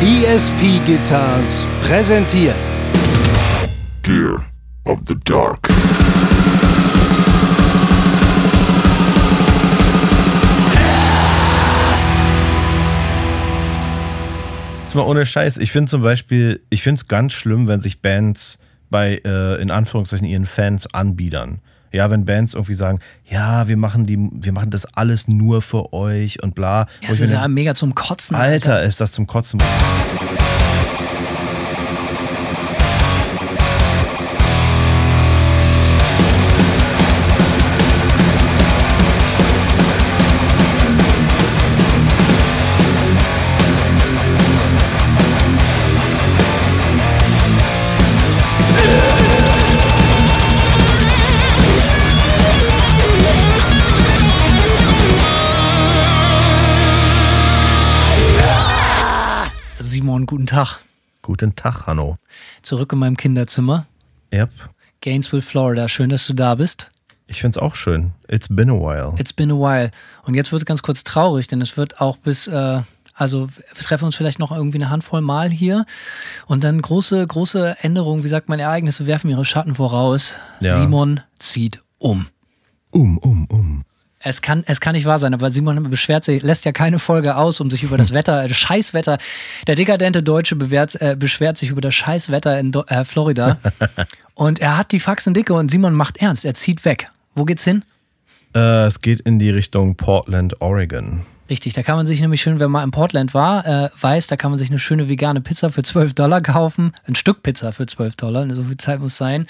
ESP Guitars präsentiert Gear of the Dark. Jetzt mal ohne Scheiß. Ich finde zum Beispiel, ich finde es ganz schlimm, wenn sich Bands bei, äh, in Anführungszeichen, ihren Fans anbiedern. Ja, wenn Bands irgendwie sagen, ja, wir machen die, wir machen das alles nur für euch und bla. Ja, das ist ja mega zum Kotzen. Alter, ist das zum Kotzen. Tag. Guten Tag, Hanno. Zurück in meinem Kinderzimmer. Yep. Gainesville, Florida. Schön, dass du da bist. Ich finde es auch schön. It's been a while. It's been a while. Und jetzt wird es ganz kurz traurig, denn es wird auch bis, äh, also wir treffen uns vielleicht noch irgendwie eine Handvoll Mal hier. Und dann große, große Änderungen, wie sagt man, Ereignisse werfen ihre Schatten voraus. Ja. Simon zieht um. Um, um, um. Es kann, es kann nicht wahr sein, aber Simon beschwert sich, lässt ja keine Folge aus, um sich über das Wetter, äh, Scheißwetter. Der dekadente Deutsche bewährt, äh, beschwert sich über das Scheißwetter in Do äh, Florida. und er hat die Faxen dicke und Simon macht ernst. Er zieht weg. Wo geht's hin? Äh, es geht in die Richtung Portland, Oregon. Richtig, da kann man sich nämlich schön, wenn man in Portland war, äh, weiß, da kann man sich eine schöne vegane Pizza für 12 Dollar kaufen. Ein Stück Pizza für 12 Dollar, so viel Zeit muss sein.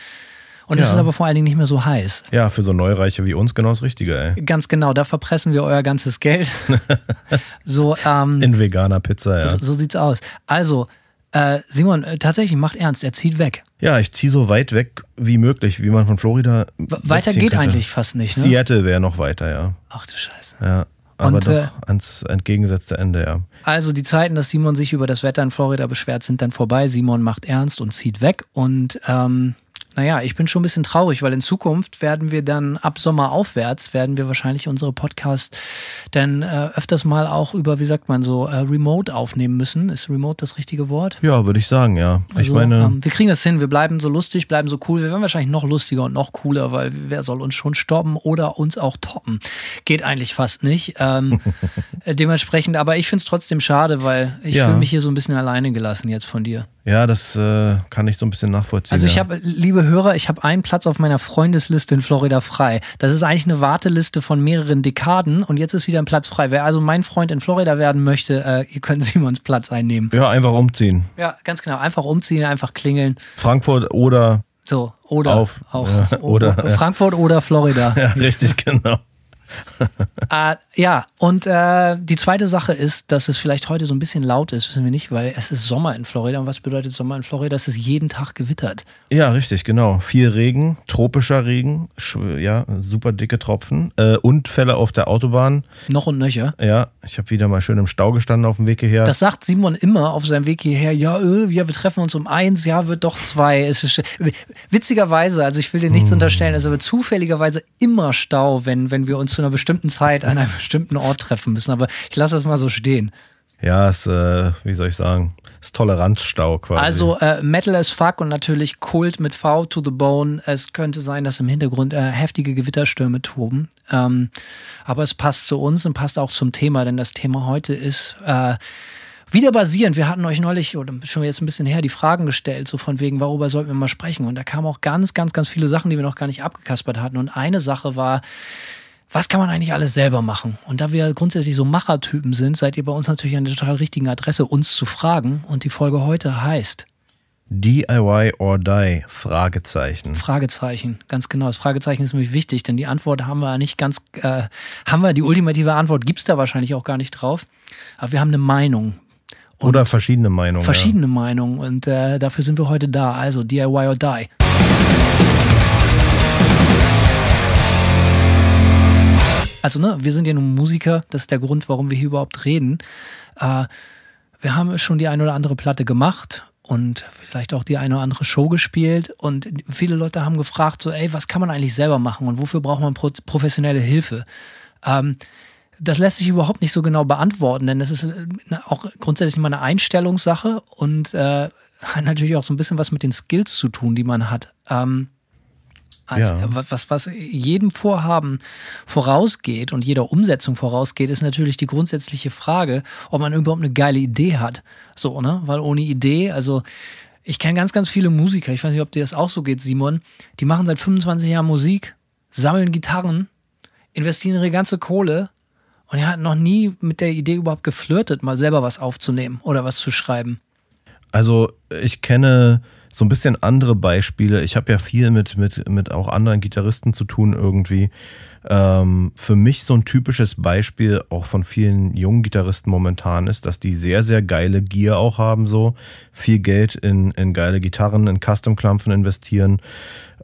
Und es Ja. ist aber vor allen Dingen nicht mehr so heiß. Ja, für so Neureiche wie uns genau das Richtige, ey. Ganz genau, da verpressen wir euer ganzes Geld. so, ähm, In veganer Pizza, ja. so sieht's aus. Also, äh, Simon, äh, tatsächlich macht ernst, er zieht weg. Ja, ich ziehe so weit weg wie möglich, wie man von Florida. W weiter geht könnte. eigentlich fast nicht. Ne? Seattle wäre noch weiter, ja. Ach du Scheiße. Ja. Aber Und, doch äh, ans entgegengesetzte Ende, ja. Also die Zeiten, dass Simon sich über das Wetter in Florida beschwert, sind dann vorbei. Simon macht ernst und zieht weg. Und ähm, naja, ich bin schon ein bisschen traurig, weil in Zukunft werden wir dann ab Sommer aufwärts, werden wir wahrscheinlich unsere Podcasts dann äh, öfters mal auch über, wie sagt man so, äh, Remote aufnehmen müssen. Ist Remote das richtige Wort? Ja, würde ich sagen, ja. ich Also, meine, ähm, wir kriegen das hin, wir bleiben so lustig, bleiben so cool. Wir werden wahrscheinlich noch lustiger und noch cooler, weil wer soll uns schon stoppen oder uns auch toppen? Geht eigentlich fast nicht. Ähm, äh, dementsprechend, aber ich finde es trotzdem schade, weil ich Ja. fühle mich hier so ein bisschen alleine gelassen jetzt von dir. Ja, das äh, kann ich so ein bisschen nachvollziehen. Also ich ja. habe, liebe Hörer, ich habe einen Platz auf meiner Freundesliste in Florida frei. Das ist eigentlich eine Warteliste von mehreren Dekaden und jetzt ist wieder ein Platz frei. Wer also mein Freund in Florida werden möchte, äh, ihr könnt Simons Platz einnehmen. Ja, einfach umziehen. Ja, ganz genau. Einfach umziehen, einfach klingeln. Frankfurt oder. So, oder Auf, auch ja, oder, ja. Frankfurt oder Florida. Ja, richtig, genau. Äh, ja, und äh, die zweite Sache ist, dass es vielleicht heute so ein bisschen laut ist, wissen wir nicht, weil es ist Sommer in Florida. Und was bedeutet Sommer in Florida? Es ist jeden Tag gewittert. Ja, richtig, genau. Viel Regen, tropischer Regen, ja, super dicke Tropfen. Äh, Unfälle auf der Autobahn. Noch und nöcher. Ja, ich habe wieder mal schön im Stau gestanden auf dem Weg hierher. Das sagt Simon immer auf seinem Weg hierher. Ja, äh, ja, wir treffen uns um eins, ja, wird doch zwei. Es ist, witzigerweise, also ich will dir Hm. nichts unterstellen, es wird zufälligerweise immer Stau, wenn, wenn wir uns zu einer bestimmten Zeit an einem bestimmten Ort treffen müssen. Aber ich lasse das mal so stehen. ja, ist, äh, wie soll ich sagen, ist Toleranzstau quasi. Also äh, Metal as fuck und natürlich Kult mit V to the Bone. Es könnte sein, dass im Hintergrund äh, heftige Gewitterstürme toben. Ähm, aber es passt zu uns und passt auch zum Thema, denn das Thema heute ist äh, wieder basierend. Wir hatten euch neulich oder schon jetzt ein bisschen her die Fragen gestellt, so von wegen, worüber sollten wir mal sprechen? Und da kamen auch ganz, ganz, ganz viele Sachen, die wir noch gar nicht abgekaspert hatten. Und eine Sache war, was kann man eigentlich alles selber machen? Und da wir grundsätzlich so Machertypen sind, seid ihr bei uns natürlich an der total richtigen Adresse, uns zu fragen. Und die Folge heute heißt DIY or die? Fragezeichen. Fragezeichen. Ganz genau. Das Fragezeichen ist nämlich wichtig, denn die Antwort haben wir nicht ganz, äh, haben wir, die ultimative Antwort gibt's da wahrscheinlich auch gar nicht drauf. Aber wir haben eine Meinung. Oder verschiedene Meinungen. Verschiedene Meinungen. Und äh, dafür sind wir heute da. Also DIY or die. Also, ne, wir sind ja nun Musiker, das ist der Grund, warum wir hier überhaupt reden. Äh, wir haben schon die eine oder andere Platte gemacht und vielleicht auch die eine oder andere Show gespielt und viele Leute haben gefragt, so, ey, was kann man eigentlich selber machen und wofür braucht man pro professionelle Hilfe? Ähm, Das lässt sich überhaupt nicht so genau beantworten, denn es ist äh, auch grundsätzlich immer eine Einstellungssache und äh, hat natürlich auch so ein bisschen was mit den Skills zu tun, die man hat. Ähm, also, ja. was, was jedem Vorhaben vorausgeht und jeder Umsetzung vorausgeht, ist natürlich die grundsätzliche Frage, ob man überhaupt eine geile Idee hat. So, ne? Weil ohne Idee, also ich kenne ganz, ganz viele Musiker, ich weiß nicht, ob dir das auch so geht, Simon, die machen seit 25 Jahren Musik, sammeln Gitarren, investieren ihre ganze Kohle und er hat noch nie mit der Idee überhaupt geflirtet, mal selber was aufzunehmen oder was zu schreiben. Also ich kenne so ein bisschen andere Beispiele. Ich habe ja viel mit, mit, mit auch anderen Gitarristen zu tun irgendwie. Ähm, für mich so ein typisches Beispiel auch von vielen jungen Gitarristen momentan ist, dass die sehr, sehr geile Gear auch haben, so viel Geld in, in geile Gitarren, in Custom-Klampfen investieren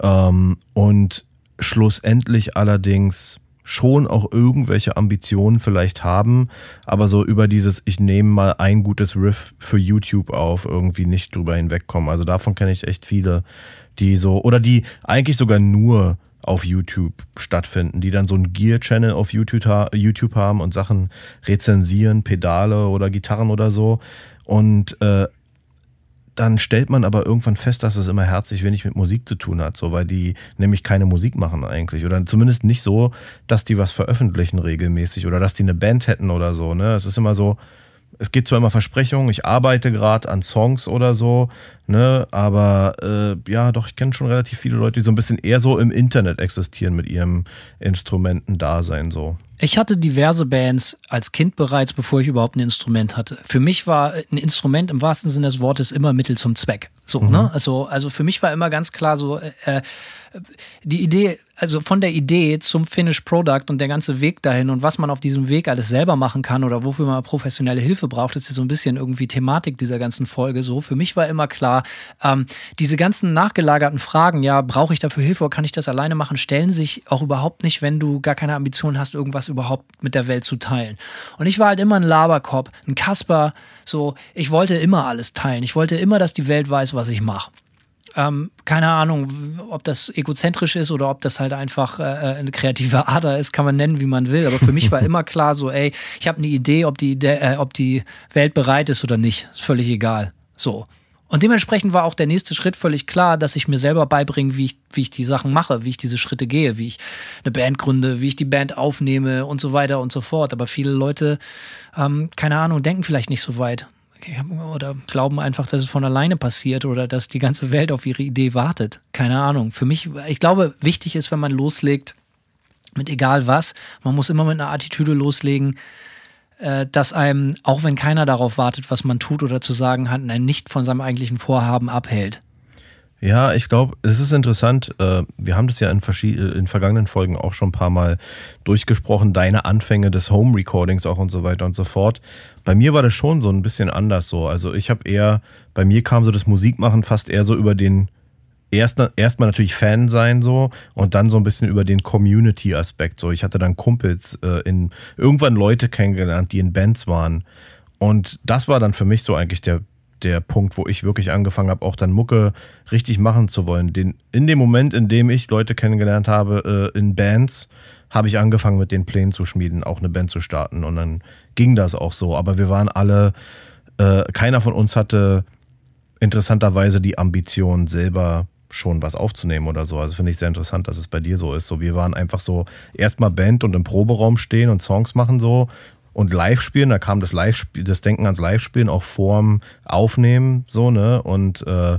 ähm, und schlussendlich allerdings schon auch irgendwelche Ambitionen vielleicht haben, aber so über dieses, ich nehme mal ein gutes Riff für YouTube auf, irgendwie nicht drüber hinwegkommen. Also davon kenne ich echt viele, die so, oder die eigentlich sogar nur auf YouTube stattfinden, die dann so einen Gear-Channel auf YouTube, YouTube haben und Sachen rezensieren, Pedale oder Gitarren oder so. Und äh, dann stellt man aber irgendwann fest, dass es immer herzlich wenig mit Musik zu tun hat, so weil die nämlich keine Musik machen eigentlich oder zumindest nicht so, dass die was veröffentlichen regelmäßig oder dass die eine Band hätten oder so. Ne, es ist immer so, es gibt zwar immer Versprechungen, ich arbeite gerade an Songs oder so, ne, aber äh, ja, doch, ich kenne schon relativ viele Leute, die so ein bisschen eher so im Internet existieren mit ihrem Instrumentendasein so. Ich hatte diverse Bands als Kind bereits, bevor ich überhaupt ein Instrument hatte. Für mich war ein Instrument im wahrsten Sinne des Wortes immer Mittel zum Zweck. So, mhm. ne? Also, also für mich war immer ganz klar so, äh, die Idee, also von der Idee zum Finished Product und der ganze Weg dahin und was man auf diesem Weg alles selber machen kann oder wofür man professionelle Hilfe braucht, ist ja so ein bisschen irgendwie Thematik dieser ganzen Folge. So, für mich war immer klar, ähm, diese ganzen nachgelagerten Fragen, ja, brauche ich dafür Hilfe oder kann ich das alleine machen, stellen sich auch überhaupt nicht, wenn du gar keine Ambition hast, irgendwas überhaupt mit der Welt zu teilen. Und ich war halt immer ein Laberkopf, ein Kasper, so, ich wollte immer alles teilen. Ich wollte immer, dass die Welt weiß, was ich mache. Ähm, keine Ahnung, ob das egozentrisch ist oder ob das halt einfach äh, äh, eine kreative Ader ist, kann man nennen, wie man will. Aber für mich war immer klar so, ey, ich habe eine Idee, ob die, Idee, äh, ob die Welt bereit ist oder nicht. Ist völlig egal. So. Und dementsprechend war auch der nächste Schritt völlig klar, dass ich mir selber beibringe, wie ich, wie ich die Sachen mache, wie ich diese Schritte gehe, wie ich eine Band gründe, wie ich die Band aufnehme und so weiter und so fort. Aber viele Leute, ähm, keine Ahnung, denken vielleicht nicht so weit oder glauben einfach, dass es von alleine passiert oder dass die ganze Welt auf ihre Idee wartet. Keine Ahnung. Für mich, ich glaube, wichtig ist, wenn man loslegt, mit egal was, man muss immer mit einer Attitüde loslegen, äh, dass einem, auch wenn keiner darauf wartet, was man tut oder zu sagen hat, einen nicht von seinem eigentlichen Vorhaben abhält. Ja, ich glaube, es ist interessant. Äh, wir haben das ja in, in vergangenen Folgen auch schon ein paar Mal durchgesprochen, deine Anfänge des Home Recordings auch und so weiter und so fort. Bei mir war das schon so ein bisschen anders so. Also ich habe eher, bei mir kam so das Musikmachen fast eher so über den erstmal erst natürlich Fan sein so und dann so ein bisschen über den Community-Aspekt. So, ich hatte dann Kumpels äh, in irgendwann Leute kennengelernt, die in Bands waren. Und das war dann für mich so eigentlich der, der Punkt, wo ich wirklich angefangen habe, auch dann Mucke richtig machen zu wollen. Den, in dem Moment, in dem ich Leute kennengelernt habe äh, in Bands, habe ich angefangen mit den Plänen zu schmieden, auch eine Band zu starten. Und dann ging das auch so. Aber wir waren alle, äh, keiner von uns hatte interessanterweise die Ambition, selber schon was aufzunehmen oder so. Also finde ich sehr interessant, dass es bei dir so ist. So, wir waren einfach so erstmal Band und im Proberaum stehen und Songs machen so und live spielen, da kam das live das Denken ans Live-Spielen auch vorm Aufnehmen, so, ne? Und äh,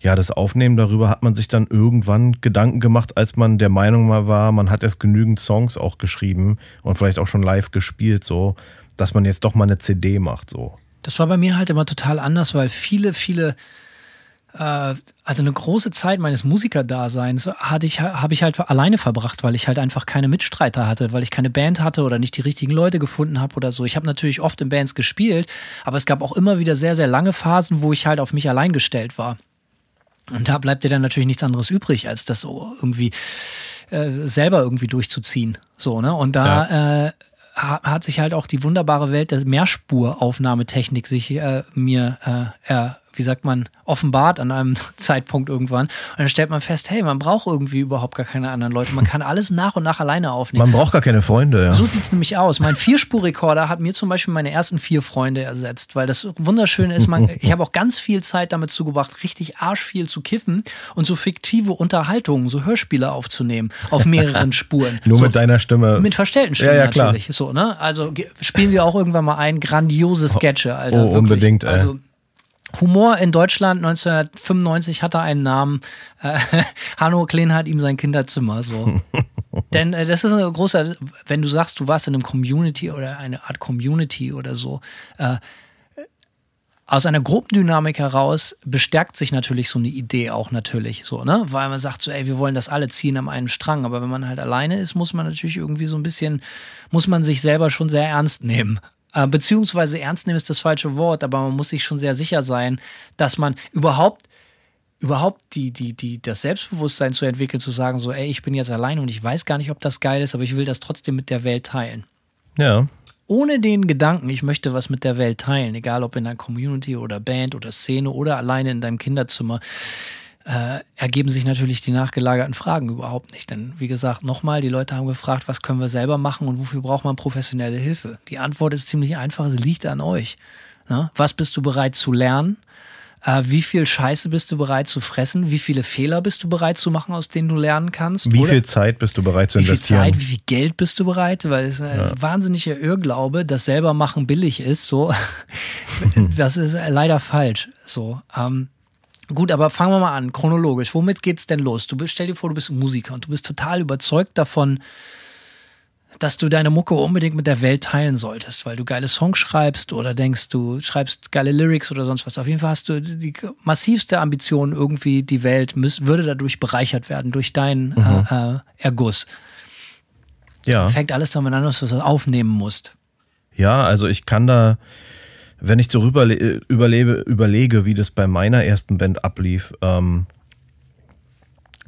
ja, das Aufnehmen darüber hat man sich dann irgendwann Gedanken gemacht, als man der Meinung mal war, man hat erst genügend Songs auch geschrieben und vielleicht auch schon live gespielt, so, dass man jetzt doch mal eine CD macht, so. Das war bei mir halt immer total anders, weil viele, viele also eine große Zeit meines Musikerdaseins hatte ich, habe ich halt alleine verbracht, weil ich halt einfach keine Mitstreiter hatte, weil ich keine Band hatte oder nicht die richtigen Leute gefunden habe oder so. Ich habe natürlich oft in Bands gespielt, aber es gab auch immer wieder sehr, sehr lange Phasen, wo ich halt auf mich allein gestellt war. Und da bleibt dir dann natürlich nichts anderes übrig, als das so irgendwie äh, selber irgendwie durchzuziehen. So, ne? Und da ja. äh, hat sich halt auch die wunderbare Welt der Mehrspuraufnahmetechnik sich äh, mir äh, wie sagt man, offenbart an einem Zeitpunkt irgendwann. Und dann stellt man fest, hey, man braucht irgendwie überhaupt gar keine anderen Leute. Man kann alles nach und nach alleine aufnehmen. Man braucht gar keine Freunde, ja. So sieht es nämlich aus. Mein Vierspurrekorder hat mir zum Beispiel meine ersten vier Freunde ersetzt, weil das Wunderschöne ist, man, ich habe auch ganz viel Zeit damit zugebracht, richtig arschviel zu kiffen und so fiktive Unterhaltungen, so Hörspiele aufzunehmen, auf mehreren Spuren. Nur so, mit deiner Stimme. Mit verstellten Stimmen Ja, ja, klar. natürlich. So, ne? Also spielen wir auch irgendwann mal ein. Grandiose Sketche, Alter. Oh, wirklich. unbedingt, ey. Also Humor in Deutschland 1995 hatte einen Namen. Äh, Hanno Klein hat ihm sein Kinderzimmer. So. Denn äh, das ist eine große, wenn du sagst, du warst in einem Community oder eine Art Community oder so, äh, aus einer Gruppendynamik heraus bestärkt sich natürlich so eine Idee auch natürlich so, ne? Weil man sagt so, ey, wir wollen das alle ziehen am einen Strang. Aber wenn man halt alleine ist, muss man natürlich irgendwie so ein bisschen, muss man sich selber schon sehr ernst nehmen. Äh, beziehungsweise ernst nehmen ist das falsche Wort, aber man muss sich schon sehr sicher sein, dass man überhaupt überhaupt die, die, die, das Selbstbewusstsein zu entwickeln, zu sagen, so, ey, ich bin jetzt alleine und ich weiß gar nicht, ob das geil ist, aber ich will das trotzdem mit der Welt teilen Ja. ohne den Gedanken, ich möchte was mit der Welt teilen, egal ob in einer Community oder Band oder Szene oder alleine in deinem Kinderzimmer, äh, ergeben sich natürlich die nachgelagerten Fragen überhaupt nicht. Denn wie gesagt, nochmal, die Leute haben gefragt, was können wir selber machen und wofür braucht man professionelle Hilfe? Die Antwort ist ziemlich einfach, sie liegt an euch. Na? Was bist du bereit zu lernen? Äh, wie viel Scheiße bist du bereit zu fressen? Wie viele Fehler bist du bereit zu machen, aus denen du lernen kannst? Wie Oder- viel Zeit bist du bereit zu wie viel investieren? Zeit, wie viel Geld bist du bereit? Weil es ist ein wahnsinniger Irrglaube, dass selber machen billig ist. So, das ist leider falsch. So, ähm, gut, aber fangen wir mal an, chronologisch. Womit geht's denn los? Du bist, stell dir vor, du bist Musiker und du bist total überzeugt davon, dass du deine Mucke unbedingt mit der Welt teilen solltest, weil du geile Songs schreibst oder denkst, du schreibst geile Lyrics oder sonst was. Auf jeden Fall hast du die massivste Ambition, irgendwie die Welt müß, würde dadurch bereichert werden, durch deinen äh, äh, Erguss. ja. Fängt alles damit an, dass du aufnehmen musst. Ja, also ich kann da, wenn ich so rüberle überlebe, überlege, wie das bei meiner ersten Band ablief. Ähm,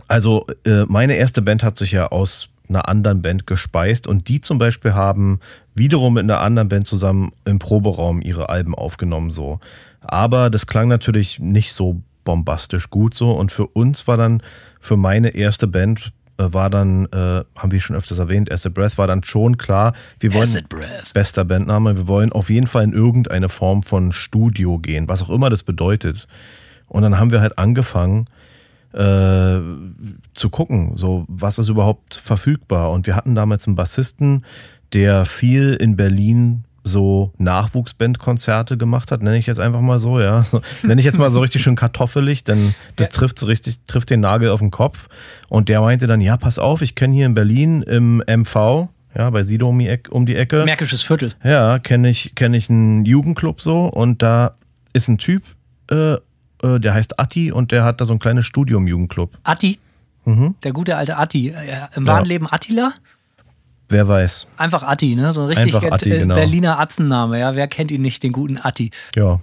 also äh, meine erste Band hat sich ja aus einer anderen Band gespeist und die zum Beispiel haben wiederum mit einer anderen Band zusammen im Proberaum ihre Alben aufgenommen so. Aber das klang natürlich nicht so bombastisch gut so und für uns war dann, für meine erste Band äh, war dann, äh, haben wir schon öfters erwähnt, Acid Breath war dann schon klar, wir wollen, bester Bandname, wir wollen auf jeden Fall in irgendeine Form von Studio gehen, was auch immer das bedeutet. Und dann haben wir halt angefangen, äh, zu gucken, so was ist überhaupt verfügbar. Und wir hatten damals einen Bassisten, der viel in Berlin so Nachwuchsbandkonzerte gemacht hat, nenne ich jetzt einfach mal so, ja. Nenne ich jetzt mal so richtig schön kartoffelig, denn das trifft so richtig, trifft den Nagel auf den Kopf. Und der meinte dann, ja, pass auf, ich kenne hier in Berlin im MV, ja, bei Sido um die, Ecke, um die Ecke. Märkisches Viertel. Ja, kenne ich, kenn ich einen Jugendclub so und da ist ein Typ, äh, äh, der heißt Atti und der hat da so ein kleines Studio im Jugendclub. Atti. Der gute alte Atti. Äh, Im wahren Leben Attila? Wer weiß. Einfach Atti, ne? So ein richtig Einfach Atti, äh, genau. Berliner Atzenname, ja. Wer kennt ihn nicht, den guten Atti? Ja.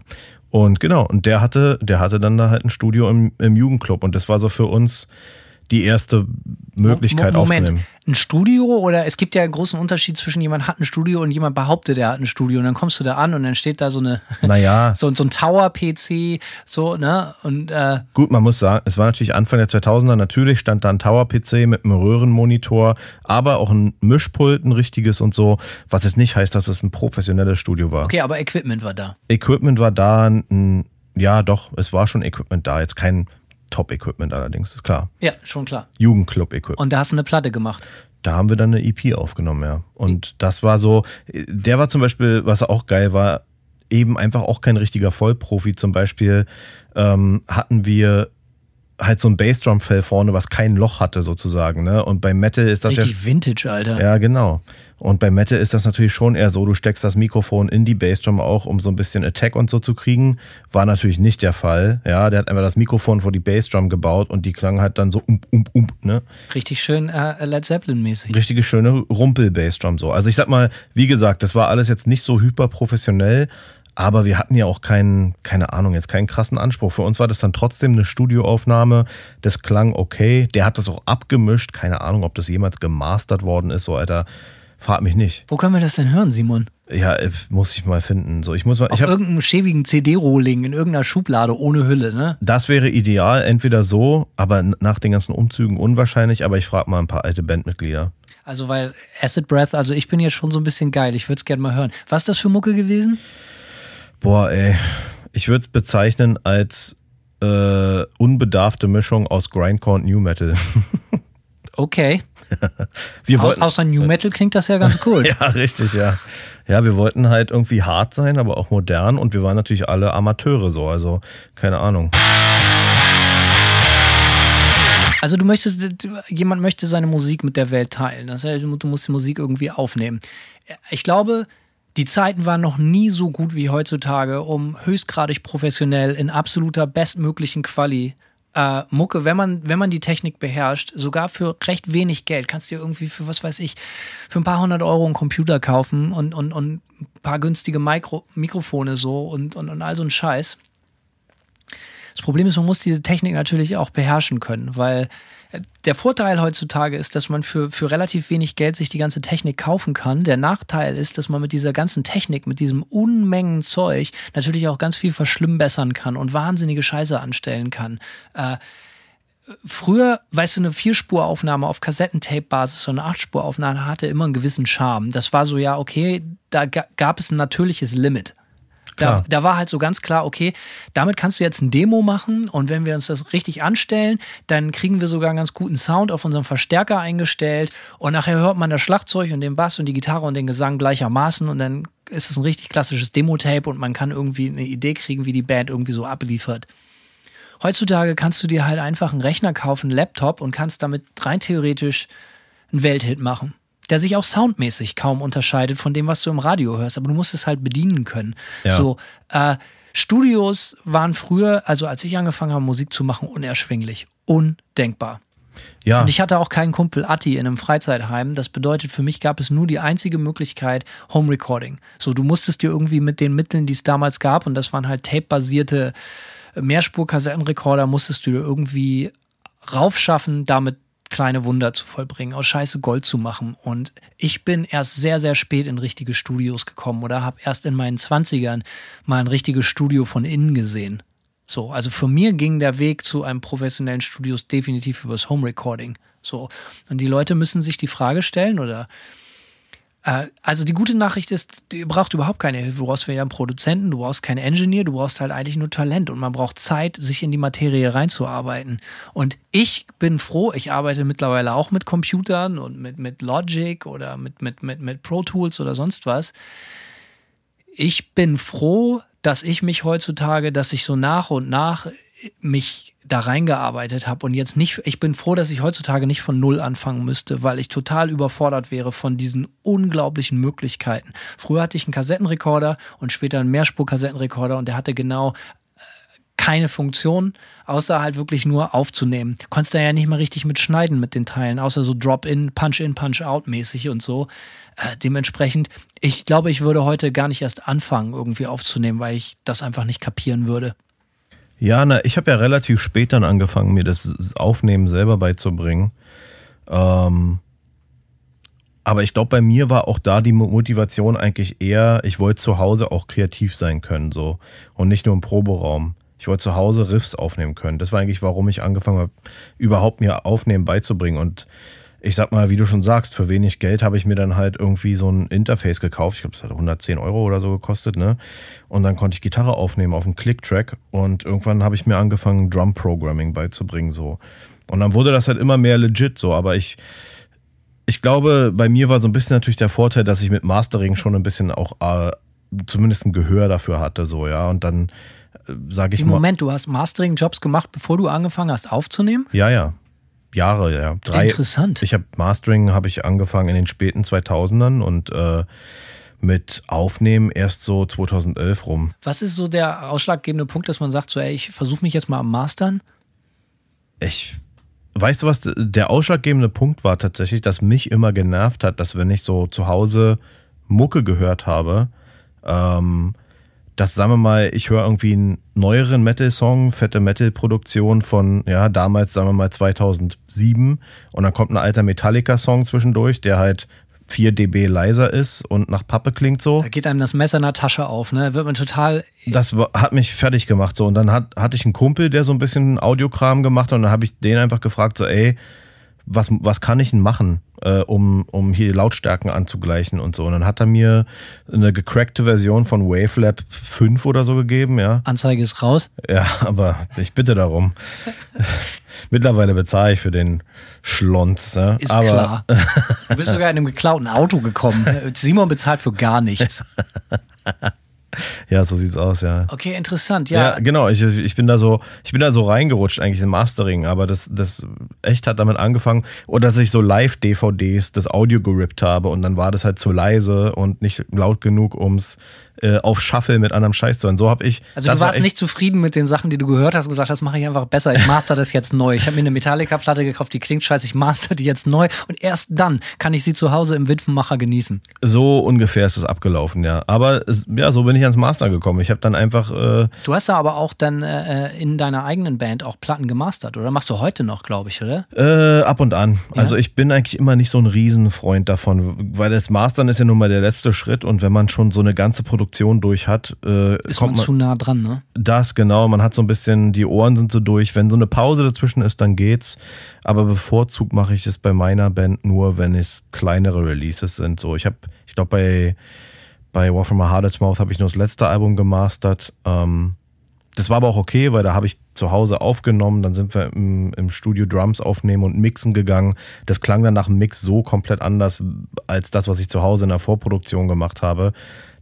Und genau, und der hatte, der hatte dann da halt ein Studio im, im Jugendclub und das war so für uns die erste Möglichkeit Mo- Moment, aufzunehmen. ein Studio oder es gibt ja einen großen Unterschied zwischen jemand hat ein Studio und jemand behauptet, er hat ein Studio und dann kommst du da an und dann steht da so eine Naja, so, so ein Tower-PC, so, ne? Und äh, gut, man muss sagen, es war natürlich Anfang der 2000er, natürlich stand da ein Tower-PC mit einem Röhrenmonitor, aber auch ein Mischpult, ein richtiges und so, was jetzt nicht heißt, dass es ein professionelles Studio war. okay, aber Equipment war da. Equipment war da, ein, ja doch, es war schon Equipment da, jetzt kein Top-Equipment allerdings, ist klar. Ja, schon klar. Jugendclub-Equipment. Und da hast du eine Platte gemacht. Da haben wir dann eine EP aufgenommen, ja. Und das war so, der war zum Beispiel, was auch geil war, eben einfach auch kein richtiger Vollprofi. Zum Beispiel ähm, hatten wir halt so ein Bassdrum-Fell vorne, was kein Loch hatte sozusagen. Ne? Und bei Metal ist das ja Richtig Vintage, Alter. ja, genau. Und bei Metal ist das natürlich schon eher so, du steckst das Mikrofon in die Bassdrum auch, um so ein bisschen Attack und so zu kriegen. War natürlich nicht der Fall. Ja, der hat einfach das Mikrofon vor die Bassdrum gebaut und die klang halt dann so ump, ump, ump, ne? Richtig schön äh, Led Zeppelin-mäßig. Richtige schöne Rumpel-Bassdrum so. Also ich sag mal, wie gesagt, das war alles jetzt nicht so hyperprofessionell, aber wir hatten ja auch keinen, keine Ahnung, jetzt keinen krassen Anspruch. Für uns war das dann trotzdem eine Studioaufnahme. Das klang okay. Der hat das auch abgemischt. Keine Ahnung, ob das jemals gemastert worden ist, so Alter. Frag mich nicht. Wo können wir das denn hören, Simon? Ja, äh, muss ich mal finden. So, ich muss mal. Auf ich hab, irgendeinem schäbigen CD-Rohling in irgendeiner Schublade ohne Hülle, ne? das wäre ideal, entweder so, aber nach den ganzen Umzügen unwahrscheinlich. Aber ich frage mal ein paar alte Bandmitglieder. Also, weil Acid Breath, also ich bin jetzt schon so ein bisschen geil. Ich würde es gerne mal hören. Was ist das für Mucke gewesen? Boah, ey, ich würde es bezeichnen als äh, unbedarfte Mischung aus Grindcore und New Metal. Okay. Wir Aus, wollten, außer New Metal klingt das ja ganz cool. ja, richtig, ja. Ja, wir wollten halt irgendwie hart sein, aber auch modern und wir waren natürlich alle Amateure so, also keine Ahnung. Also du möchtest, jemand möchte seine Musik mit der Welt teilen. Das heißt, du musst die Musik irgendwie aufnehmen. Ich glaube, die Zeiten waren noch nie so gut wie heutzutage, um höchstgradig professionell in absoluter bestmöglichen Quali äh, Mucke, wenn man, wenn man die Technik beherrscht, sogar für recht wenig Geld, kannst du dir irgendwie für, was weiß ich, für ein paar hundert Euro einen Computer kaufen und, und, und ein paar günstige Mikro Mikrofone so und, und, und all so ein Scheiß. Das Problem ist, man muss diese Technik natürlich auch beherrschen können, weil der Vorteil heutzutage ist, dass man für, für relativ wenig Geld sich die ganze Technik kaufen kann. Der Nachteil ist, dass man mit dieser ganzen Technik, mit diesem Unmengen Zeug natürlich auch ganz viel verschlimmbessern kann und wahnsinnige Scheiße anstellen kann. Äh, früher, weißt du, eine Vierspuraufnahme auf Kassettentape-Basis und eine Achtspuraufnahme hatte immer einen gewissen Charme. Das war so, ja, okay, da ga- gab es ein natürliches Limit. Da, da war halt so ganz klar, okay, damit kannst du jetzt ein Demo machen und wenn wir uns das richtig anstellen, dann kriegen wir sogar einen ganz guten Sound auf unserem Verstärker eingestellt und nachher hört man das Schlagzeug und den Bass und die Gitarre und den Gesang gleichermaßen und dann ist es ein richtig klassisches Demo-Tape und man kann irgendwie eine Idee kriegen, wie die Band irgendwie so abliefert. Heutzutage kannst du dir halt einfach einen Rechner kaufen, einen Laptop und kannst damit rein theoretisch einen Welthit machen, der sich auch soundmäßig kaum unterscheidet von dem, was du im Radio hörst, aber du musst es halt bedienen können. Ja. So, äh, Studios waren früher, also als ich angefangen habe, Musik zu machen, unerschwinglich. Undenkbar. Ja, Und ich hatte auch keinen Kumpel Atti in einem Freizeitheim. Das bedeutet, für mich gab es nur die einzige Möglichkeit Home Recording. So, du musstest dir irgendwie mit den Mitteln, die es damals gab, und das waren halt tape-basierte Mehrspur-Kassettenrekorder, musstest du dir irgendwie raufschaffen, damit kleine Wunder zu vollbringen, aus Scheiße Gold zu machen. Und ich bin erst sehr, sehr spät in richtige Studios gekommen oder habe erst in meinen 20ern mal ein richtiges Studio von innen gesehen. So, also für mir ging der Weg zu einem professionellen Studios definitiv übers Home Recording. So, und die Leute müssen sich die Frage stellen oder also die gute Nachricht ist, ihr braucht überhaupt keine Hilfe. Du brauchst weder einen Produzenten, du brauchst keinen Engineer, du brauchst halt eigentlich nur Talent und man braucht Zeit, sich in die Materie reinzuarbeiten. Und ich bin froh, ich arbeite mittlerweile auch mit Computern und mit, mit Logic oder mit, mit, mit, mit Pro Tools oder sonst was. Ich bin froh, dass ich mich heutzutage, dass ich so nach und nach mich da reingearbeitet habe und jetzt nicht, ich bin froh, dass ich heutzutage nicht von Null anfangen müsste, weil ich total überfordert wäre von diesen unglaublichen Möglichkeiten. Früher hatte ich einen Kassettenrekorder und später einen Mehrspur-Kassettenrekorder und der hatte genau äh, keine Funktion, außer halt wirklich nur aufzunehmen. Konntest da ja nicht mal richtig mit schneiden mit den Teilen, außer so Drop-in, Punch-in, Punch-out mäßig und so. Äh, dementsprechend, ich glaube, ich würde heute gar nicht erst anfangen, irgendwie aufzunehmen, weil ich das einfach nicht kapieren würde. Ja, na, ich habe ja relativ spät dann angefangen, mir das Aufnehmen selber beizubringen. Ähm, aber ich glaube, bei mir war auch da die Mo- Motivation eigentlich eher, ich wollte zu Hause auch kreativ sein können, so. Und nicht nur im Proberaum. Ich wollte zu Hause Riffs aufnehmen können. Das war eigentlich, warum ich angefangen habe, überhaupt mir Aufnehmen beizubringen. Und ich sag mal, wie du schon sagst, für wenig Geld habe ich mir dann halt irgendwie so ein Interface gekauft. Ich glaube, das hat 110 Euro oder so gekostet, ne? Und dann konnte ich Gitarre aufnehmen auf einen Click-Track und irgendwann habe ich mir angefangen, Drum-Programming beizubringen, so. Und dann wurde das halt immer mehr legit, so. Aber ich, ich glaube, bei mir war so ein bisschen natürlich der Vorteil, dass ich mit Mastering schon ein bisschen auch äh, zumindest ein Gehör dafür hatte, so, ja. Und dann äh, sage ich Im mal. Moment, du hast Mastering-Jobs gemacht, bevor du angefangen hast aufzunehmen? Ja, ja. Jahre, ja. Drei, Interessant. Ich habe Mastering habe ich angefangen in den späten 2000ern und äh, mit Aufnehmen erst so 2011 rum. Was ist so der ausschlaggebende Punkt, dass man sagt, so, ey, ich versuche mich jetzt mal am Mastern? Ich weißt du was der ausschlaggebende Punkt war tatsächlich, dass mich immer genervt hat, dass wenn ich so zu Hause Mucke gehört habe, ähm, dass sagen wir mal, ich höre irgendwie einen neueren Metal-Song, fette Metal-Produktion von, ja, damals sagen wir mal 2007 und dann kommt ein alter Metallica-Song zwischendurch, der halt 4 dB leiser ist und nach Pappe klingt so. Da geht einem das Messer in der Tasche auf, ne? Wird man total. Das hat mich fertig gemacht. So. Und dann hat, hatte ich einen Kumpel, der so ein bisschen Audiokram gemacht hat und dann habe ich den einfach gefragt, so, ey, was, was kann ich denn machen, äh, um, um hier die Lautstärken anzugleichen und so. Und dann hat er mir eine gecrackte Version von Wavelab 5 oder so gegeben, ja. Anzeige ist raus. Ja, aber ich bitte darum. Mittlerweile bezahle ich für den Schlons. Ja. Ist aber, klar. Du bist sogar in einem geklauten Auto gekommen. Simon bezahlt für gar nichts. Ja, so sieht's aus, ja. Okay, interessant. Ja, Ja, genau. Ich, ich bin da so, ich bin da so reingerutscht eigentlich im Mastering, aber das, das echt hat damit angefangen, oder dass ich so Live-DVDs das Audio gerippt habe und dann war das halt zu leise und nicht laut genug, ums äh, auf Shuffle mit anderem Scheiß zu hören. So habe ich. Also das du war warst echt- nicht zufrieden mit den Sachen, die du gehört hast und gesagt hast, mache ich einfach besser. Ich master das jetzt neu. Ich habe mir eine Metallica-Platte gekauft, die klingt scheiße, ich master die jetzt neu und erst dann kann ich sie zu Hause im Witwenmacher genießen. So ungefähr ist es abgelaufen, ja. Aber ja, so bin ich ans Master gekommen. Ich habe dann einfach äh, Du hast ja aber auch dann äh, in deiner eigenen Band auch Platten gemastert, oder? Machst du heute noch, glaube ich, oder? Äh, ab und an. Also ich bin eigentlich immer nicht so ein Riesenfreund davon, weil das Mastern ist ja nun mal der letzte Schritt und wenn man schon so eine ganze Produktion durch hat, äh, Ist man kommt man, zu nah dran, ne? das genau, man hat so ein bisschen, die Ohren sind so durch. Wenn so eine Pause dazwischen ist, dann geht's. Aber bevorzugt mache ich es bei meiner Band nur, wenn es kleinere Releases sind. So, ich habe, ich glaube bei bei War From a Hardest Mouth habe ich nur das letzte Album gemastert. Ähm, das war aber auch okay, weil da habe ich zu Hause aufgenommen, dann sind wir im, im Studio Drums aufnehmen und mixen gegangen. Das klang dann nach dem Mix so komplett anders als das, was ich zu Hause in der Vorproduktion gemacht habe,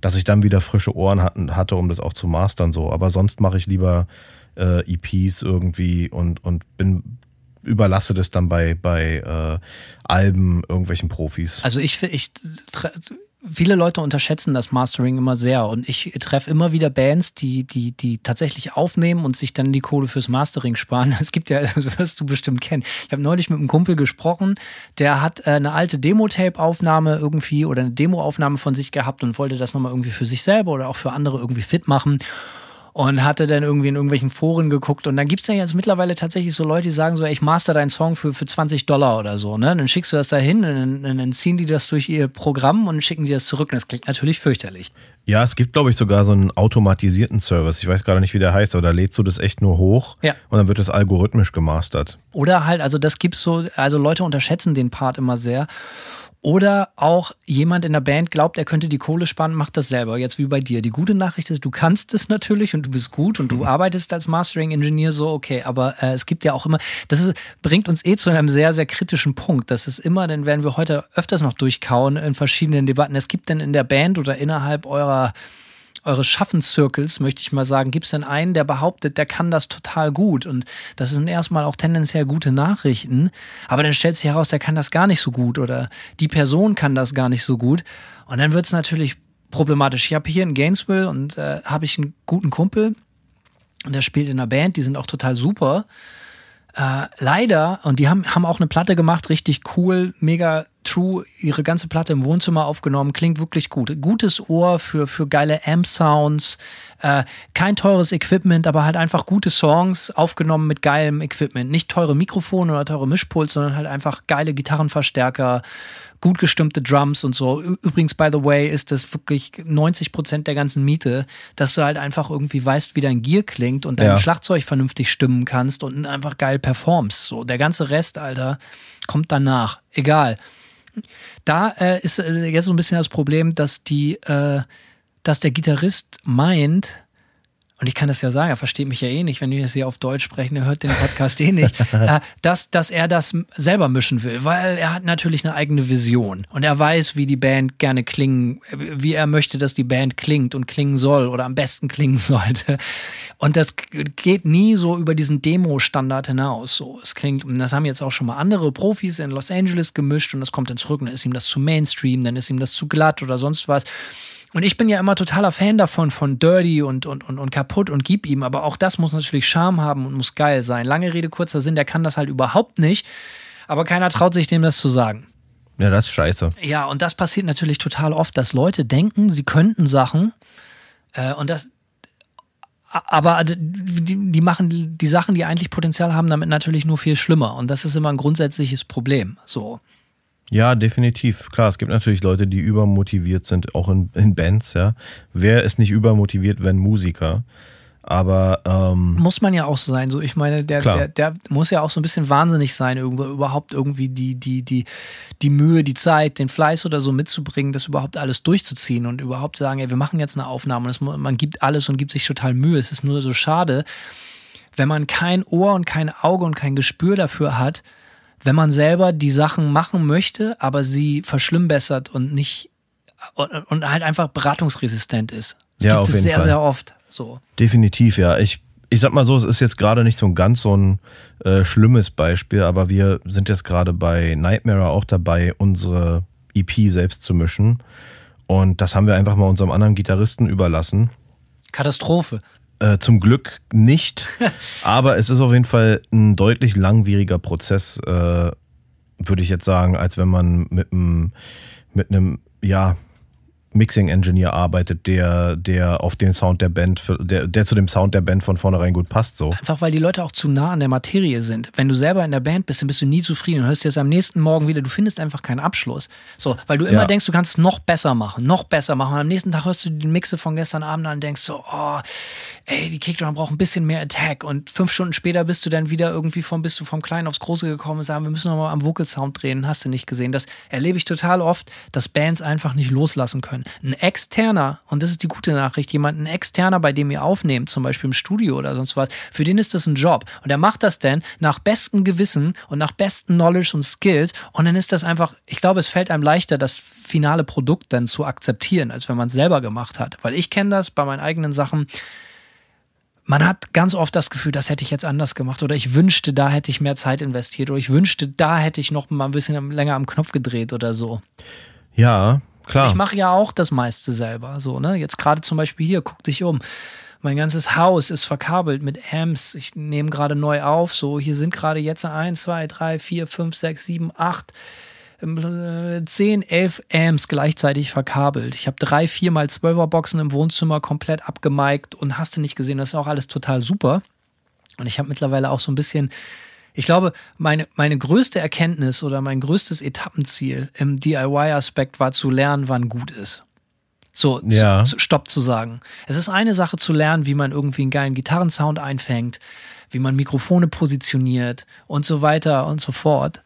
dass ich dann wieder frische Ohren hatten, hatte, um das auch zu mastern so. Aber sonst mache ich lieber äh, EPs irgendwie und, und bin überlasse das dann bei, bei äh, Alben irgendwelchen Profis. Also ich, ich viele Leute unterschätzen das Mastering immer sehr und ich treffe immer wieder Bands, die, die, die tatsächlich aufnehmen und sich dann die Kohle fürs Mastering sparen. Es gibt ja, das wirst du bestimmt kennen. Ich habe neulich mit einem Kumpel gesprochen, der hat äh, eine alte Demo-Tape-Aufnahme irgendwie oder eine Demo-Aufnahme von sich gehabt und wollte das nochmal irgendwie für sich selber oder auch für andere irgendwie fit machen. Und hatte dann irgendwie in irgendwelchen Foren geguckt. Und dann gibt es ja jetzt mittlerweile tatsächlich so Leute, die sagen so, ey, ich master deinen Song für, für 20 Dollar oder so. Ne? Dann schickst du das dahin und dann, dann ziehen die das durch ihr Programm und schicken dir das zurück. Und das klingt natürlich fürchterlich. Ja, es gibt, glaube ich, sogar so einen automatisierten Service. Ich weiß gerade nicht, wie der heißt, aber da lädst du das echt nur hoch Ja. und dann wird das algorithmisch gemastert. Oder halt, also das gibt's so, also Leute unterschätzen den Part immer sehr. Oder auch jemand in der Band glaubt, er könnte die Kohle sparen, macht das selber. Jetzt wie bei dir. Die gute Nachricht ist, du kannst es natürlich und du bist gut und du arbeitest als Mastering-Ingenieur so, okay. Aber äh, es gibt ja auch immer, das ist, bringt uns eh zu einem sehr, sehr kritischen Punkt. Das ist immer, den werden wir heute öfters noch durchkauen in verschiedenen Debatten. Es gibt denn in der Band oder innerhalb eurer eures Schaffenszirkels, möchte ich mal sagen, gibt es denn einen, der behauptet, der kann das total gut? Und das sind erstmal auch tendenziell gute Nachrichten. Aber dann stellt sich heraus, der kann das gar nicht so gut oder die Person kann das gar nicht so gut. Und dann wird es natürlich problematisch. Ich habe hier in Gainesville und äh, habe ich einen guten Kumpel und der spielt in einer Band, die sind auch total super. Äh, leider, und die haben, haben auch eine Platte gemacht, richtig cool, mega true, ihre ganze Platte im Wohnzimmer aufgenommen, klingt wirklich gut. Gutes Ohr für, für geile Amp-Sounds, äh, kein teures Equipment, aber halt einfach gute Songs, aufgenommen mit geilem Equipment. Nicht teure Mikrofone oder teure Mischpult, sondern halt einfach geile Gitarrenverstärker, gut gestimmte Drums und so. Übrigens, by the way, ist das wirklich 90 Prozent der ganzen Miete, dass du halt einfach irgendwie weißt, wie dein Gear klingt und dein Ja. Schlagzeug vernünftig stimmen kannst und einfach geil performst. So, der ganze Rest, Alter, kommt danach. Egal. Da äh, ist äh, jetzt so ein bisschen das Problem, dass die, äh, dass der Gitarrist meint, und ich kann das ja sagen, er versteht mich ja eh nicht, wenn wir das hier auf Deutsch sprechen, er hört den Podcast eh nicht, äh, dass, dass er das selber mischen will, weil er hat natürlich eine eigene Vision und er weiß, wie die Band gerne klingen, äh, wie er möchte, dass die Band klingt und klingen soll oder am besten klingen sollte. Und das geht nie so über diesen Demo-Standard hinaus. So, es klingt, und das haben jetzt auch schon mal andere Profis in Los Angeles gemischt und das kommt dann zurück und dann ist ihm das zu Mainstream, dann ist ihm das zu glatt oder sonst was. Und ich bin ja immer totaler Fan davon, von Dirty und, und, und, und kaputt und gib ihm. Aber auch das muss natürlich Charme haben und muss geil sein. Lange Rede, kurzer Sinn, der kann das halt überhaupt nicht. Aber keiner traut sich dem das zu sagen. Ja, das ist scheiße. Ja, und das passiert natürlich total oft, dass Leute denken, sie könnten Sachen äh, und das. Aber die, die machen die, die Sachen, die eigentlich Potenzial haben, damit natürlich nur viel schlimmer. Und das ist immer ein grundsätzliches Problem. So. Ja, definitiv. Klar, es gibt natürlich Leute, die übermotiviert sind, auch in, in Bands, ja. Wer ist nicht übermotiviert, wenn Musiker? Aber ähm, muss man ja auch so sein. So, ich meine, der, der, der muss ja auch so ein bisschen wahnsinnig sein, irgendwo, überhaupt irgendwie die, die, die, die Mühe, die Zeit, den Fleiß oder so mitzubringen, das überhaupt alles durchzuziehen und überhaupt sagen, ey, wir machen jetzt eine Aufnahme und das, man gibt alles und gibt sich total Mühe. Es ist nur so schade, wenn man kein Ohr und kein Auge und kein Gespür dafür hat, wenn man selber die Sachen machen möchte, aber sie verschlimmbessert und nicht und, und halt einfach beratungsresistent ist. Das ja, gibt auf es jeden sehr, Fall. sehr oft. So. Definitiv, ja. Ich, ich sag mal so, es ist jetzt gerade nicht so ein ganz so ein äh, schlimmes Beispiel, aber wir sind jetzt gerade bei Nightmare auch dabei, unsere EP selbst zu mischen. Und das haben wir einfach mal unserem anderen Gitarristen überlassen. Katastrophe. Äh, zum Glück nicht, aber es ist auf jeden Fall ein deutlich langwieriger Prozess, äh, würde ich jetzt sagen, als wenn man mit einem, mit einem, ja, Mixing-Engineer arbeitet, der, der auf den Sound der Band, der, der zu dem Sound der Band von vornherein gut passt. So. Einfach weil die Leute auch zu nah an der Materie sind. Wenn du selber in der Band bist, dann bist du nie zufrieden und hörst dir das am nächsten Morgen wieder, du findest einfach keinen Abschluss. So, weil du immer Ja. denkst, du kannst es noch besser machen, noch besser machen. Und am nächsten Tag hörst du die Mixe von gestern Abend an und denkst so, oh, ey, die Kickdrum braucht ein bisschen mehr Attack. Und fünf Stunden später bist du dann wieder irgendwie vom, bist du vom Kleinen aufs Große gekommen und sagen, wir müssen noch mal am Vocal Sound drehen, hast du nicht gesehen. Das erlebe ich total oft, dass Bands einfach nicht loslassen können. Ein externer, und das ist die gute Nachricht, jemand, ein externer, bei dem ihr aufnehmt, zum Beispiel im Studio oder sonst was, für den ist das ein Job. Und er macht das dann nach bestem Gewissen und nach besten Knowledge und Skills. Und dann ist das einfach, ich glaube, es fällt einem leichter, das finale Produkt dann zu akzeptieren, als wenn man es selber gemacht hat. Weil ich kenne das bei meinen eigenen Sachen. Man hat ganz oft das Gefühl, das hätte ich jetzt anders gemacht oder ich wünschte, da hätte ich mehr Zeit investiert oder ich wünschte, da hätte ich noch mal ein bisschen länger am Knopf gedreht oder so. Ja, klar. Ich mache ja auch das meiste selber. So, ne? Jetzt gerade zum Beispiel hier, guck dich um. Mein ganzes Haus ist verkabelt mit Amps. Ich nehme gerade neu auf. So, hier sind gerade jetzt 1, 2, 3, 4, 5, 6, 7, 8, 10, 11 Amps gleichzeitig verkabelt. Ich habe drei, vier mal 12er Boxen im Wohnzimmer komplett abgemiked und hast du nicht gesehen. Das ist auch alles total super. Und ich habe mittlerweile auch so ein bisschen, ich glaube, meine, meine größte Erkenntnis oder mein größtes Etappenziel im DIY-Aspekt war zu lernen, wann gut ist. So, Ja. zu, Stopp zu sagen. Es ist eine Sache zu lernen, wie man irgendwie einen geilen Gitarrensound einfängt, wie man Mikrofone positioniert und so weiter und so fort.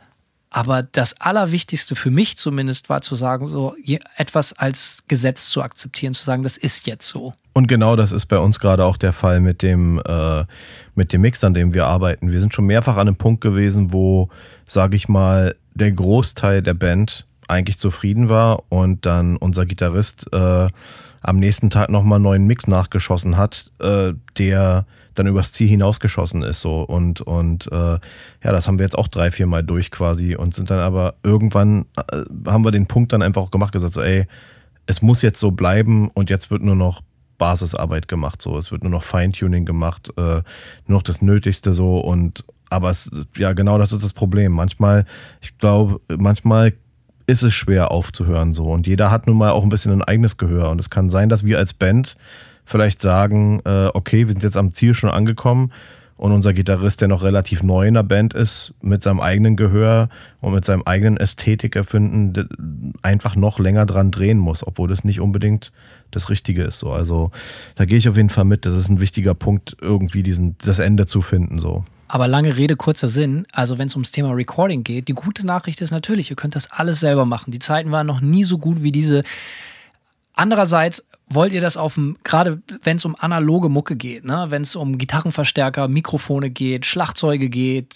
Aber das Allerwichtigste für mich zumindest war zu sagen, so etwas als Gesetz zu akzeptieren, zu sagen, das ist jetzt so. Und genau das ist bei uns gerade auch der Fall mit dem, äh, mit dem Mix, an dem wir arbeiten. Wir sind schon mehrfach an einem Punkt gewesen, wo, sage ich mal, der Großteil der Band eigentlich zufrieden war und dann unser Gitarrist äh, am nächsten Tag nochmal einen neuen Mix nachgeschossen hat, äh, der dann übers Ziel hinausgeschossen ist so und und äh, ja das haben wir jetzt auch drei vier Mal durch quasi und sind dann aber irgendwann äh, haben wir den Punkt dann einfach auch gemacht gesagt so ey es muss jetzt so bleiben und jetzt wird nur noch Basisarbeit gemacht. So, es wird nur noch Feintuning gemacht, äh, nur noch das Nötigste so und aber es, ja, genau das ist das Problem. Manchmal, ich glaube, manchmal ist es schwer aufzuhören so und jeder hat nun mal auch ein bisschen ein eigenes Gehör und es kann sein, dass wir als Band vielleicht sagen, äh, okay, wir sind jetzt am Ziel schon angekommen und unser Gitarrist, der noch relativ neu in der Band ist, mit seinem eigenen Gehör und mit seinem eigenen Ästhetikerfinden einfach noch länger dran drehen muss, obwohl das nicht unbedingt das Richtige ist. So. Also da gehe ich auf jeden Fall mit. Das ist ein wichtiger Punkt, irgendwie diesen, das Ende zu finden. So. Aber lange Rede, kurzer Sinn. Also wenn es ums Thema Recording geht, die gute Nachricht ist natürlich, ihr könnt das alles selber machen. Die Zeiten waren noch nie so gut wie diese. Andererseits wollt ihr das auf dem, gerade wenn es um analoge Mucke geht, ne? wenn es um Gitarrenverstärker, Mikrofone geht, Schlagzeuge geht,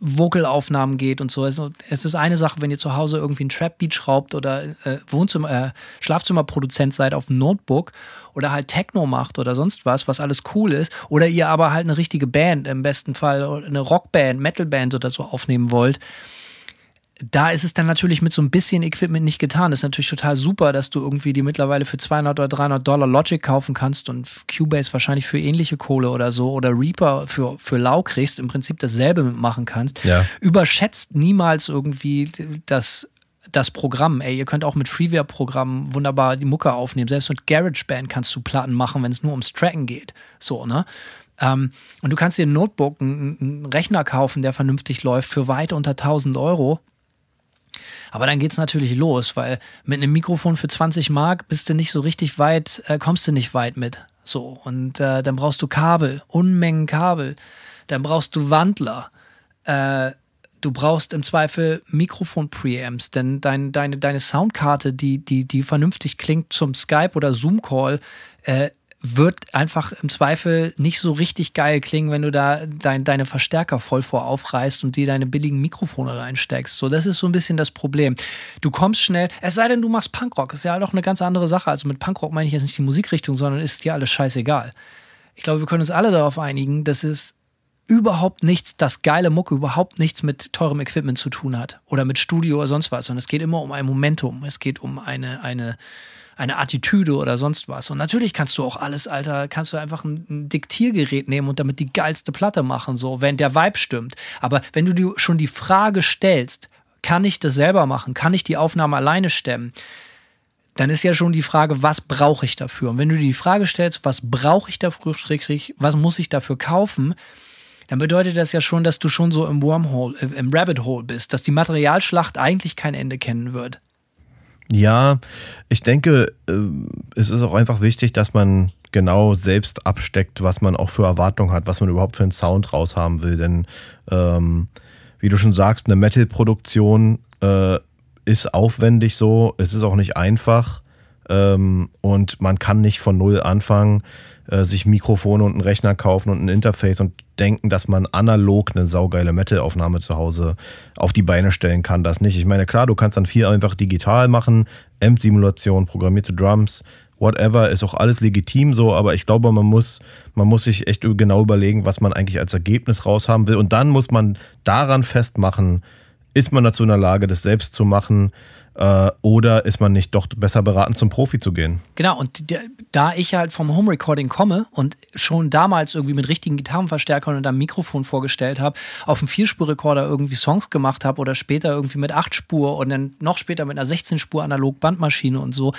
Vocalaufnahmen geht und so. Also, es ist eine Sache, wenn ihr zu Hause irgendwie einen Trap-Beat schraubt oder äh, Wohnzimmer, äh, Schlafzimmerproduzent seid auf dem Notebook oder halt Techno macht oder sonst was, was alles cool ist. Oder ihr aber halt eine richtige Band, im besten Fall eine Rockband, Metalband oder so aufnehmen wollt da ist es dann natürlich mit so ein bisschen Equipment nicht getan. Das ist natürlich total super, dass du irgendwie die mittlerweile für 200 oder 300 Dollar Logic kaufen kannst und Cubase wahrscheinlich für ähnliche Kohle oder so oder Reaper für, für lau kriegst, im Prinzip dasselbe mitmachen kannst. Ja. Überschätzt niemals irgendwie das, das Programm. Ey, ihr könnt auch mit Freeware-Programmen wunderbar die Mucke aufnehmen. Selbst mit GarageBand kannst du Platten machen, wenn es nur ums Tracken geht. So, ne? Ähm, und du kannst dir ein Notebook, einen, einen Rechner kaufen, der vernünftig läuft, für weit unter 1000 Euro. Aber dann geht's natürlich los, weil mit einem Mikrofon für 20 Mark bist du nicht so richtig weit, äh, kommst du nicht weit mit. So, und äh, dann brauchst du Kabel, Unmengen Kabel. Dann brauchst du Wandler. Äh, du brauchst im Zweifel Mikrofon-Preamps, denn dein, deine, deine Soundkarte, die, die, die vernünftig klingt zum Skype- oder Zoom-Call, äh, wird einfach im Zweifel nicht so richtig geil klingen, wenn du da dein, deine Verstärker voll vor aufreißt und dir deine billigen Mikrofone reinsteckst. So, das ist so ein bisschen das Problem. Du kommst schnell, es sei denn, du machst Punkrock. Ist ja auch eine ganz andere Sache. Also mit Punkrock meine ich jetzt nicht die Musikrichtung, sondern ist dir alles scheißegal. Ich glaube, wir können uns alle darauf einigen, dass es überhaupt nichts, das geile Mucke überhaupt nichts mit teurem Equipment zu tun hat oder mit Studio oder sonst was, sondern es geht immer um ein Momentum, es geht um eine, eine, eine Attitüde oder sonst was. Und natürlich kannst du auch alles, Alter, kannst du einfach ein, ein Diktiergerät nehmen und damit die geilste Platte machen, so, wenn der Vibe stimmt. Aber wenn du dir schon die Frage stellst, kann ich das selber machen? Kann ich die Aufnahme alleine stemmen? Dann ist ja schon die Frage, was brauche ich dafür? Und wenn du dir die Frage stellst, was brauche ich dafür, was muss ich dafür kaufen, dann bedeutet das ja schon, dass du schon so im Wormhole, äh, im Rabbit Hole bist, dass die Materialschlacht eigentlich kein Ende kennen wird. Ja, ich denke, äh, es ist auch einfach wichtig, dass man genau selbst absteckt, was man auch für Erwartungen hat, was man überhaupt für einen Sound raushaben will. Denn ähm, wie du schon sagst, eine Metal-Produktion äh, ist aufwendig so, es ist auch nicht einfach ähm, und man kann nicht von null anfangen. Äh, sich Mikrofone und einen Rechner kaufen und ein Interface und denken, dass man analog eine saugeile Metal-Aufnahme zu Hause auf die Beine stellen kann. Das nicht. Ich meine, klar, du kannst dann viel einfach digital machen, Amp-Simulation, programmierte Drums, whatever, ist auch alles legitim so, aber ich glaube, man muss, man muss sich echt genau überlegen, was man eigentlich als Ergebnis raushaben will. Und dann muss man daran festmachen, ist man dazu in der Lage, das selbst zu machen? Äh, oder ist man nicht doch besser beraten, zum Profi zu gehen? Genau, und da ich halt vom Home Recording komme und schon damals irgendwie mit richtigen Gitarrenverstärkern und einem Mikrofon vorgestellt habe, auf einem Vierspurrekorder irgendwie Songs gemacht habe oder später irgendwie mit acht Spur und dann noch später mit einer 16-Spur Analog-Bandmaschine und so,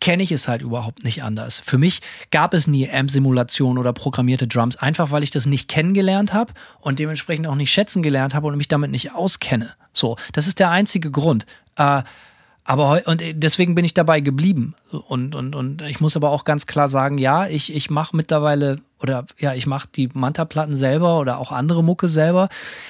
kenne ich es halt überhaupt nicht anders. Für mich gab es nie Amp-Simulation oder programmierte Drums, einfach weil ich das nicht kennengelernt habe und dementsprechend auch nicht schätzen gelernt habe und mich damit nicht auskenne. So, das ist der einzige Grund. Äh, aber und deswegen bin ich dabei geblieben. Und, und, und ich muss aber auch ganz klar sagen, ja, ich, ich mache mittlerweile oder ja, ich mache die Manta-Platten selber oder auch andere Mucke selber.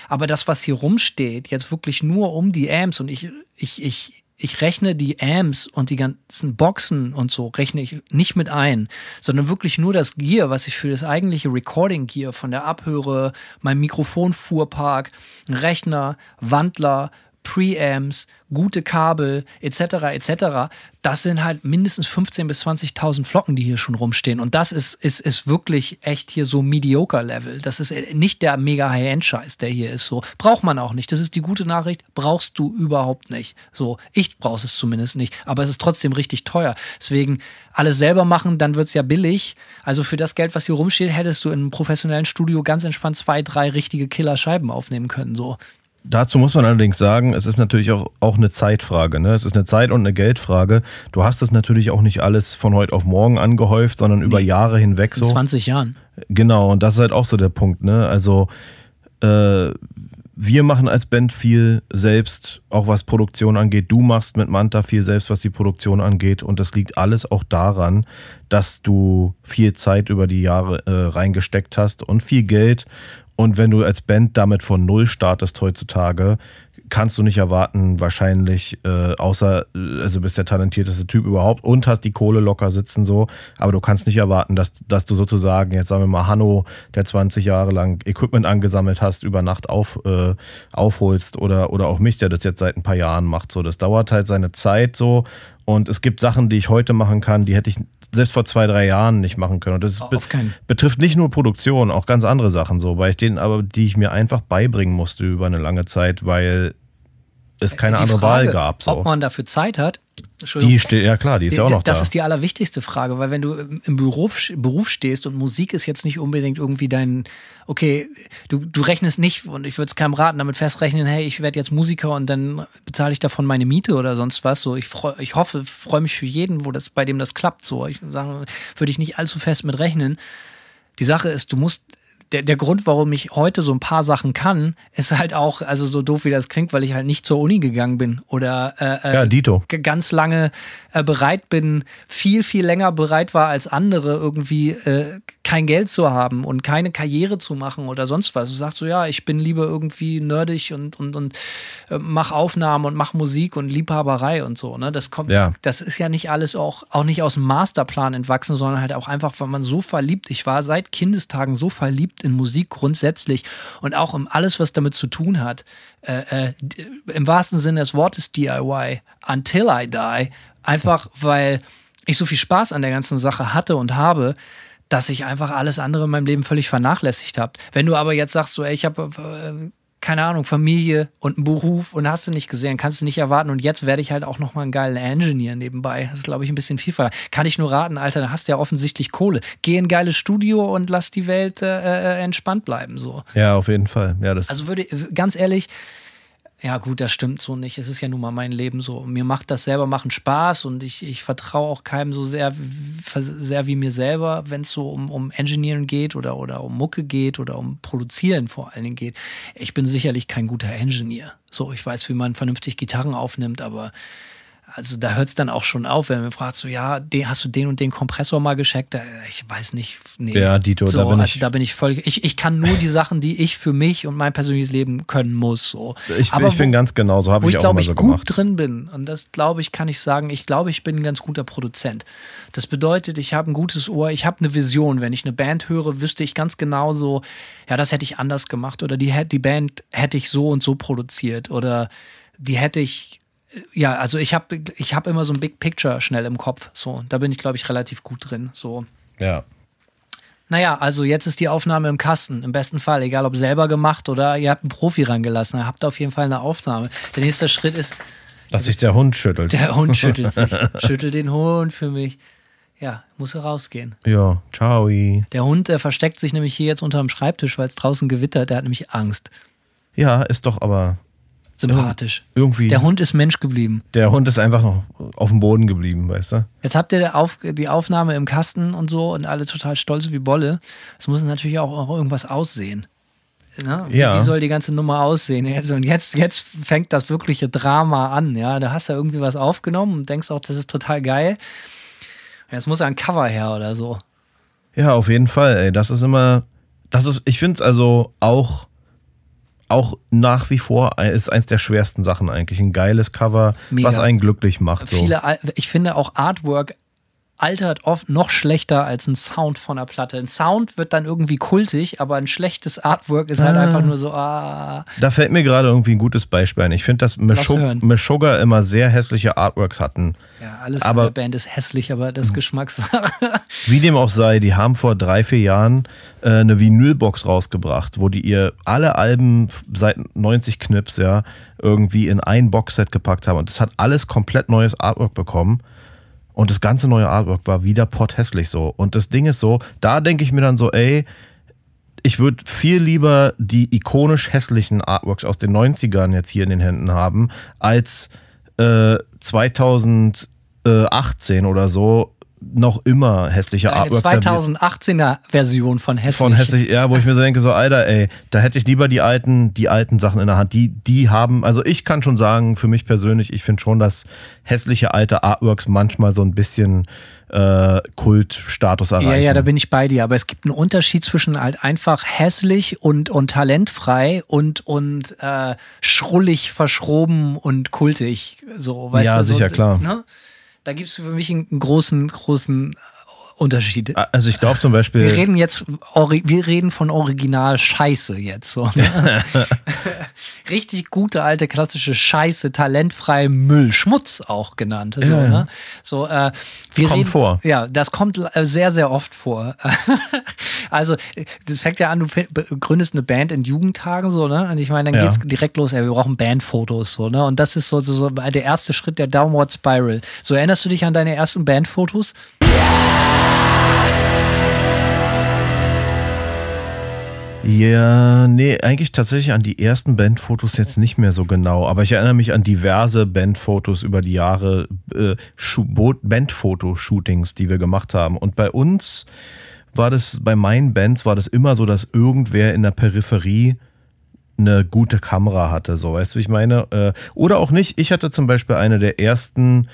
Aber das, was hier rumsteht, jetzt wirklich nur um die Amps und ich, ich, ich, ich rechne die Amps und die ganzen Boxen und so rechne ich nicht mit ein, sondern wirklich nur das Gear, was ich für das eigentliche Recording Gear von der Abhöre, mein Mikrofonfuhrpark, Rechner, Wandler, Preamps, gute Kabel etc. etc. Das sind halt mindestens 15.000 bis 20.000 Flocken, die hier schon rumstehen. Und das ist, ist, ist wirklich echt hier so mediocre Level. Das ist nicht der mega High-End-Scheiß, der hier ist. So braucht man auch nicht. Das ist die gute Nachricht. Brauchst du überhaupt nicht. So ich brauche es zumindest nicht. Aber es ist trotzdem richtig teuer. Deswegen alles selber machen, dann wird es ja billig. Also für das Geld, was hier rumsteht, hättest du in einem professionellen Studio ganz entspannt zwei, drei richtige Killer-Scheiben aufnehmen können. So Dazu muss man allerdings sagen, es ist natürlich auch, auch eine Zeitfrage. Ne? Es ist eine Zeit- und eine Geldfrage. Du hast es natürlich auch nicht alles von heute auf morgen angehäuft, sondern über nee, Jahre hinweg so. 20 Jahren. Genau, und das ist halt auch so der Punkt. Ne? Also äh, wir machen als Band viel selbst, auch was Produktion angeht. Du machst mit Manta viel selbst, was die Produktion angeht. Und das liegt alles auch daran, dass du viel Zeit über die Jahre äh, reingesteckt hast und viel Geld und wenn du als Band damit von Null startest heutzutage, kannst du nicht erwarten, wahrscheinlich, äh, außer, äh, also bist der talentierteste Typ überhaupt und hast die Kohle locker sitzen so, aber du kannst nicht erwarten, dass, dass du sozusagen, jetzt sagen wir mal, Hanno, der 20 Jahre lang Equipment angesammelt hast, über Nacht auf, äh, aufholst oder, oder auch mich, der das jetzt seit ein paar Jahren macht. So, das dauert halt seine Zeit so und es gibt Sachen, die ich heute machen kann, die hätte ich selbst vor zwei, drei Jahren nicht machen können. Und das be betrifft nicht nur Produktion, auch ganz andere Sachen so, weil ich denen aber, die ich mir einfach beibringen musste über eine lange Zeit, weil es keine die andere Frage, Wahl gab. So. Ob man dafür Zeit hat, die steht, ja klar, die ist ja auch noch das da. Das ist die allerwichtigste Frage, weil wenn du im Beruf, Beruf stehst und Musik ist jetzt nicht unbedingt irgendwie dein, okay, du, du rechnest nicht, und ich würde es keinem raten, damit festrechnen, hey, ich werde jetzt Musiker und dann bezahle ich davon meine Miete oder sonst was. So, ich, freu, ich hoffe, freue mich für jeden, wo das, bei dem das klappt. So, ich würde ich nicht allzu fest mit rechnen. Die Sache ist, du musst der, der Grund, warum ich heute so ein paar Sachen kann, ist halt auch, also so doof wie das klingt, weil ich halt nicht zur Uni gegangen bin oder äh, Ja, Dito. ganz lange äh, bereit bin, viel, viel länger bereit war als andere, irgendwie äh, kein Geld zu haben und keine Karriere zu machen oder sonst was. Du sagst so, ja, ich bin lieber irgendwie nerdig und, und, und äh, mach Aufnahmen und mach Musik und Liebhaberei und so. Ne? Das kommt, Ja. das ist ja nicht alles auch, auch nicht aus dem Masterplan entwachsen, sondern halt auch einfach, weil man so verliebt, ich war seit Kindestagen so verliebt in Musik grundsätzlich und auch in alles, was damit zu tun hat. Äh, äh, Im wahrsten Sinne des Wortes DIY, until I die. Einfach, weil ich so viel Spaß an der ganzen Sache hatte und habe, dass ich einfach alles andere in meinem Leben völlig vernachlässigt habe. Wenn du aber jetzt sagst, so, ey, ich habe äh, keine Ahnung, Familie und einen Beruf und hast du nicht gesehen, kannst du nicht erwarten. Und jetzt werde ich halt auch noch mal einen geilen Engineer nebenbei. Das ist, glaube ich, ein bisschen viel verlangt. Kann ich nur raten, Alter, da hast du ja offensichtlich Kohle. Geh in ein geiles Studio und lass die Welt äh, äh, entspannt bleiben. So. Ja, auf jeden Fall. Ja, das Also würde, ganz ehrlich, ja gut, das stimmt so nicht. Es ist ja nun mal mein Leben so. Mir macht das selber machen Spaß und ich, ich vertraue auch keinem so sehr, sehr wie mir selber, wenn es so um, um Engineering geht oder, oder um Mucke geht oder um Produzieren vor allen Dingen geht. Ich bin sicherlich kein guter Engineer. So, ich weiß, wie man vernünftig Gitarren aufnimmt, aber also da hört es dann auch schon auf, wenn man fragt, so ja, den, hast du den und den Kompressor mal gecheckt? Äh, Ich weiß nicht. Nee. Ja, Dito, so, da bin also ich- da bin ich völlig. Ich, ich kann nur die Sachen, die ich für mich und mein persönliches Leben können muss. So. ich, Aber ich bin wo- ganz genauso, habe wo ich ich auch glaube immer ich so gut gemacht. drin bin und das glaube ich kann ich sagen ich glaube ich bin ein ganz guter Produzent das bedeutet ich habe ein gutes Ohr ich habe eine Vision wenn ich eine Band höre wüsste ich ganz genau so ja das hätte ich anders gemacht oder die hätte die Band hätte ich so und so produziert oder die hätte ich ja also ich habe ich habe immer so ein Big Picture schnell im Kopf so da bin ich glaube ich relativ gut drin so Ja. naja, also jetzt ist die Aufnahme im Kasten. Im besten Fall, egal ob selber gemacht oder ihr habt einen Profi rangelassen. Ihr habt auf jeden Fall eine Aufnahme. Der nächste Schritt ist, Dass sich der Hund schüttelt. der Hund schüttelt sich. Schüttelt den Hund für mich. Ja, muss er rausgehen. ja, ciao. Der Hund der versteckt sich nämlich hier jetzt unterm Schreibtisch, weil es draußen gewittert. Der hat nämlich Angst. Ja, ist doch aber Sympathisch. irgendwie. Der Hund ist Mensch geblieben. der Hund ist einfach noch auf dem Boden geblieben, weißt du? Jetzt habt ihr auf, die Aufnahme im Kasten und so und alle total stolz wie Bolle. Es muss natürlich auch, irgendwas aussehen. Ne? Wie, Ja. wie soll die ganze Nummer aussehen? Jetzt, und jetzt, jetzt fängt das wirkliche Drama an. Ja, da hast du irgendwie was aufgenommen und denkst auch, das ist total geil. Jetzt muss ein Cover her oder so. Ja, auf jeden Fall, ey. Das ist immer, das ist, ich finde es also auch, auch nach wie vor ist eins der schwersten Sachen eigentlich. Ein geiles Cover, Mega. was einen glücklich macht. So. Viele, ich finde auch Artwork altert oft noch schlechter als ein Sound von der Platte. Ein Sound wird dann irgendwie kultig, aber ein schlechtes Artwork ist halt Ah. einfach nur so, ah. Da fällt mir gerade irgendwie ein gutes Beispiel ein. Ich finde, dass. Meshuggah immer sehr hässliche Artworks hatten. Ja, alles Aber- in der Band ist hässlich, aber das Geschmackssache. Wie dem auch sei, die haben vor drei, vier Jahren äh, eine Vinylbox rausgebracht, wo die ihr alle Alben seit 90 Knips, ja, irgendwie in ein Boxset gepackt haben. Und das hat alles komplett neues Artwork bekommen. Und das ganze neue Artwork war wieder potthässlich so. Und das Ding ist so, da denke ich mir dann so, ey, ich würde viel lieber die ikonisch hässlichen Artworks aus den 90ern jetzt hier in den Händen haben, als äh, 2018 oder so noch immer hässliche Eine Artworks. da die- 2018er Version von hässlich. von hässlich, ja, wo ich mir so denke, so, Alter, ey, da hätte ich lieber die alten, die alten Sachen in der Hand. Die, die haben, also ich kann schon sagen, für mich persönlich, ich finde schon, dass hässliche alte Artworks manchmal so ein bisschen äh, Kultstatus erreichen. Ja, ja, da bin ich bei dir. Aber es gibt einen Unterschied zwischen halt einfach hässlich und, und talentfrei und, und äh, schrullig, verschroben und kultig. So, weißt Ja, du, so, sicher, klar. Ne? Da gibt es für mich einen großen, großen Unterschied. also ich glaube zum Beispiel. Wir reden jetzt, wir reden von Original Scheiße jetzt. So, ne? Richtig gute alte klassische Scheiße, talentfrei Müll, Schmutz auch genannt. So, Ja, ne? so äh, wir Kommt reden, vor. Ja, das kommt äh, sehr, sehr oft vor. also äh, das fängt ja an, du gründest eine Band in Jugendtagen so, ne? Und ich meine, dann Ja. geht's direkt los, ey, wir brauchen Bandfotos so, ne? Und das ist so, so, so der erste Schritt der Downward Spiral. So erinnerst du dich an deine ersten Bandfotos? Ja, nee, eigentlich tatsächlich an die ersten Bandfotos jetzt nicht mehr so genau, aber ich erinnere mich an diverse Bandfotos über die Jahre, äh, Bandfotoshootings, die wir gemacht haben. Und bei uns war das, bei meinen Bands war das immer so, dass irgendwer in der Peripherie eine gute Kamera hatte, so, weißt du, wie ich meine? Äh, oder auch nicht. Ich hatte zum Beispiel eine der ersten,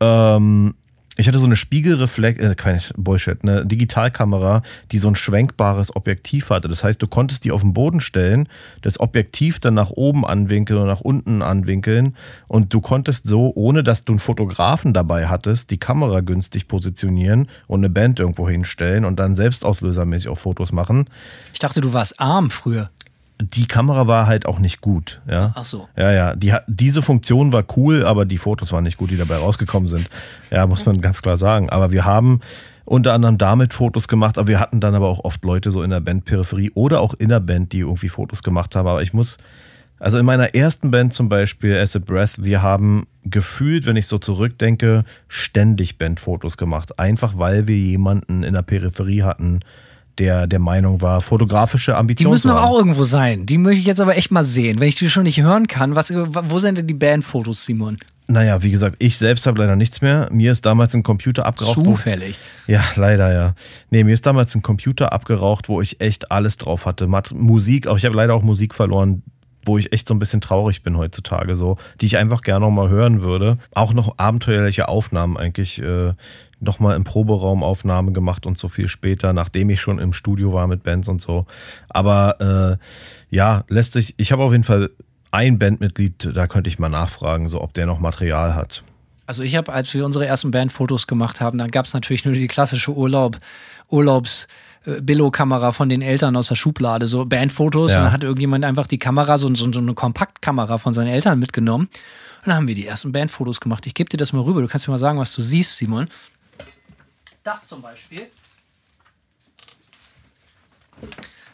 ähm, ich hatte so eine Spiegelreflex, äh, kein Bullshit, eine Digitalkamera, die so ein schwenkbares Objektiv hatte. Das heißt, du konntest die auf den Boden stellen, das Objektiv dann nach oben anwinkeln und nach unten anwinkeln und du konntest so, ohne dass du einen Fotografen dabei hattest, die Kamera günstig positionieren und eine Band irgendwo hinstellen und dann selbstauslösermäßig auch Fotos machen. Ich dachte, du warst arm früher. Die Kamera war halt auch nicht gut, ja. Ach so. Ja, ja. Die, diese Funktion war cool, aber die Fotos waren nicht gut, die dabei rausgekommen sind. Ja, muss man ganz klar sagen. Aber wir haben unter anderem damit Fotos gemacht, aber wir hatten dann aber auch oft Leute so in der Bandperipherie oder auch in der Band, die irgendwie Fotos gemacht haben. Aber ich muss, also in meiner ersten Band zum Beispiel, Acid Breath, wir haben gefühlt, wenn ich so zurückdenke, ständig Bandfotos gemacht. Einfach weil wir jemanden in der Peripherie hatten, der der Meinung war, fotografische Die Ambitionen müssen zu doch auch irgendwo sein. Die möchte ich jetzt aber echt mal sehen. Wenn ich die schon nicht hören kann, was, wo sind denn die Bandfotos, Simon? Naja, wie gesagt, ich selbst habe leider nichts mehr. Mir ist damals ein Computer abgeraucht. wo- Zufällig. Ja, leider, ja. Nee, mir ist damals ein Computer abgeraucht, wo ich echt alles drauf hatte. Musik, auch ich habe leider auch Musik verloren, wo ich echt so ein bisschen traurig bin heutzutage, so, die ich einfach gerne noch mal hören würde. Auch noch abenteuerliche Aufnahmen eigentlich, äh, noch mal im Proberaum Aufnahmen gemacht und so viel später, nachdem ich schon im Studio war mit Bands und so. Aber äh, ja, lässt sich, ich habe auf jeden Fall ein Bandmitglied, da könnte ich mal nachfragen, so ob der noch Material hat. Also ich habe, als wir unsere ersten Bandfotos gemacht haben, dann gab es natürlich nur die klassische Urlaub, Urlaubs äh, Billo-Kamera von den Eltern aus der Schublade, so Bandfotos. Ja. Und dann hat irgendjemand einfach die Kamera, so, so, so eine Kompaktkamera von seinen Eltern mitgenommen. Und dann haben wir die ersten Bandfotos gemacht. Ich gebe dir das mal rüber. Du kannst mir mal sagen, was du siehst, Simon. Das zum Beispiel.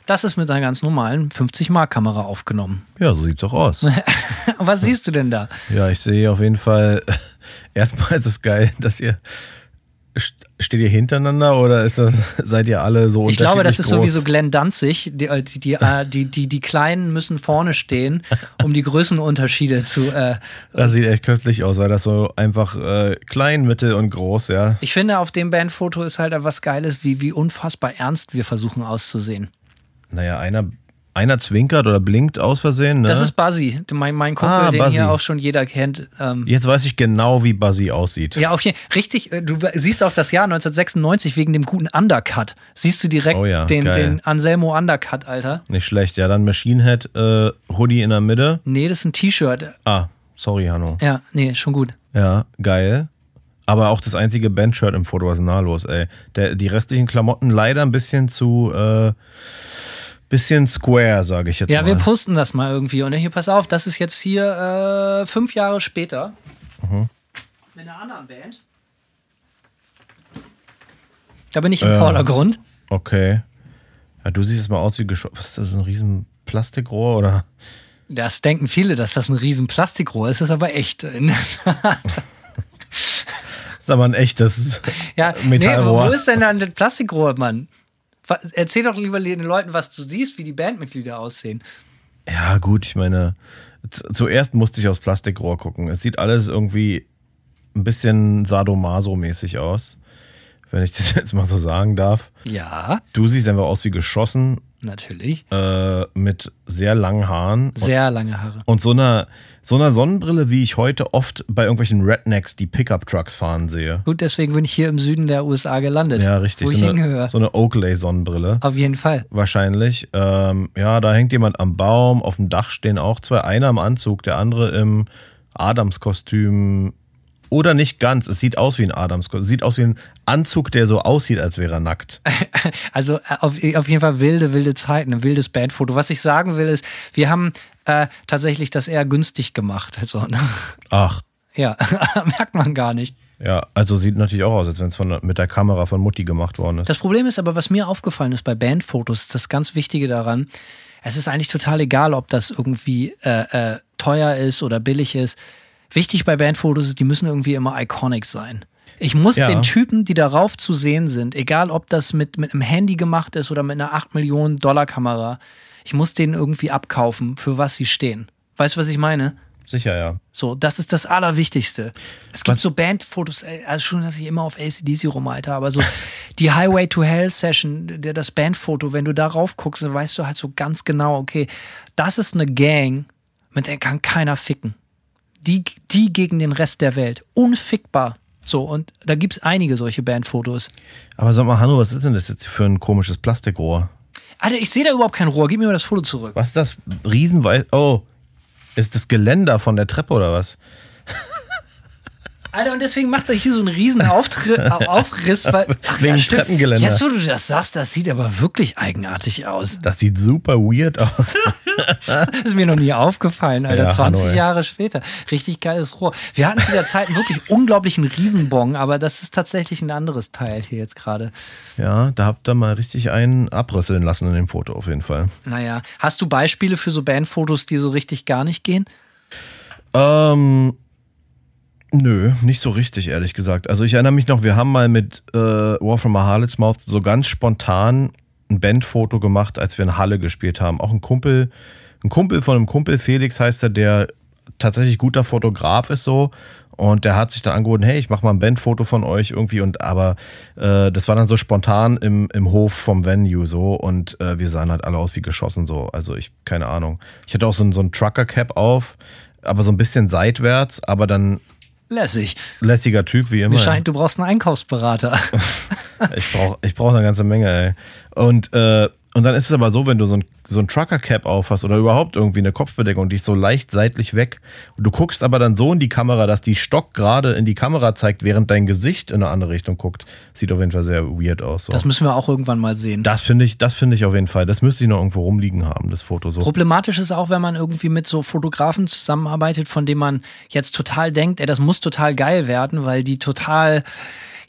Das ist mit einer ganz normalen 50-Mark-Kamera aufgenommen. Ja, so sieht's auch aus. Was siehst du denn da? Ja, ich sehe auf jeden Fall, erstmal ist es geil, dass ihr, steht ihr hintereinander oder ist das, seid ihr alle so Ich glaube, das unterschiedlich ist groß? sowieso Glenn Danzig. Die, äh, die, die, äh, die, die, die Kleinen müssen vorne stehen, um die Größenunterschiede zu. Äh, Das sieht echt köstlich aus, weil das so einfach äh, klein, mittel und groß, ja. ich finde, auf dem Bandfoto ist halt was Geiles, wie, wie unfassbar ernst wir versuchen auszusehen. Naja, einer, einer zwinkert oder blinkt aus Versehen, ne? Das ist Buzzy, mein, mein Kumpel, Ah, den Buzzy. hier auch schon jeder kennt. Ähm, Jetzt weiß ich genau, wie Buzzy aussieht. ja, auf jeden Richtig, äh, du siehst auch das Jahr 1996 wegen dem guten Undercut. Siehst du direkt Oh ja, den, den Anselmo Undercut, Alter? Nicht schlecht, ja. Dann Machine Head, äh, Hoodie in der Mitte. Nee, das ist ein T-Shirt. Ah, sorry, Hanno. Ja, nee, schon gut. Ja, geil. Aber auch das einzige Bandshirt im Foto, was ist denn da los, ey? Der, die restlichen Klamotten leider ein bisschen zu, äh, bisschen square, sage ich jetzt Ja, mal. wir posten das mal irgendwie. Und hier, pass auf, das ist jetzt hier äh, fünf Jahre später. Mhm. Mit einer anderen Band. Da bin ich im Ja. Vordergrund. Okay. Ja, du siehst es mal aus wie geschossen. Was ist das, ein riesen Plastikrohr oder? Das denken viele, dass das ein riesen Plastikrohr ist, ist aber echt. In- Das ist aber ein echtes ja, nee, Metallrohr. wo ist denn dann das Plastikrohr, Mann? Erzähl doch lieber den Leuten, was du siehst, wie die Bandmitglieder aussehen. Ja, gut, ich meine, zuerst musste ich aufs Plastikrohr gucken. Es sieht alles irgendwie ein bisschen Sadomaso-mäßig aus, wenn ich das jetzt mal so sagen darf. Ja, Du siehst einfach aus wie geschossen, natürlich. äh, mit sehr langen Haaren und, Sehr lange Haare. und so einer, so einer Sonnenbrille, wie ich heute oft bei irgendwelchen Rednecks, die Pickup-Trucks fahren sehe. Gut, deswegen bin ich hier im Süden der USA gelandet. Ja, richtig. Wo ich so, hingehöre. eine, so eine Oakley-Sonnenbrille. Auf jeden Fall. Wahrscheinlich. Ähm, ja, da hängt jemand am Baum, auf dem Dach stehen auch zwei. Einer im Anzug, der andere im Adamskostüm. Oder nicht ganz. Es sieht aus wie ein Adamskostüm. Es sieht aus wie ein Anzug, der so aussieht, als wäre er nackt. Also äh, auf, auf jeden Fall wilde, wilde Zeiten, ein wildes Bandfoto. Was ich sagen will, ist, wir haben äh, tatsächlich das eher günstig gemacht. Also, ne? Ach, Ja, merkt man gar nicht. ja. Also sieht natürlich auch aus, als wenn es von, mit der Kamera von Mutti gemacht worden ist. Das Problem ist aber, was mir aufgefallen ist bei Bandfotos, ist das ganz Wichtige daran, es ist eigentlich total egal, ob das irgendwie äh, äh, teuer ist oder billig ist. Wichtig bei Bandfotos ist, die müssen irgendwie immer iconic sein. Ich muss Ja. den Typen, die darauf zu sehen sind, egal ob das mit, mit einem Handy gemacht ist oder mit einer 8 Millionen Dollar Kamera, ich muss denen irgendwie abkaufen, für was sie stehen. Weißt du, was ich meine? sicher, ja. So, das ist das Allerwichtigste. Es gibt Was- so Bandfotos, also schon, dass ich immer auf ACDC rumhalte, aber so die Highway to Hell Session, der, das Bandfoto, wenn du darauf guckst, dann weißt du halt so ganz genau, okay, das ist eine Gang, mit der kann keiner ficken. Die, die gegen den Rest der Welt. Unfickbar. So, und da gibt es einige solche Bandfotos. Aber sag mal, Hanno, was ist denn das jetzt für ein komisches Plastikrohr? Alter, ich sehe da überhaupt kein Rohr. Gib mir mal das Foto zurück. Was ist das? Riesenweit. Oh, ist das Geländer von der Treppe oder was? Alter, und deswegen macht er hier so einen riesen Auftritt, Aufriss. Weil, ach, Wegen stimmt. Treppengeländer. Jetzt, wo du das sagst, das sieht aber wirklich eigenartig aus. Das sieht super weird aus. Das ist mir noch nie aufgefallen, Alter. Ja, 20 Hanoi. Jahre später. Richtig geiles Rohr. Wir hatten zu der Zeit einen wirklich unglaublichen Riesenbong, aber das ist tatsächlich ein anderes Teil hier jetzt gerade. ja, da habt ihr mal richtig einen abrüsseln lassen in dem Foto auf jeden Fall. Naja, hast du Beispiele für so Bandfotos, die so richtig gar nicht gehen? Ähm, nö, nicht so richtig, ehrlich gesagt. Also ich erinnere mich noch, wir haben mal mit äh, War from a Harlot's Mouth so ganz spontan ein Bandfoto gemacht, als wir in Halle gespielt haben. Auch ein Kumpel, ein Kumpel von einem Kumpel, Felix heißt er, der tatsächlich guter Fotograf ist so. Und der hat sich dann angeboten, hey, ich mache mal ein Bandfoto von euch irgendwie. Und aber äh, das war dann so spontan im, im Hof vom Venue so. Und äh, wir sahen halt alle aus wie geschossen so. Also ich, keine Ahnung. Ich hatte auch so, so ein Trucker-Cap auf, aber so ein bisschen seitwärts, aber dann Lässig. lässiger Typ wie immer. Mir scheint, du brauchst einen Einkaufsberater. Ich brauche ich brauch eine ganze Menge, ey. Und, äh, und dann ist es aber so, wenn du so ein, so ein Trucker-Cap auf hast oder überhaupt irgendwie eine Kopfbedeckung, die ist so leicht seitlich weg. Und du guckst aber dann so in die Kamera, dass die Stock gerade in die Kamera zeigt, während dein Gesicht in eine andere Richtung guckt. Sieht auf jeden Fall sehr weird aus. So. Das müssen wir auch irgendwann mal sehen. Das finde ich, das finde ich auf jeden Fall. Das müsste ich noch irgendwo rumliegen haben, das Foto so. Problematisch ist auch, wenn man irgendwie mit so Fotografen zusammenarbeitet, von denen man jetzt total denkt, ey, das muss total geil werden, weil die total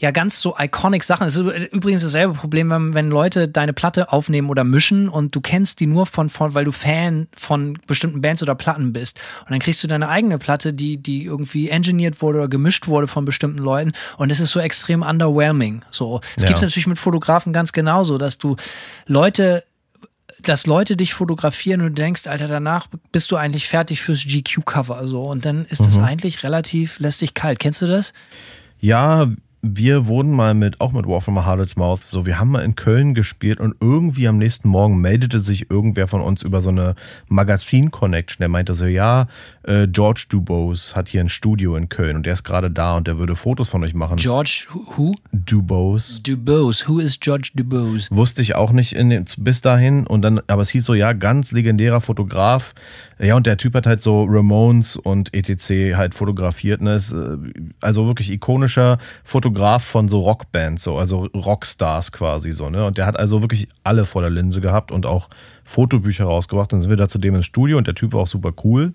ja ganz so iconic Sachen. Es ist übrigens dasselbe Problem, wenn, wenn Leute deine Platte aufnehmen oder mischen und du kennst die nur von, von, weil du Fan von bestimmten Bands oder Platten bist. Und dann kriegst du deine eigene Platte, die, die irgendwie engineert wurde oder gemischt wurde von bestimmten Leuten. Und es ist so extrem underwhelming. So. Es Ja. gibt natürlich mit Fotografen ganz genauso, dass du Leute dass Leute dich fotografieren und du denkst, Alter, danach bist du eigentlich fertig fürs GQ-Cover. So. Und dann ist es eigentlich relativ lästig kalt. Kennst du das? Ja, wir wurden mal mit, auch mit War from a Harlot's Mouth, so, wir haben mal in Köln gespielt und irgendwie am nächsten Morgen meldete sich irgendwer von uns über so eine Magazin-Connection. Der meinte so, ja, äh, George Dubose hat hier ein Studio in Köln und der ist gerade da und der würde Fotos von euch machen. George who? Dubose. Dubose. Who is George Dubose? Wusste ich auch nicht den, bis dahin. Und dann, aber es hieß so, ja, ganz legendärer Fotograf. Ja, und der Typ hat halt so Ramones und etc. halt fotografiert. Ne? Ist, äh, also wirklich ikonischer Fotograf von so Rockbands, so, also Rockstars quasi so, ne? Und der hat also wirklich alle vor der Linse gehabt und auch Fotobücher rausgebracht. Dann sind wir da zu dem ins Studio und der Typ war auch super cool.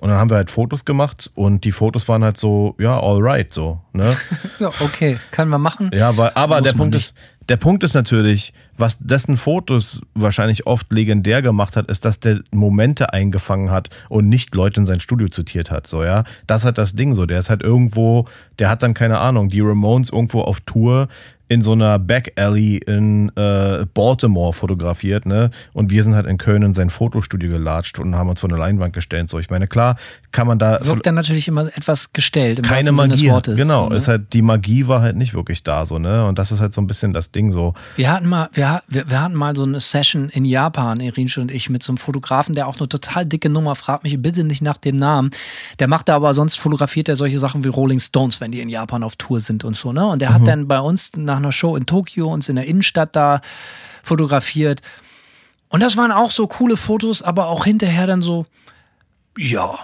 Und dann haben wir halt Fotos gemacht und die Fotos waren halt so, ja, alright, so, ne? Ja, okay. Können wir machen. Ja, aber, aber Muss der Punkt nicht. ist, der Punkt ist natürlich, was dessen Fotos wahrscheinlich oft legendär gemacht hat, ist, dass der Momente eingefangen hat und nicht Leute in sein Studio zitiert hat. So, ja. Das hat das Ding so. Der ist halt irgendwo, der hat dann keine Ahnung, die Ramones irgendwo auf Tour in so einer Back Alley in äh, Baltimore fotografiert, ne? Und wir sind halt in Köln in sein Fotostudio gelatscht und haben uns vor eine Leinwand gestellt. So, ich meine, klar, kann man da Wirkt dann natürlich immer etwas gestellt. Im keine Magie. Genau, so, ne? ist halt die Magie war halt nicht wirklich da so, ne? Und das ist halt so ein bisschen das Ding so. Wir hatten mal, wir, wir, wir hatten mal so eine Session in Japan, Irinche und ich, mit so einem Fotografen, der auch eine total dicke Nummer, fragt mich bitte nicht nach dem Namen. Der macht da aber sonst fotografiert er solche Sachen wie Rolling Stones, wenn die in Japan auf Tour sind und so, ne? Und der hat dann bei uns nach einer Show in Tokio uns in der Innenstadt da fotografiert. Und das waren auch so coole Fotos, aber auch hinterher dann so, ja,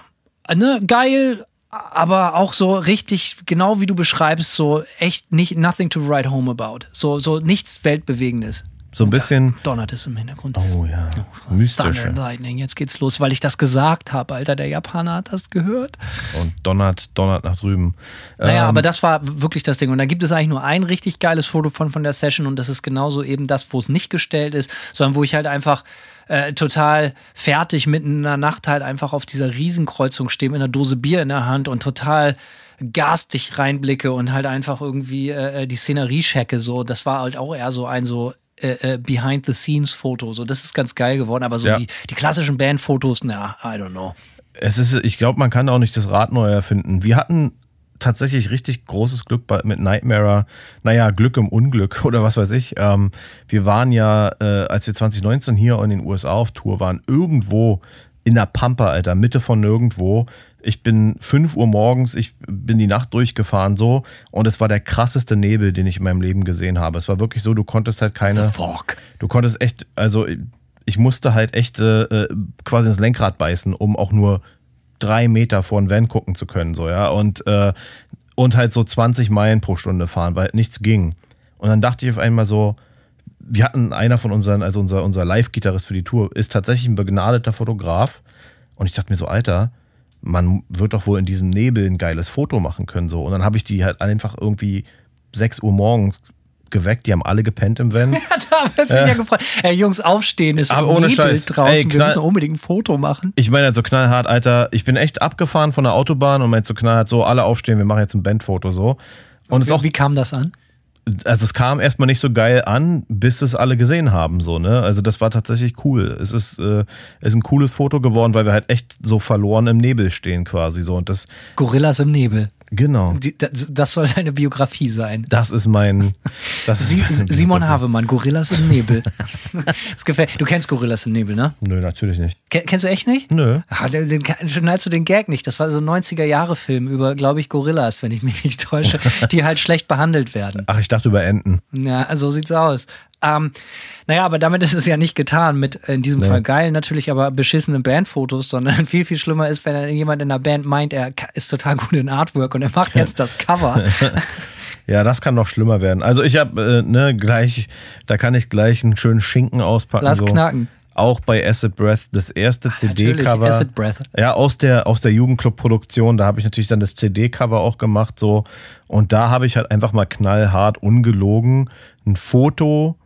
ne, geil, aber auch so richtig, genau wie du beschreibst, so echt nicht nothing to write home about. So, so nichts Weltbewegendes. So ein bisschen. Donnert es im Hintergrund. Oh ja. Thunder Mystische. and Lightning, jetzt geht's los, weil ich das gesagt habe, Alter. Der Japaner hat das gehört. Und donnert, donnert nach drüben. Naja, Ähm, aber das war wirklich das Ding. Und dann gibt es eigentlich nur ein richtig geiles Foto von, von der Session und das ist genauso eben das, wo es nicht gestellt ist, sondern wo ich halt einfach äh, total fertig mitten in der Nacht halt einfach auf dieser Riesenkreuzung stehe mit einer Dose Bier in der Hand und total garstig reinblicke und halt einfach irgendwie äh, die Szenerie checke. So, das war halt auch eher so ein so äh, äh, Behind-the-Scenes-Foto. So, das ist ganz geil geworden, aber so Ja. die, die klassischen Bandfotos, na, I don't know. Es ist, ich glaube, man kann auch nicht das Rad neu erfinden. Wir hatten tatsächlich richtig großes Glück mit Nightmare. Naja, Glück im Unglück oder was weiß ich. Ähm, wir waren ja, äh, als wir 2019 hier in den USA auf Tour waren, irgendwo in der Pampa, Alter, Mitte von nirgendwo. Ich bin 5 Uhr morgens, ich bin die Nacht durchgefahren so und es war der krasseste Nebel, den ich in meinem Leben gesehen habe. Es war wirklich so, du konntest halt keine. Fuck. Du konntest echt, also ich musste halt echt äh, quasi ins Lenkrad beißen, um auch nur drei Meter vor den Van gucken zu können, so, ja. Und, äh, und halt so 20 Meilen pro Stunde fahren, weil nichts ging. Und dann dachte ich auf einmal so, wir hatten einer von unseren, also unser, unser Live-Gitarrist für die Tour, ist tatsächlich ein begnadeter Fotograf. Und ich dachte mir so, Alter, man wird doch wohl in diesem Nebel ein geiles Foto machen können. So. Und dann habe ich die halt einfach irgendwie 6 Uhr morgens geweckt, die haben alle gepennt im Van. Ja, da haben wir sich ja. gefreut. Ey, Jungs, aufstehen ist Aber ohne Nebel Scheiß. draußen. Ey, wir müssen unbedingt ein Foto machen. Ich meine halt so knallhart, Alter, ich bin echt abgefahren von der Autobahn und meinte so knallhart, so alle aufstehen, wir machen jetzt ein Bandfoto so. Und ist auch, Wie kam das an? Also es kam erstmal nicht so geil an, bis es alle gesehen haben, so, ne? Also das war tatsächlich cool. Es ist, äh, ist ein cooles Foto geworden, weil wir halt echt so verloren im Nebel stehen quasi so. Und das, Gorillas im Nebel. Genau, Die, das, das soll deine Biografie sein. das ist mein, das ist Sie, Simon Biografie. Havemann, Gorillas im Nebel. das gefällt. Du kennst Gorillas im Nebel, ne? Nö, natürlich nicht. Ken, kennst du echt nicht? Nö. Ah, den, den, schnallst du den Gag nicht. Das war so ein 90er-Jahre-Film über, glaube ich, Gorillas, wenn ich mich nicht täusche, die halt schlecht behandelt werden. Ach, ich dachte über Enten. Ja, so sieht's aus. Ähm, naja, aber damit ist es ja nicht getan mit in diesem Fall geil natürlich, aber beschissenen Bandfotos, sondern viel, viel schlimmer ist, wenn dann jemand in der Band meint, er ist total gut in Artwork und er macht jetzt das Cover. Ja, das kann noch schlimmer werden. Also ich habe, äh, ne, gleich, da kann ich gleich einen schönen Schinken auspacken. Lass so. knacken. Auch bei Acid Breath, das erste CD-Cover. Acid Breath. Ja, aus der, aus der Jugendclub-Produktion, da habe ich natürlich dann das CD-Cover auch gemacht, so. Und da habe ich halt einfach mal knallhart, ungelogen, ein Foto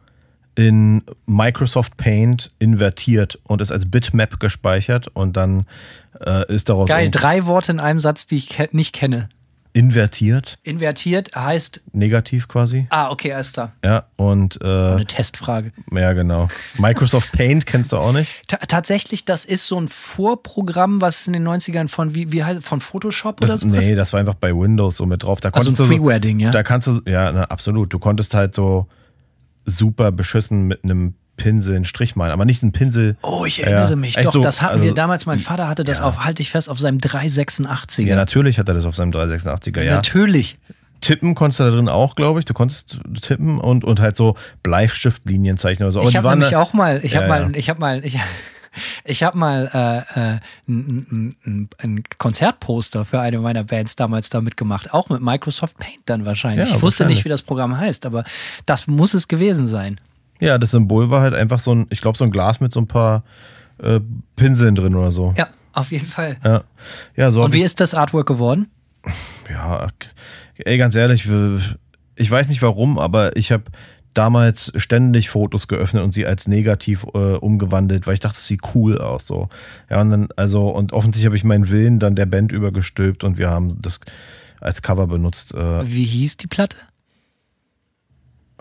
in Microsoft Paint invertiert und ist als Bitmap gespeichert und dann äh, ist daraus Geil, drei Worte in einem Satz, die ich ke nicht kenne. invertiert, Invertiert heißt, negativ quasi. ah, okay, alles klar. Ja, und äh, Eine Testfrage. ja, genau. Microsoft Paint kennst du auch nicht? Ta tatsächlich, das ist so ein Vorprogramm, was in den 90ern von, wie, wie von Photoshop oder Das, so nee, das war einfach bei Windows so mit drauf. Da Also ein Freeware-Ding, ja? Da kannst du, ja, na, absolut. Du konntest halt so super beschissen mit einem Pinsel einen Strich malen, aber nicht einen Pinsel. Oh, ich erinnere Ja, mich. Doch, so, das hatten also- wir damals. Mein Vater hatte das auf, halte ich fest, auf seinem 386er. Ja, natürlich hat er das auf seinem 386er, ja. Natürlich. Tippen konntest du da drin auch, glaube ich. Du konntest tippen und, und halt so Bleistiftlinien zeichnen oder so. Aber Ich habe nämlich auch mal, ich Ja, habe mal, ja. ich habe mal, ich, ich habe mal äh, äh, ein, ein, ein, Konzertposter für eine meiner Bands damals damit gemacht, auch mit Microsoft Paint dann wahrscheinlich. Ja, ich wusste wahrscheinlich. nicht, wie das Programm heißt, aber das muss es gewesen sein. Ja, das Symbol war halt einfach so ein, ich glaube, so ein Glas mit so ein paar äh, Pinseln drin oder so. Ja, auf jeden Fall. Ja, ja so. Und wie ist das Artwork geworden? Ja, ey, ganz ehrlich, ich weiß nicht warum, aber ich habe damals ständig Fotos geöffnet und sie als negativ äh, umgewandelt, weil ich dachte, das sieht cool aus so. Ja, und dann, also, und offensichtlich habe ich meinen Willen dann der Band übergestülpt und wir haben das als Cover benutzt. Äh, Wie hieß die Platte?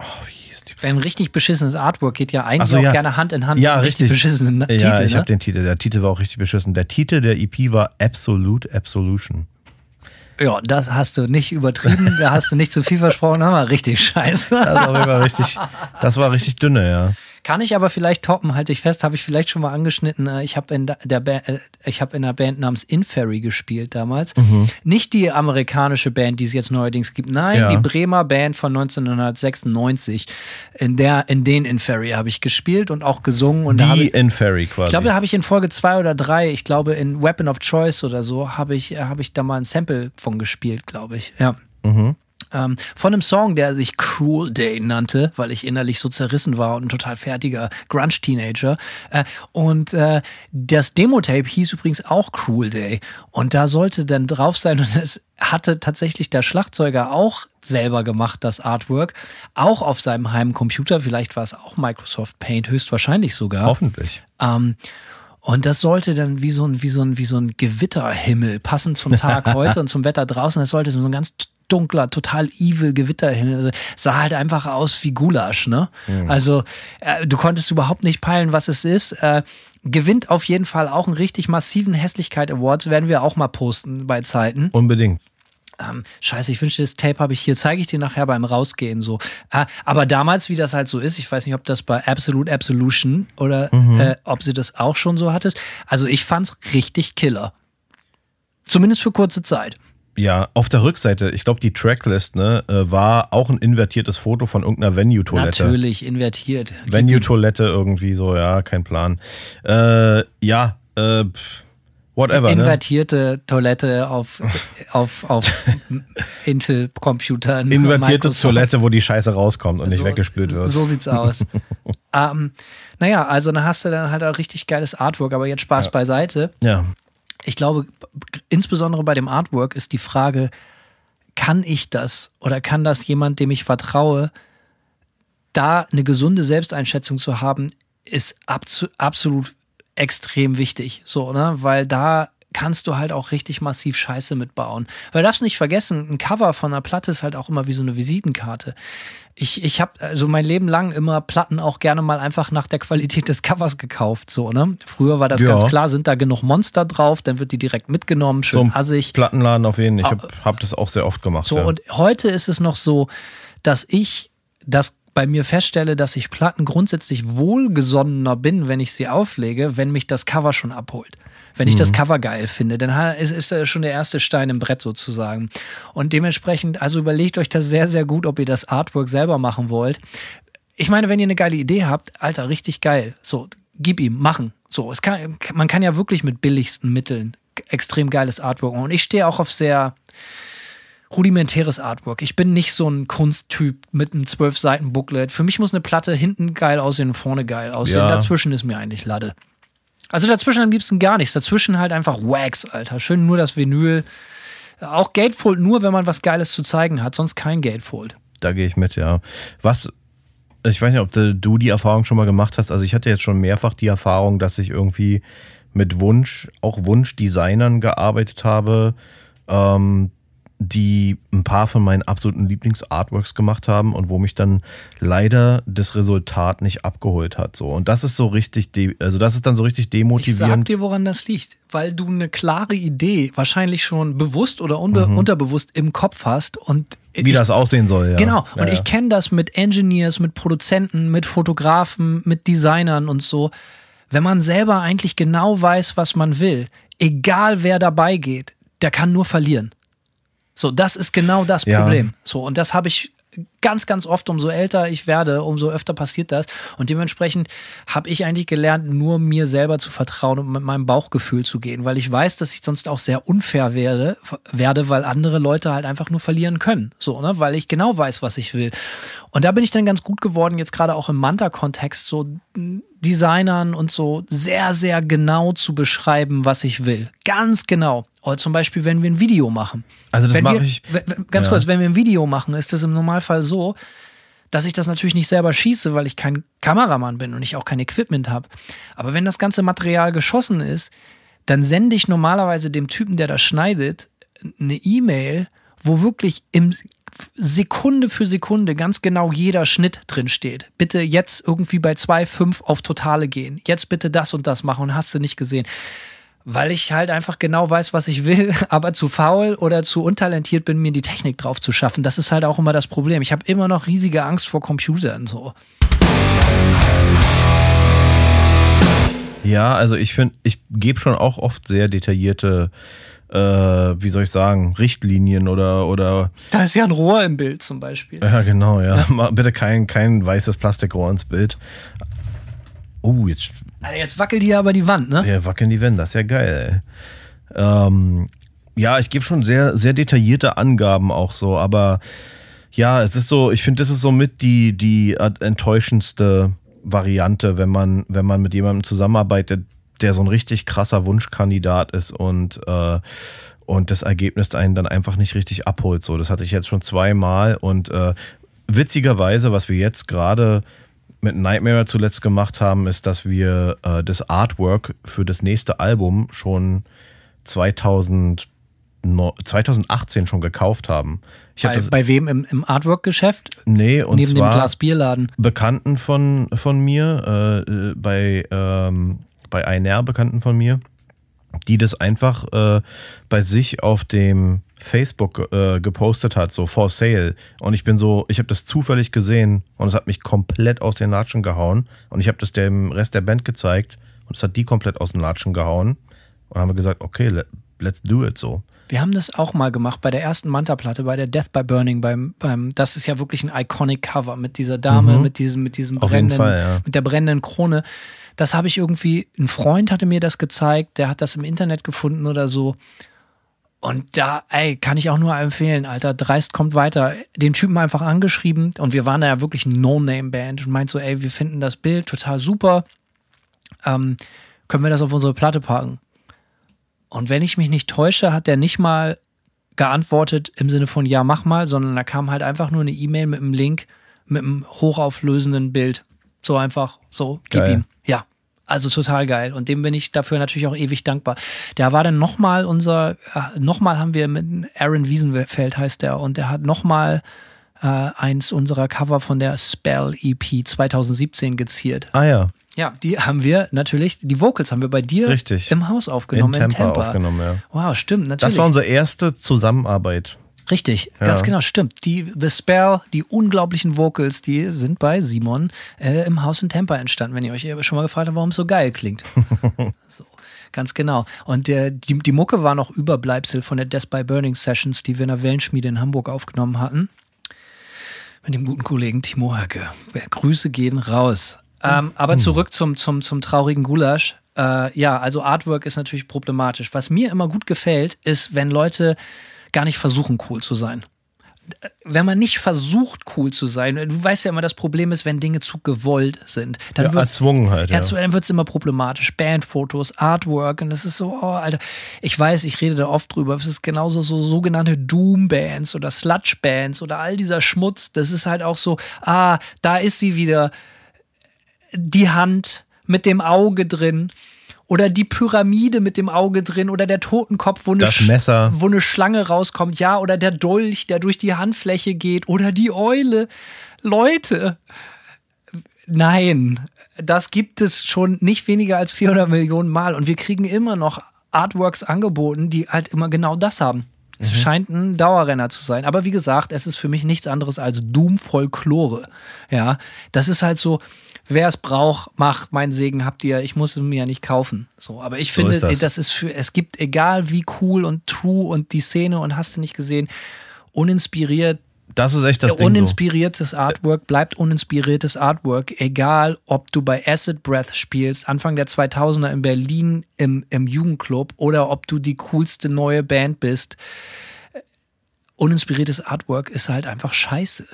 oh, wie hieß die? Ein richtig beschissenes Artwork geht ja eigentlich so, auch ja. gerne Hand in Hand Ja, mit richtig. beschissenen Ja, Titel. ich ne? habe den Titel. Der Titel war auch richtig beschissen. Der Titel der EP war Absolute Absolution. Ja, das hast du nicht übertrieben, da hast du nicht zu viel versprochen, aber richtig scheiße. Das war, richtig, das war richtig dünne, ja. Kann ich aber vielleicht toppen, halte ich fest, habe ich vielleicht schon mal angeschnitten. äh, Ich habe in der Ba- äh, ich habe in einer Band namens Inferry gespielt damals. Nicht die amerikanische Band, die es jetzt neuerdings gibt. Nein, Ja. die Bremer Band von 1996. In der in den Inferry habe ich gespielt und auch gesungen und Die ich, in Ferry quasi. ich glaube, da habe ich in Folge zwei oder drei, ich glaube in Weapon of Choice oder so, habe ich, äh, habe ich da mal ein Sample von gespielt, glaube ich. Ja. Ähm, von einem Song, der sich Cruel Day nannte, weil ich innerlich so zerrissen war und ein total fertiger Grunge-Teenager. Äh, und äh, das Demo-Tape hieß übrigens auch Cruel Day. Und da sollte dann drauf sein, und es hatte tatsächlich der Schlagzeuger auch selber gemacht, das Artwork. Auch auf seinem Heimcomputer. Vielleicht war es auch Microsoft Paint, höchstwahrscheinlich sogar. Hoffentlich. Ähm, und das sollte dann wie so ein, wie so ein, wie so ein Gewitterhimmel passen zum Tag heute und zum Wetter draußen. Das sollte so ein ganz dunkler, total evil Gewitterhimmel. Also sah halt einfach aus wie Gulasch, ne? Also äh, du konntest überhaupt nicht peilen, was es ist. Äh, gewinnt auf jeden Fall auch einen richtig massiven Hässlichkeit Awards, werden wir auch mal posten bei Zeiten. Unbedingt. Ähm, scheiße, ich wünschte, das Tape habe ich hier, zeige ich dir nachher beim Rausgehen so. Äh, aber damals, wie das halt so ist, ich weiß nicht, ob das bei Absolute Absolution oder äh, ob sie das auch schon so hattest. Also ich fand's richtig killer. Zumindest für kurze Zeit. Ja, auf der Rückseite, ich glaube, die Tracklist ne, äh, war auch ein invertiertes Foto von irgendeiner Venue-Toilette. Natürlich, invertiert. Venue-Toilette irgendwie so, ja, kein Plan. Äh, ja, äh, whatever. Ne? Invertierte Toilette auf, auf, auf Intel-Computern. Invertierte Microsoft. Toilette, wo die Scheiße rauskommt und nicht So- weggespült wird. So sieht's aus. ähm, naja, also dann hast du dann halt auch richtig geiles Artwork, aber jetzt Spaß beiseite. Ja, Ich glaube, insbesondere bei dem Artwork ist die Frage, kann ich das oder kann das jemand, dem ich vertraue, da eine gesunde Selbsteinschätzung zu haben, ist absolut extrem wichtig. So, ne? Weil da kannst du halt auch richtig massiv Scheiße mitbauen. Weil du darfst nicht vergessen, ein Cover von einer Platte ist halt auch immer wie so eine Visitenkarte. Ich, ich habe also mein Leben lang immer Platten auch gerne mal einfach nach der Qualität des Covers gekauft. So, ne? Früher war das Ja. ganz klar, sind da genug Monster drauf, dann wird die direkt mitgenommen, schön zum assig. Plattenladen auf jeden Fall. Ich habe hab das auch sehr oft gemacht. So, ja. und heute ist es noch so, dass ich das bei mir feststelle, dass ich Platten grundsätzlich wohlgesonnener bin, wenn ich sie auflege, wenn mich das Cover schon abholt. Wenn ich Mhm. das Cover geil finde, dann ist, ist das schon der erste Stein im Brett sozusagen. Und dementsprechend, also überlegt euch das sehr, sehr gut, ob ihr das Artwork selber machen wollt. Ich meine, wenn ihr eine geile Idee habt, Alter, richtig geil. So, gib ihm, machen. So, es kann, man kann ja wirklich mit billigsten Mitteln extrem geiles Artwork machen. Und ich stehe auch auf sehr rudimentäres Artwork. Ich bin nicht so ein Kunsttyp mit einem zwölf Seiten Booklet. Für mich muss eine Platte hinten geil aussehen und vorne geil aussehen. Ja. Dazwischen ist mir eigentlich Lade. Also dazwischen am liebsten gar nichts. Dazwischen halt einfach Wax, Alter. Schön nur das Vinyl. Auch Gatefold nur, wenn man was Geiles zu zeigen hat, sonst kein Gatefold. Da gehe ich mit, ja. Was, ich weiß nicht, ob du die Erfahrung schon mal gemacht hast. Also ich hatte jetzt schon mehrfach die Erfahrung, dass ich irgendwie mit Wunsch, auch Wunschdesignern gearbeitet habe, ähm, die ein paar von meinen absoluten Lieblings-Artworks gemacht haben und wo mich dann leider das Resultat nicht abgeholt hat. So. Und das ist so richtig, de also das ist dann so richtig Ich sag demotivierend. dir, woran das liegt. Weil du eine klare Idee wahrscheinlich schon bewusst oder unbe unterbewusst im Kopf hast und Mhm. wie ich- das aussehen soll, ja. Genau. Ja, Und ja. ich kenne das mit Engineers, mit Produzenten, mit Fotografen, mit Designern und so. Wenn man selber eigentlich genau weiß, was man will, egal wer dabei geht, der kann nur verlieren. So, das ist genau das Ja. Problem. So, und das habe ich ganz, ganz oft, umso älter ich werde, umso öfter passiert das. Und dementsprechend habe ich eigentlich gelernt, nur mir selber zu vertrauen und mit meinem Bauchgefühl zu gehen, weil ich weiß, dass ich sonst auch sehr unfair werde, werde weil andere Leute halt einfach nur verlieren können. So, ne? Weil ich genau weiß, was ich will. Und da bin ich dann ganz gut geworden, jetzt gerade auch im Manta-Kontext, so Designern und so sehr, sehr genau zu beschreiben, was ich will. Ganz genau. Oder zum Beispiel, wenn wir ein Video machen. Also das mache ich- Ganz Ja. kurz, wenn wir ein Video machen, ist es im Normalfall so, dass ich das natürlich nicht selber schieße, weil ich kein Kameramann bin und ich auch kein Equipment habe. Aber wenn das ganze Material geschossen ist, dann sende ich normalerweise dem Typen, der das schneidet, eine E-Mail, wo wirklich im Sekunde für Sekunde ganz genau jeder Schnitt drin steht. Bitte jetzt irgendwie bei 2,5 auf Totale gehen. Jetzt bitte das und das machen und hast du nicht gesehen. Weil ich halt einfach genau weiß, was ich will, aber zu faul oder zu untalentiert bin, mir die Technik drauf zu schaffen. Das ist halt auch immer das Problem. Ich habe immer noch riesige Angst vor Computern. So. Ja, also ich finde, ich gebe schon auch oft sehr detaillierte, äh, wie soll ich sagen, Richtlinien oder, oder Da ist ja ein Rohr im Bild zum Beispiel. ja genau, ja. Mal Bitte kein, kein weißes Plastikrohr ins Bild. Oh, jetzt jetzt wackelt hier aber die Wand, ne? ja, wackeln die Wände, das ist ja geil, ey. Ähm, ja, ich gebe schon sehr, sehr detaillierte Angaben auch so, aber ja, es ist so, ich finde, das ist so mit die, die enttäuschendste Variante, wenn man, wenn man mit jemandem zusammenarbeitet, der so ein richtig krasser Wunschkandidat ist und, äh, und das Ergebnis einen dann einfach nicht richtig abholt. So, das hatte ich jetzt schon zweimal und äh, witzigerweise, was wir jetzt gerade mit Nightmare zuletzt gemacht haben, ist, dass wir äh, das Artwork für das nächste Album schon 2000, 2018 schon gekauft haben. Ich habe Bei, bei wem im, im Artwork-Geschäft? nee und Neben dem zwar Glas Bierladen. Bekannten von von mir äh, äh, bei ähm, bei einer Bekannten von mir, die das einfach äh, bei sich auf dem Facebook äh, gepostet hat, so for sale. Und ich bin so, ich habe das zufällig gesehen und es hat mich komplett aus den Latschen gehauen. Und ich habe das dem Rest der Band gezeigt und es hat die komplett aus den Latschen gehauen. Und haben wir gesagt, okay, let, let's do it so. Wir haben das auch mal gemacht bei der ersten Manta-Platte, bei der Death by Burning, beim, beim, das ist ja wirklich ein iconic Cover mit dieser Dame, Mhm. mit diesem, mit diesem brennenden, Fall, ja. mit der brennenden Krone. Das habe ich irgendwie, ein Freund hatte mir das gezeigt, der hat das im Internet gefunden oder so. Und da, ey, kann ich auch nur empfehlen, Alter, Dreist kommt weiter. Den Typen einfach angeschrieben und wir waren da ja wirklich ein No-Name-Band und meint so, ey, wir finden das Bild total super. Ähm, können wir das auf unsere Platte packen? Und wenn ich mich nicht täusche, hat der nicht mal geantwortet im Sinne von ja, mach mal, sondern da kam halt einfach nur eine E-Mail mit einem Link, mit einem hochauflösenden Bild. So einfach, so, gib Geil. ihm. Ja. Also total geil. Und dem bin ich dafür natürlich auch ewig dankbar. Der war dann nochmal unser, äh, nochmal haben wir mit Aaron Wiesenfeld heißt der, und der hat nochmal äh, eins unserer Cover von der Spell EP 2017 geziert. Ah ja, Ja, die haben wir natürlich, die Vocals haben wir bei dir Richtig. im Haus in aufgenommen, Tampa, in Tampa. aufgenommen, ja. Wow, stimmt, natürlich. Das war unsere erste Zusammenarbeit. Richtig, Ja. ganz genau, stimmt. Die The Spell, die unglaublichen Vocals, die sind bei Simon äh, im Haus in Tampa entstanden, wenn ihr euch schon mal gefragt habt, warum es so geil klingt. so, ganz genau. Und der, die, die Mucke war noch Überbleibsel von der Death by Burning Sessions, die wir in der Wellenschmiede in Hamburg aufgenommen hatten. Mit dem guten Kollegen Timo Höcke. Grüße gehen raus. Ähm, aber zurück zum, zum, zum traurigen Gulasch. Äh, ja, also Artwork ist natürlich problematisch. Was mir immer gut gefällt, ist, wenn Leute gar nicht versuchen, cool zu sein. Wenn man nicht versucht, cool zu sein, du weißt ja immer, das Problem ist, wenn Dinge zu gewollt sind, dann Ja, wird's- erzwungen halt, ja. Dann wird es immer problematisch. Bandfotos, Artwork und das ist so, oh, Alter. Ich weiß, ich rede da oft drüber. Es ist genauso so sogenannte Doom-Bands oder Sludge-Bands oder all dieser Schmutz. Das ist halt auch so, ah, da ist sie wieder die Hand mit dem Auge drin oder die Pyramide mit dem Auge drin oder der Totenkopf, wo eine, Das Sch- Messer. wo eine Schlange rauskommt, ja, oder der Dolch, der durch die Handfläche geht oder die Eule. Leute, nein, das gibt es schon nicht weniger als 400 Millionen Mal und wir kriegen immer noch Artworks angeboten, die halt immer genau das haben. Es scheint ein Dauerrenner zu sein. Aber wie gesagt, es ist für mich nichts anderes als Doom-Folklore. Ja, das ist halt so, wer es braucht, macht, mein Segen habt ihr, ich muss es mir ja nicht kaufen. So, aber ich So finde, ist das. das ist für, es gibt, egal wie cool und true und die Szene und hast du nicht gesehen, uninspiriert, Das ist echt das Ding so. uninspiriertes Artwork bleibt uninspiriertes Artwork, egal ob du bei Acid Breath spielst, Anfang der 2000er in Berlin im, im Jugendclub oder ob du die coolste neue Band bist. Uninspiriertes Artwork ist halt einfach scheiße.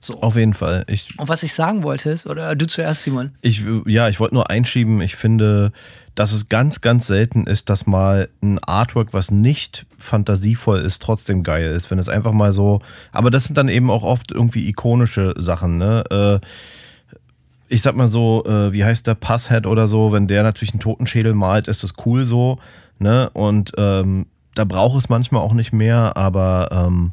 So. Auf jeden Fall. Ich, Und was ich sagen wollte ist, oder du zuerst, Simon. ich, ja, ich wollte nur einschieben, ich finde, dass es ganz, ganz selten ist, dass mal ein Artwork, was nicht fantasievoll ist, trotzdem geil ist. Wenn es einfach mal so, aber das sind dann eben auch oft irgendwie ikonische Sachen, ne? Äh, ich sag mal so, äh, wie heißt der Passhead oder so, wenn der natürlich einen Totenschädel malt, ist das cool so, ne? Und ähm, da braucht es manchmal auch nicht mehr, aber ähm,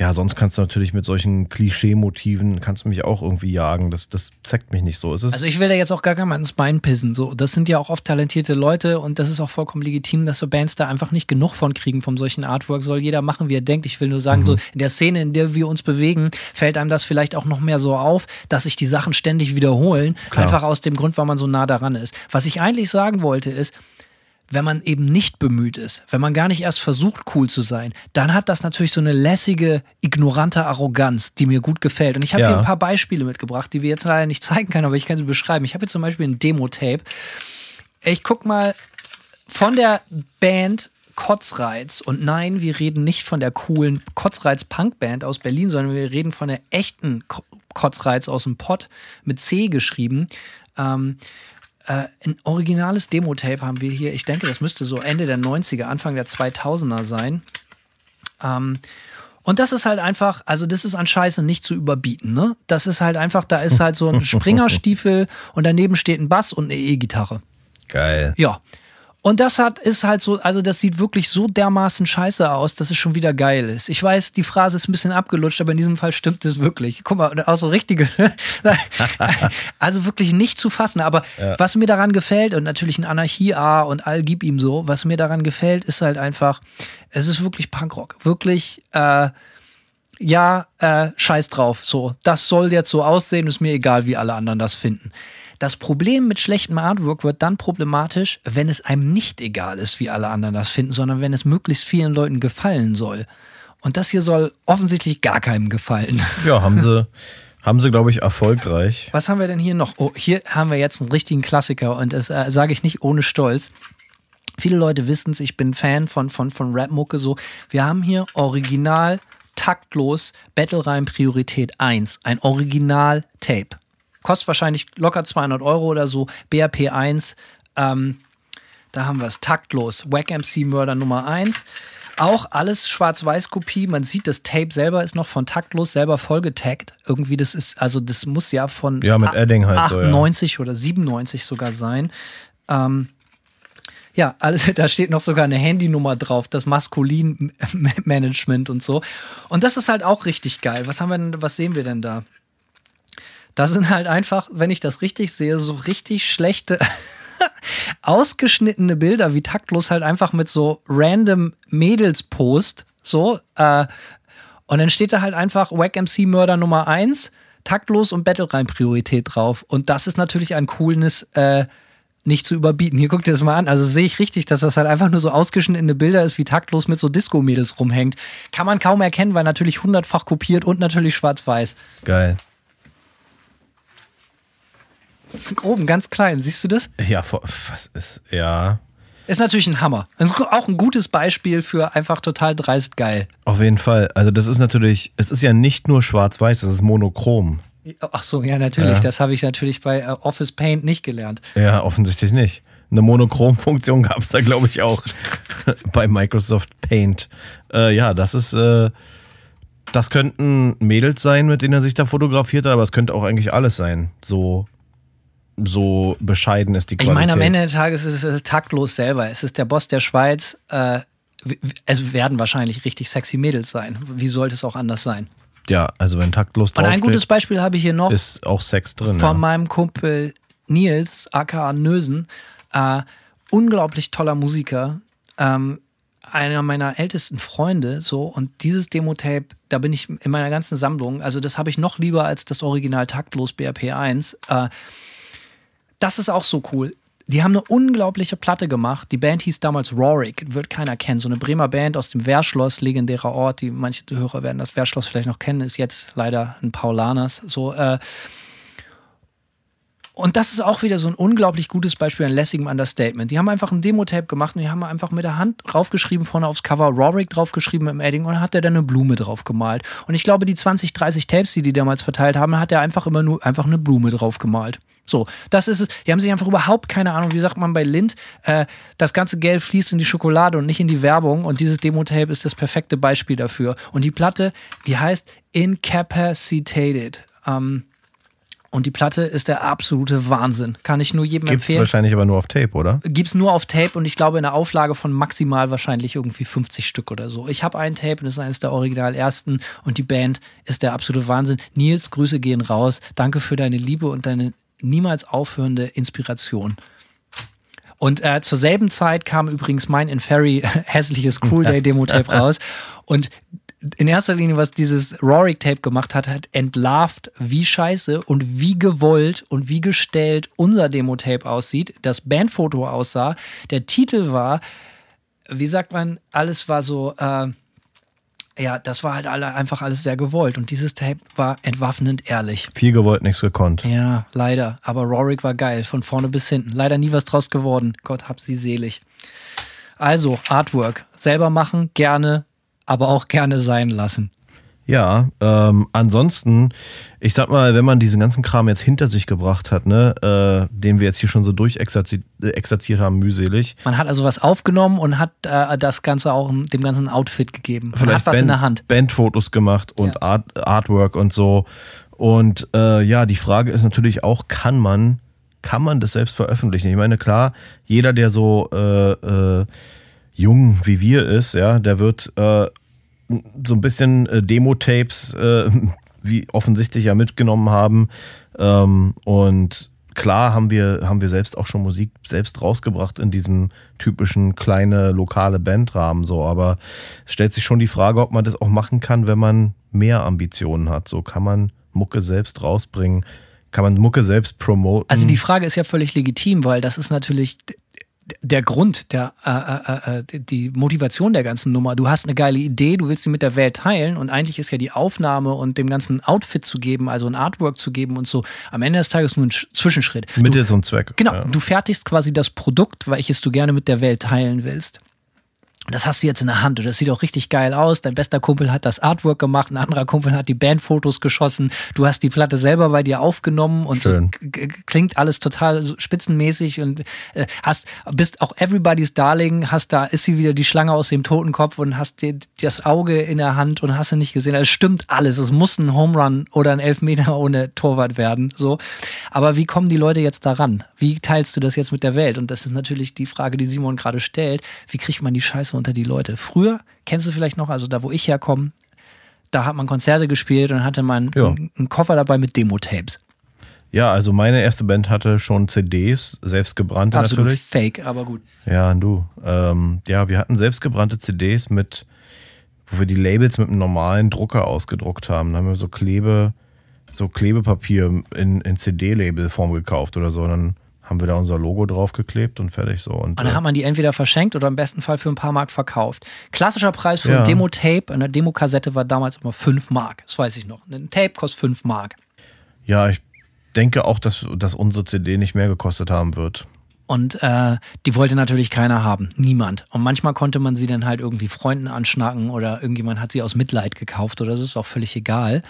ja, sonst kannst du natürlich mit solchen Klischee-Motiven, kannst du mich auch irgendwie jagen. Das, das zeigt mich nicht so. Also ich will da jetzt auch gar keinem ins Bein pissen. So, das sind ja auch oft talentierte Leute und das ist auch vollkommen legitim, dass so Bands da einfach nicht genug von kriegen von solchen Artwork. Soll jeder machen, wie er denkt. Ich will nur sagen, so in der Szene, in der wir uns bewegen, fällt einem das vielleicht auch noch mehr so auf, dass sich die Sachen ständig wiederholen. Klar. Einfach aus dem Grund, weil man so nah daran ist. Was ich eigentlich sagen wollte ist, wenn man eben nicht bemüht ist, wenn man gar nicht erst versucht, cool zu sein, dann hat das natürlich so eine lässige, ignorante Arroganz, die mir gut gefällt. Und ich habe Ja. hier ein paar Beispiele mitgebracht, die wir jetzt leider nicht zeigen können, aber ich kann sie beschreiben. Ich habe hier zum Beispiel ein Demo-Tape. Ich guck mal von der Band Kotzreiz. Und nein, wir reden nicht von der coolen Kotzreiz-Punk-Band aus Berlin, sondern wir reden von der echten Ko- Kotzreiz aus dem Pott mit C geschrieben. Ähm, äh, ein originales Demo-Tape haben wir hier. Ich denke, das müsste so Ende der 90er, Anfang der 2000er sein. Ähm, und das ist halt einfach, also das ist an Scheiße nicht zu überbieten, ne? Das ist halt einfach, da ist halt so ein Springerstiefel und daneben steht ein Bass und eine E-Gitarre. geil. Ja. Und das hat, ist halt so, also das sieht wirklich so dermaßen scheiße aus, dass es schon wieder geil ist. Ich weiß, die Phrase ist ein bisschen abgelutscht, aber in diesem Fall stimmt es wirklich. Guck mal, auch so richtige, also wirklich nicht zu fassen. Aber ja. was mir daran gefällt, und natürlich ein Anarchie-A und all gib ihm so, was mir daran gefällt, ist halt einfach, es ist wirklich Punkrock. Wirklich, äh, ja, äh, scheiß drauf. So, das soll jetzt so aussehen, ist mir egal, wie alle anderen das finden. Das Problem mit schlechtem Artwork wird dann problematisch, wenn es einem nicht egal ist, wie alle anderen das finden, sondern wenn es möglichst vielen Leuten gefallen soll. Und das hier soll offensichtlich gar keinem gefallen. Ja, haben sie, haben sie, glaube ich, erfolgreich. Was haben wir denn hier noch? Oh, hier haben wir jetzt einen richtigen Klassiker und das äh, sage ich nicht ohne Stolz. Viele Leute wissen es, ich bin Fan von, von, von Rap-Mucke so. Wir haben hier original, taktlos, Battle-Reim Priorität 1. Ein Original-Tape. Kostet wahrscheinlich locker 200 Euro oder so. BRP 1, ähm, da haben wir es taktlos. Wack MC Mörder Nummer 1. Auch alles Schwarz-Weiß-Kopie. Man sieht, das Tape selber ist noch von taktlos selber vollgetaggt. Irgendwie, das ist, also das muss ja von ja, mit Edding halt 98 so, ja. oder 97 sogar sein. Ähm, ja, alles, da steht noch sogar eine Handynummer drauf, das Maskulin-Management und so. Und das ist halt auch richtig geil. Was haben wir denn, was sehen wir denn da? Da sind halt einfach, wenn ich das richtig sehe, so richtig schlechte, ausgeschnittene Bilder, wie taktlos halt einfach mit so random Mädels-Post, so, äh, und dann steht da halt einfach Wack MC Mörder Nummer 1, taktlos und Battle rein Priorität drauf. Und das ist natürlich ein Coolness, äh, nicht zu überbieten. Hier guckt ihr das mal an. Also sehe ich richtig, dass das halt einfach nur so ausgeschnittene Bilder ist, wie taktlos mit so Disco-Mädels rumhängt. Kann man kaum erkennen, weil natürlich hundertfach kopiert und natürlich schwarz-weiß. Geil. Oben ganz klein, siehst du das? Ja, was ist, ja. Ist natürlich ein Hammer. Ist auch ein gutes Beispiel für einfach total dreist geil. Auf jeden Fall. Also, das ist natürlich, es ist ja nicht nur schwarz-weiß, es ist monochrom. Ach so, ja, natürlich. Ja. Das habe ich natürlich bei äh, Office Paint nicht gelernt. Ja, offensichtlich nicht. Eine Monochrom-Funktion gab es da, glaube ich, auch bei Microsoft Paint. Äh, ja, das ist, äh, das könnten Mädels sein, mit denen er sich da fotografiert hat, aber es könnte auch eigentlich alles sein. So so bescheiden ist die Qualität. Ich meine, am Ende des Tages ist es taktlos selber. Es ist der Boss der Schweiz. Äh, es werden wahrscheinlich richtig sexy Mädels sein. Wie sollte es auch anders sein? Ja, also wenn taktlos Und ein gutes Beispiel habe ich hier noch. Ist auch Sex drin. Von ja. meinem Kumpel Nils, aka Nösen. Äh, unglaublich toller Musiker. Ähm, einer meiner ältesten Freunde, so, und dieses Demo-Tape, da bin ich in meiner ganzen Sammlung, also das habe ich noch lieber als das Original Taktlos BRP 1. Äh, das ist auch so cool. Die haben eine unglaubliche Platte gemacht. Die Band hieß damals Rorik, wird keiner kennen. So eine Bremer Band aus dem Wehrschloss, legendärer Ort. Die manche Hörer werden das Wehrschloss vielleicht noch kennen, ist jetzt leider ein Paulaners. So, äh, und das ist auch wieder so ein unglaublich gutes Beispiel an lässigem Understatement. Die haben einfach ein Demo-Tape gemacht und die haben einfach mit der Hand draufgeschrieben, vorne aufs Cover Rorik draufgeschrieben im Edding und hat er dann eine Blume drauf gemalt. Und ich glaube, die 20, 30 Tapes, die die damals verteilt haben, hat er einfach immer nur einfach eine Blume drauf gemalt. So, das ist es. Die haben sich einfach überhaupt keine Ahnung, wie sagt man bei Lind, äh, das ganze Geld fließt in die Schokolade und nicht in die Werbung und dieses Demo-Tape ist das perfekte Beispiel dafür. Und die Platte, die heißt Incapacitated. Ähm, und die Platte ist der absolute Wahnsinn. Kann ich nur jedem Gibt's empfehlen. Gibt's wahrscheinlich aber nur auf Tape, oder? Gibt's nur auf Tape und ich glaube in einer Auflage von maximal wahrscheinlich irgendwie 50 Stück oder so. Ich habe ein Tape und das ist eines der original ersten und die Band ist der absolute Wahnsinn. Nils, Grüße gehen raus. Danke für deine Liebe und deine niemals aufhörende Inspiration. Und äh, zur selben Zeit kam übrigens mein In Ferry hässliches Cool Day Demo Tape raus. Und in erster Linie, was dieses Rorik-Tape gemacht hat, hat entlarvt, wie scheiße und wie gewollt und wie gestellt unser Demo-Tape aussieht, das Bandfoto aussah. Der Titel war, wie sagt man, alles war so, äh, ja, das war halt alle, einfach alles sehr gewollt. Und dieses Tape war entwaffnend ehrlich. Viel gewollt, nichts gekonnt. Ja, leider. Aber Rorik war geil, von vorne bis hinten. Leider nie was draus geworden. Gott hab sie selig. Also, Artwork. Selber machen, gerne aber auch gerne sein lassen. Ja, ähm, ansonsten, ich sag mal, wenn man diesen ganzen Kram jetzt hinter sich gebracht hat, ne, äh, den wir jetzt hier schon so durchexerziert äh, haben, mühselig. Man hat also was aufgenommen und hat äh, das Ganze auch dem ganzen Outfit gegeben. Man Vielleicht hat was Band, in der Hand. Bandfotos gemacht und ja. Art, Artwork und so. Und äh, ja, die Frage ist natürlich auch, kann man kann man das selbst veröffentlichen? Ich meine, klar, jeder, der so äh, jung wie wir ist, ja, der wird äh, so ein bisschen äh, Demo-Tapes äh, wie offensichtlich ja mitgenommen haben. Ähm, und klar haben wir, haben wir selbst auch schon Musik selbst rausgebracht in diesem typischen kleine lokale Bandrahmen so, aber es stellt sich schon die Frage, ob man das auch machen kann, wenn man mehr Ambitionen hat. So kann man Mucke selbst rausbringen, kann man Mucke selbst promoten. Also die Frage ist ja völlig legitim, weil das ist natürlich der Grund, der, äh, äh, äh, die Motivation der ganzen Nummer. Du hast eine geile Idee, du willst sie mit der Welt teilen und eigentlich ist ja die Aufnahme und dem ganzen Outfit zu geben, also ein Artwork zu geben und so, am Ende des Tages nur ein Zwischenschritt. Mittel zum Zweck. Genau, ja. du fertigst quasi das Produkt, welches du gerne mit der Welt teilen willst. Und das hast du jetzt in der Hand und das sieht auch richtig geil aus. Dein bester Kumpel hat das Artwork gemacht, ein anderer Kumpel hat die Bandfotos geschossen. Du hast die Platte selber bei dir aufgenommen und klingt alles total spitzenmäßig und äh, hast bist auch everybody's darling, hast da ist sie wieder die Schlange aus dem Totenkopf und hast dir das Auge in der Hand und hast sie nicht gesehen. Es stimmt alles. Es muss ein Home Run oder ein Elfmeter ohne Torwart werden, so. Aber wie kommen die Leute jetzt daran? Wie teilst du das jetzt mit der Welt? Und das ist natürlich die Frage, die Simon gerade stellt. Wie kriegt man die Scheiße unter die Leute. Früher, kennst du vielleicht noch, also da, wo ich herkomme, da hat man Konzerte gespielt und hatte man ja. einen, einen Koffer dabei mit Demo-Tapes. Ja, also meine erste Band hatte schon CDs, selbstgebrannte Absolut natürlich. fake, aber gut. Ja, und du. Ähm, ja, wir hatten selbstgebrannte CDs mit, wo wir die Labels mit einem normalen Drucker ausgedruckt haben. Da haben wir so Klebe, so Klebepapier in, in CD-Labelform gekauft oder so. Und dann haben wir da unser Logo draufgeklebt und fertig so. Und, und dann äh, hat man die entweder verschenkt oder im besten Fall für ein paar Mark verkauft. Klassischer Preis für Ja. ein Demo-Tape, eine Demokassette war damals immer 5 Mark. Das weiß ich noch. Ein Tape kostet 5 Mark. ja, ich denke auch, dass, dass unsere CD nicht mehr gekostet haben wird. Und äh, die wollte natürlich keiner haben. Niemand. Und manchmal konnte man sie dann halt irgendwie Freunden anschnacken oder irgendjemand hat sie aus Mitleid gekauft oder das ist auch völlig egal.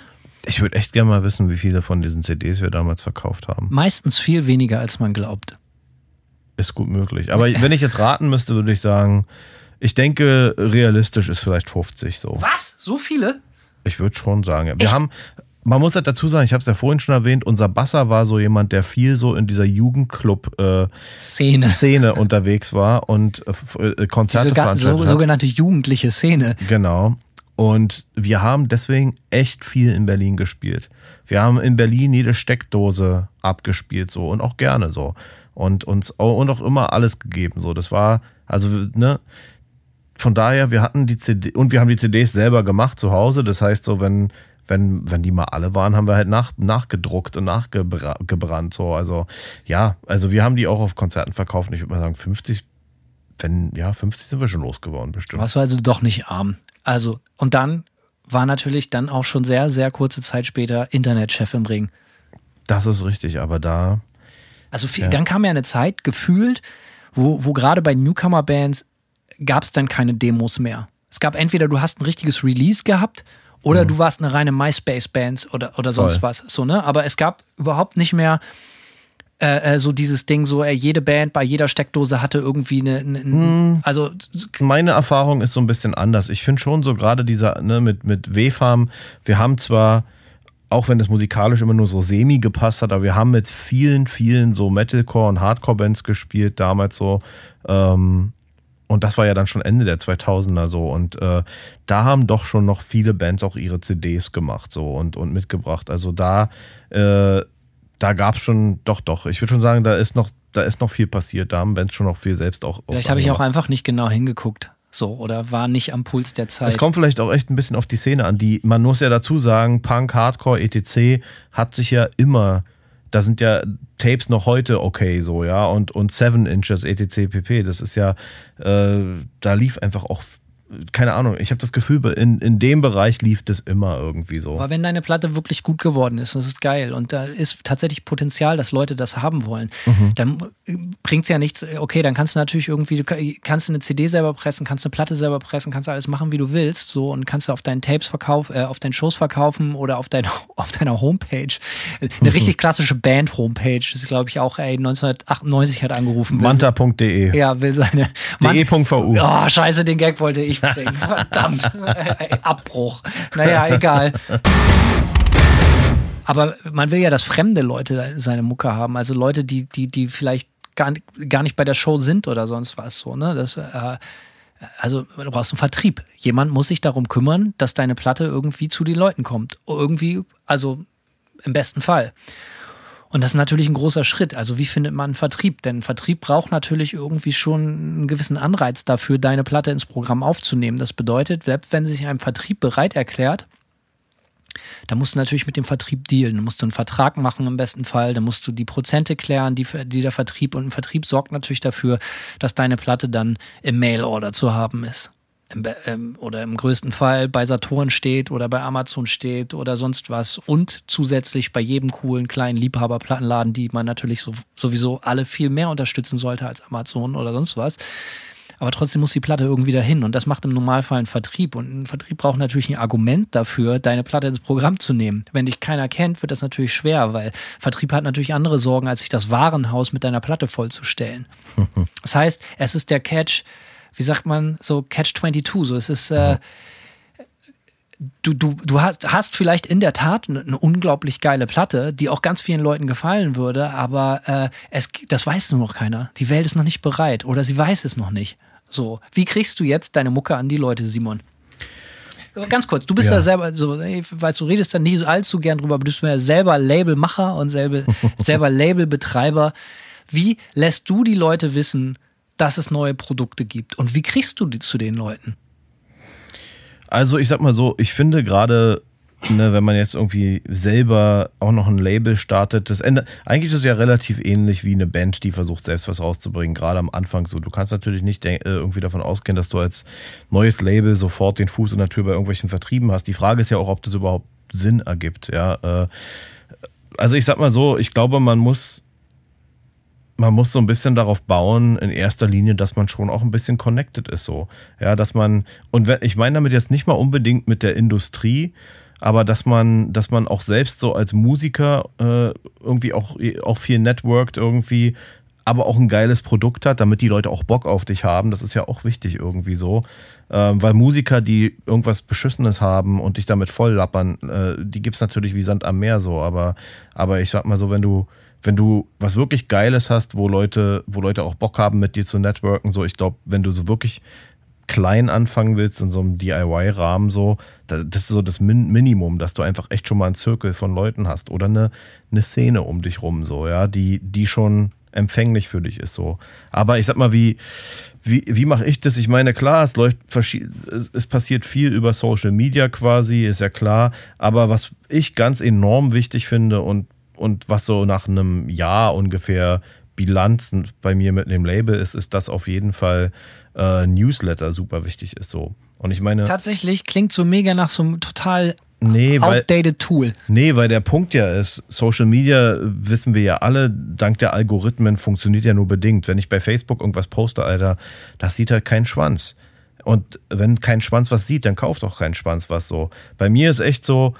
Ich würde echt gerne mal wissen, wie viele von diesen CDs wir damals verkauft haben. Meistens viel weniger, als man glaubt. Ist gut möglich. Aber wenn ich jetzt raten müsste, würde ich sagen, ich denke, realistisch ist vielleicht 50 so. Was? So viele? Ich würde schon sagen. Wir Echt? haben, man muss halt dazu sagen, ich habe es ja vorhin schon erwähnt, unser Basser war so jemand, der viel so in dieser Jugendclub-Szene Szene. unterwegs war und äh, äh, Konzerte Diese veranstaltet so, hat. sogenannte jugendliche Szene. Genau. Und wir haben deswegen echt viel in Berlin gespielt. Wir haben in Berlin jede Steckdose abgespielt so und auch gerne so. Und uns und auch immer alles gegeben so. Das war, also, ne, von daher, wir hatten die CD und wir haben die CDs selber gemacht zu Hause. Das heißt, so, wenn, wenn, wenn die mal alle waren, haben wir halt nach, nachgedruckt und nachgebrannt. So. Also, ja, also wir haben die auch auf Konzerten verkauft. Ich würde mal sagen, 50, wenn, ja, 50 sind wir schon losgeworden, bestimmt. Warst du also doch nicht arm. Also, und dann war natürlich dann auch schon sehr, sehr kurze Zeit später Internetchef im Ring. Das ist richtig, aber da. Also viel, Ja. dann kam ja eine Zeit, gefühlt, wo, wo gerade bei Newcomer-Bands gab es dann keine Demos mehr. Es gab entweder du hast ein richtiges Release gehabt oder du warst eine reine MySpace-Band oder, oder sonst Mhm. Voll. was. So, ne? Aber es gab überhaupt nicht mehr äh, äh, so dieses Ding, so äh, jede Band bei jeder Steckdose hatte irgendwie eine, eine, Mhm. also Meine Erfahrung ist so ein bisschen anders. Ich finde schon so gerade dieser, ne, mit, mit W-Farm, wir haben zwar, auch wenn das musikalisch immer nur so semi gepasst hat, aber wir haben mit vielen, vielen so Metalcore- und Hardcore-Bands gespielt, damals so. Ähm, und das war ja dann schon Ende der 2000er so. Und äh, da haben doch schon noch viele Bands auch ihre CDs gemacht so und, und mitgebracht. Also da, äh, da gab es schon, doch, doch. Ich würde schon sagen, da ist noch, da ist noch viel passiert. Da haben Bands schon noch viel selbst auch. vielleicht habe ich auch einfach nicht genau hingeguckt. So, oder war nicht am Puls der Zeit. Es kommt vielleicht auch echt ein bisschen auf die Szene an. Die, man muss ja dazu sagen, Punk, Hardcore, etc. hat sich ja immer, da sind ja Tapes noch heute okay so, ja, und, und Seven Inches, etc. pp. Das ist ja, äh, da lief einfach auch, keine Ahnung, ich habe das Gefühl, in, in dem Bereich lief das immer irgendwie so. Aber wenn deine Platte wirklich gut geworden ist, das ist geil und da ist tatsächlich Potenzial, dass Leute das haben wollen, Mhm. dann bringt es ja nichts. Okay, dann kannst du natürlich irgendwie, du kann- kannst eine CD selber pressen, kannst eine Platte selber pressen, kannst du alles machen, wie du willst, so und kannst du auf deinen Tapes verkaufen, äh, auf deinen Shows verkaufen oder auf, dein, auf deiner Homepage. Eine richtig klassische Band-Homepage, das ist glaube ich auch, ey, 1998 hat angerufen. Manta.de. Ja, will seine. De.vu. Oh, scheiße, den Gag wollte ich bringen. Verdammt. Abbruch. Naja, egal. Aber man will ja, dass fremde Leute seine Mucke haben, also Leute, die, die, die vielleicht gar, gar nicht bei der Show sind oder sonst was so, ne? Das, äh, also du brauchst einen Vertrieb. Jemand muss sich darum kümmern, dass deine Platte irgendwie zu den Leuten kommt. Irgendwie, also im besten Fall. Und das ist natürlich ein großer Schritt. Also wie findet man einen Vertrieb? Denn Vertrieb braucht natürlich irgendwie schon einen gewissen Anreiz dafür, deine Platte ins Programm aufzunehmen. Das bedeutet, selbst wenn sich ein Vertrieb bereit erklärt, da musst du natürlich mit dem Vertrieb dealen. Da musst du einen Vertrag machen im besten Fall. Da musst du die Prozente klären, die, die der Vertrieb und ein Vertrieb sorgt natürlich dafür, dass deine Platte dann im Mail-Order zu haben ist. Im, ähm, oder im größten Fall bei Saturn steht oder bei Amazon steht oder sonst was und zusätzlich bei jedem coolen kleinen Liebhaberplattenladen, die man natürlich so, sowieso alle viel mehr unterstützen sollte als Amazon oder sonst was aber trotzdem muss die Platte irgendwie dahin und das macht im Normalfall einen Vertrieb und ein Vertrieb braucht natürlich ein Argument dafür, deine Platte ins Programm zu nehmen. Wenn dich keiner kennt, wird das natürlich schwer, weil Vertrieb hat natürlich andere Sorgen, als sich das Warenhaus mit deiner Platte vollzustellen. das heißt, es ist der Catch, wie sagt man, so Catch 22, so es ist äh, du, du, du hast, vielleicht in der Tat eine, unglaublich geile Platte, die auch ganz vielen Leuten gefallen würde, aber äh, es, das weiß nur noch keiner. Die Welt ist noch nicht bereit oder sie weiß es noch nicht. So, wie kriegst du jetzt deine Mucke an die Leute, Simon? Ganz kurz, du bist ja, ja selber so, weil du redest da nicht so allzu gern drüber, aber du bist ja selber Labelmacher und selber, selber Labelbetreiber. Wie lässt du die Leute wissen, dass es neue Produkte gibt? Und wie kriegst du die zu den Leuten? Also ich sag mal so, ich finde gerade ne, wenn man jetzt irgendwie selber auch noch ein Label startet, das Ende, eigentlich ist es ja relativ ähnlich wie eine Band, die versucht selbst was rauszubringen, gerade am Anfang so. Du kannst natürlich nicht äh, irgendwie davon ausgehen, dass du als neues Label sofort den Fuß in der Tür bei irgendwelchen Vertrieben hast. Die Frage ist ja auch, ob das überhaupt Sinn ergibt, ja. Äh, also ich sag mal so, ich glaube, man muss man muss so ein bisschen darauf bauen, in erster Linie, dass man schon auch ein bisschen connected ist, so. Ja, dass man, und ich meine damit jetzt nicht mal unbedingt mit der Industrie, aber dass man, dass man auch selbst so als Musiker äh, irgendwie auch, auch viel networked irgendwie, aber auch ein geiles Produkt hat, damit die Leute auch Bock auf dich haben. Das ist ja auch wichtig irgendwie so. Ähm, weil Musiker, die irgendwas Beschissenes haben und dich damit voll lappern, äh, die gibt's natürlich wie Sand am Meer so. Aber, aber ich sag mal so, wenn du, wenn du was wirklich Geiles hast, wo Leute, wo Leute auch Bock haben, mit dir zu networken, so, ich glaube, wenn du so wirklich klein anfangen willst, in so einem DIY-Rahmen so, das ist so das Min Minimum, dass du einfach echt schon mal einen Zirkel von Leuten hast oder eine, eine Szene um dich rum, so, ja, die, die schon empfänglich für dich ist, so. Aber ich sag mal, wie, wie, wie mache ich das? Ich meine, klar, es läuft es passiert viel über Social Media quasi, ist ja klar. Aber was ich ganz enorm wichtig finde und, und was so nach einem Jahr ungefähr Bilanzen bei mir mit dem Label ist, ist das auf jeden Fall äh, Newsletter super wichtig ist. So. Und ich meine. Tatsächlich klingt so mega nach so einem total nee, outdated weil, Tool. Nee, weil der Punkt ja ist, Social Media wissen wir ja alle, dank der Algorithmen funktioniert ja nur bedingt. Wenn ich bei Facebook irgendwas poste, Alter, das sieht halt kein Schwanz. Und wenn kein Schwanz was sieht, dann kauft auch kein Schwanz was so. Bei mir ist echt so,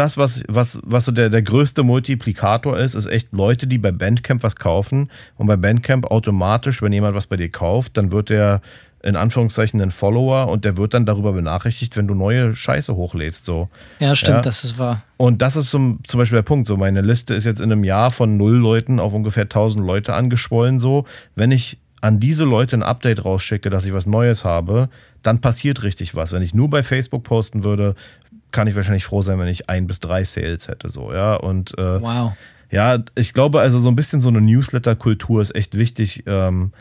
das, was, was, was so der, der größte Multiplikator ist, ist echt Leute, die bei Bandcamp was kaufen und bei Bandcamp automatisch, wenn jemand was bei dir kauft, dann wird der in Anführungszeichen ein Follower und der wird dann darüber benachrichtigt, wenn du neue Scheiße hochlädst. So. Ja, stimmt, ja. das ist wahr. Und das ist zum, zum Beispiel der Punkt. So, meine Liste ist jetzt in einem Jahr von null Leuten auf ungefähr 1000 Leute angeschwollen. So, wenn ich an diese Leute ein Update rausschicke, dass ich was Neues habe, dann passiert richtig was. Wenn ich nur bei Facebook posten würde, kann ich wahrscheinlich froh sein, wenn ich ein bis drei Sales hätte, so, ja. Und äh, wow. ja, ich glaube, also so ein bisschen so eine Newsletter-Kultur ist echt wichtig ähm,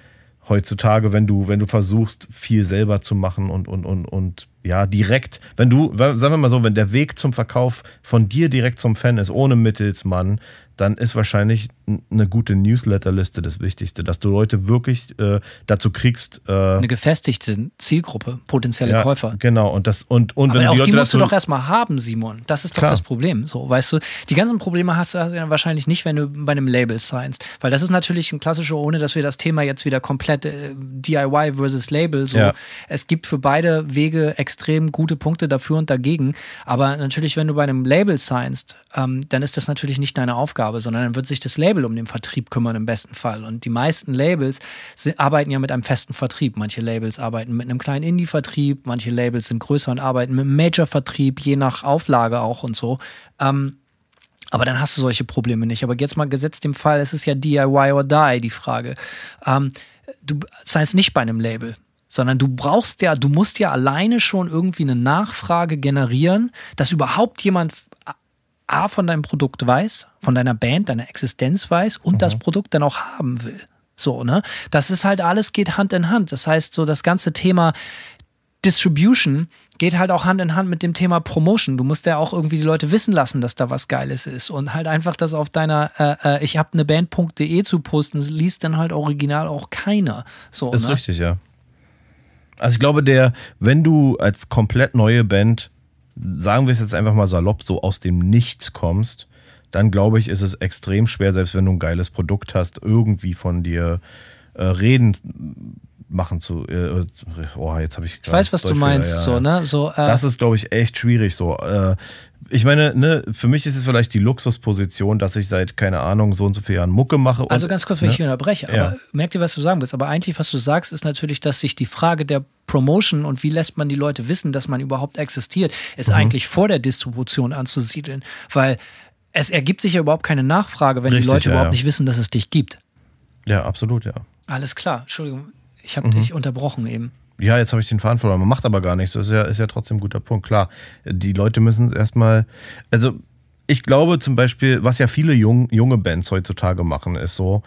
heutzutage, wenn du, wenn du versuchst, viel selber zu machen und, und, und, und ja, direkt, wenn du, sagen wir mal so, wenn der Weg zum Verkauf von dir direkt zum Fan ist, ohne Mittelsmann, dann ist wahrscheinlich eine gute Newsletterliste das Wichtigste, dass du Leute wirklich äh, dazu kriegst. Äh, eine gefestigte Zielgruppe, potenzielle ja, Käufer. Genau, und das und, und Aber wenn auch die, die musst du doch erstmal haben, Simon. Das ist doch Klar. das Problem. So, weißt du, die ganzen Probleme hast du ja wahrscheinlich nicht, wenn du bei einem Label signst. Weil das ist natürlich ein klassischer, ohne dass wir das Thema jetzt wieder komplett äh, DIY versus Label. So, ja. es gibt für beide Wege extrem gute Punkte dafür und dagegen. Aber natürlich, wenn du bei einem Label signst, ähm, dann ist das natürlich nicht deine Aufgabe, sondern dann wird sich das Label um den Vertrieb kümmern im besten Fall. Und die meisten Labels sind, arbeiten ja mit einem festen Vertrieb. Manche Labels arbeiten mit einem kleinen Indie-Vertrieb, manche Labels sind größer und arbeiten mit einem Major-Vertrieb, je nach Auflage auch und so. Ähm, Aber dann hast du solche Probleme nicht. Aber jetzt mal gesetzt dem Fall, es ist ja DIY or die, die Frage. Ähm, du zahlst nicht bei einem Label, sondern du brauchst ja, du musst ja alleine schon irgendwie eine Nachfrage generieren, dass überhaupt jemand A von deinem Produkt weiß, von deiner Band, deiner Existenz weiß und mhm. das Produkt dann auch haben will. So, ne? Das ist halt alles geht Hand in Hand. Das heißt, so das ganze Thema Distribution geht halt auch Hand in Hand mit dem Thema Promotion. Du musst ja auch irgendwie die Leute wissen lassen, dass da was Geiles ist. Und halt einfach das auf deiner äh, äh, ich habe eine Band.de zu posten, liest dann halt original auch keiner. So, ist ne? richtig, ja. Also ich glaube, der, wenn du als komplett neue Band, sagen wir es jetzt einfach mal salopp, so aus dem Nichts kommst, dann glaube ich, ist es extrem schwer, selbst wenn du ein geiles Produkt hast, irgendwie von dir äh, reden machen zu. Äh, oh, jetzt habe ich. Ich weiß, was du meinst, ja, so ne, so. Äh, das ist, glaube ich, echt schwierig. So, äh, ich meine, ne, für mich ist es vielleicht die Luxusposition, dass ich seit keine Ahnung so und so vielen Jahren Mucke mache. Und, also ganz kurz, wenn ne? ich unterbreche. Aber ja. merk dir, was du sagen willst. Aber eigentlich, was du sagst, ist natürlich, dass sich die Frage der Promotion und wie lässt man die Leute wissen, dass man überhaupt existiert, ist mhm. eigentlich vor der Distribution anzusiedeln, weil es ergibt sich ja überhaupt keine Nachfrage, wenn Richtig, die Leute ja, überhaupt ja. nicht wissen, dass es dich gibt. Ja, absolut, ja. Alles klar. Entschuldigung, ich habe mhm. dich unterbrochen eben. Ja, jetzt habe ich den Faden verloren. Man macht aber gar nichts. Das ist ja, ist ja trotzdem ein guter Punkt. Klar, die Leute müssen es erstmal. Also, ich glaube zum Beispiel, was ja viele jung, junge Bands heutzutage machen, ist so,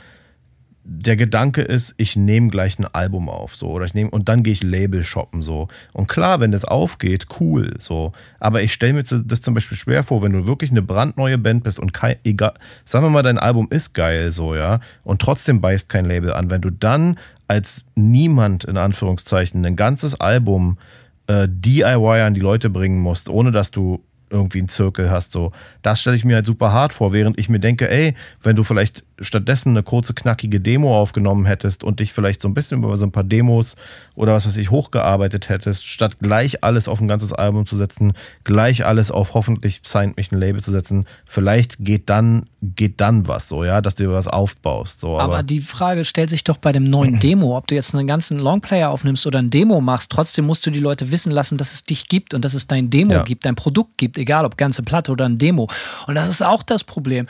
der Gedanke ist, ich nehme gleich ein Album auf, so, oder ich nehme, und dann gehe ich Label shoppen, so. Und klar, wenn das aufgeht, cool, so. Aber ich stelle mir das zum Beispiel schwer vor, wenn du wirklich eine brandneue Band bist und kein, egal, sagen wir mal, dein Album ist geil, so, ja, und trotzdem beißt kein Label an, wenn du dann als niemand, in Anführungszeichen, ein ganzes Album äh, DIY an die Leute bringen musst, ohne dass du irgendwie einen Zirkel hast. So, das stelle ich mir halt super hart vor, während ich mir denke, ey, wenn du vielleicht stattdessen eine kurze, knackige Demo aufgenommen hättest und dich vielleicht so ein bisschen über so ein paar Demos oder was weiß ich hochgearbeitet hättest, statt gleich alles auf ein ganzes Album zu setzen, gleich alles auf hoffentlich signed mich ein Label zu setzen, vielleicht geht dann, geht dann was so, ja, dass du was aufbaust. So, aber, aber die Frage stellt sich doch bei dem neuen Demo, ob du jetzt einen ganzen Longplayer aufnimmst oder ein Demo machst, trotzdem musst du die Leute wissen lassen, dass es dich gibt und dass es dein Demo ja. gibt, dein Produkt gibt, egal ob ganze Platte oder ein Demo. Und das ist auch das Problem.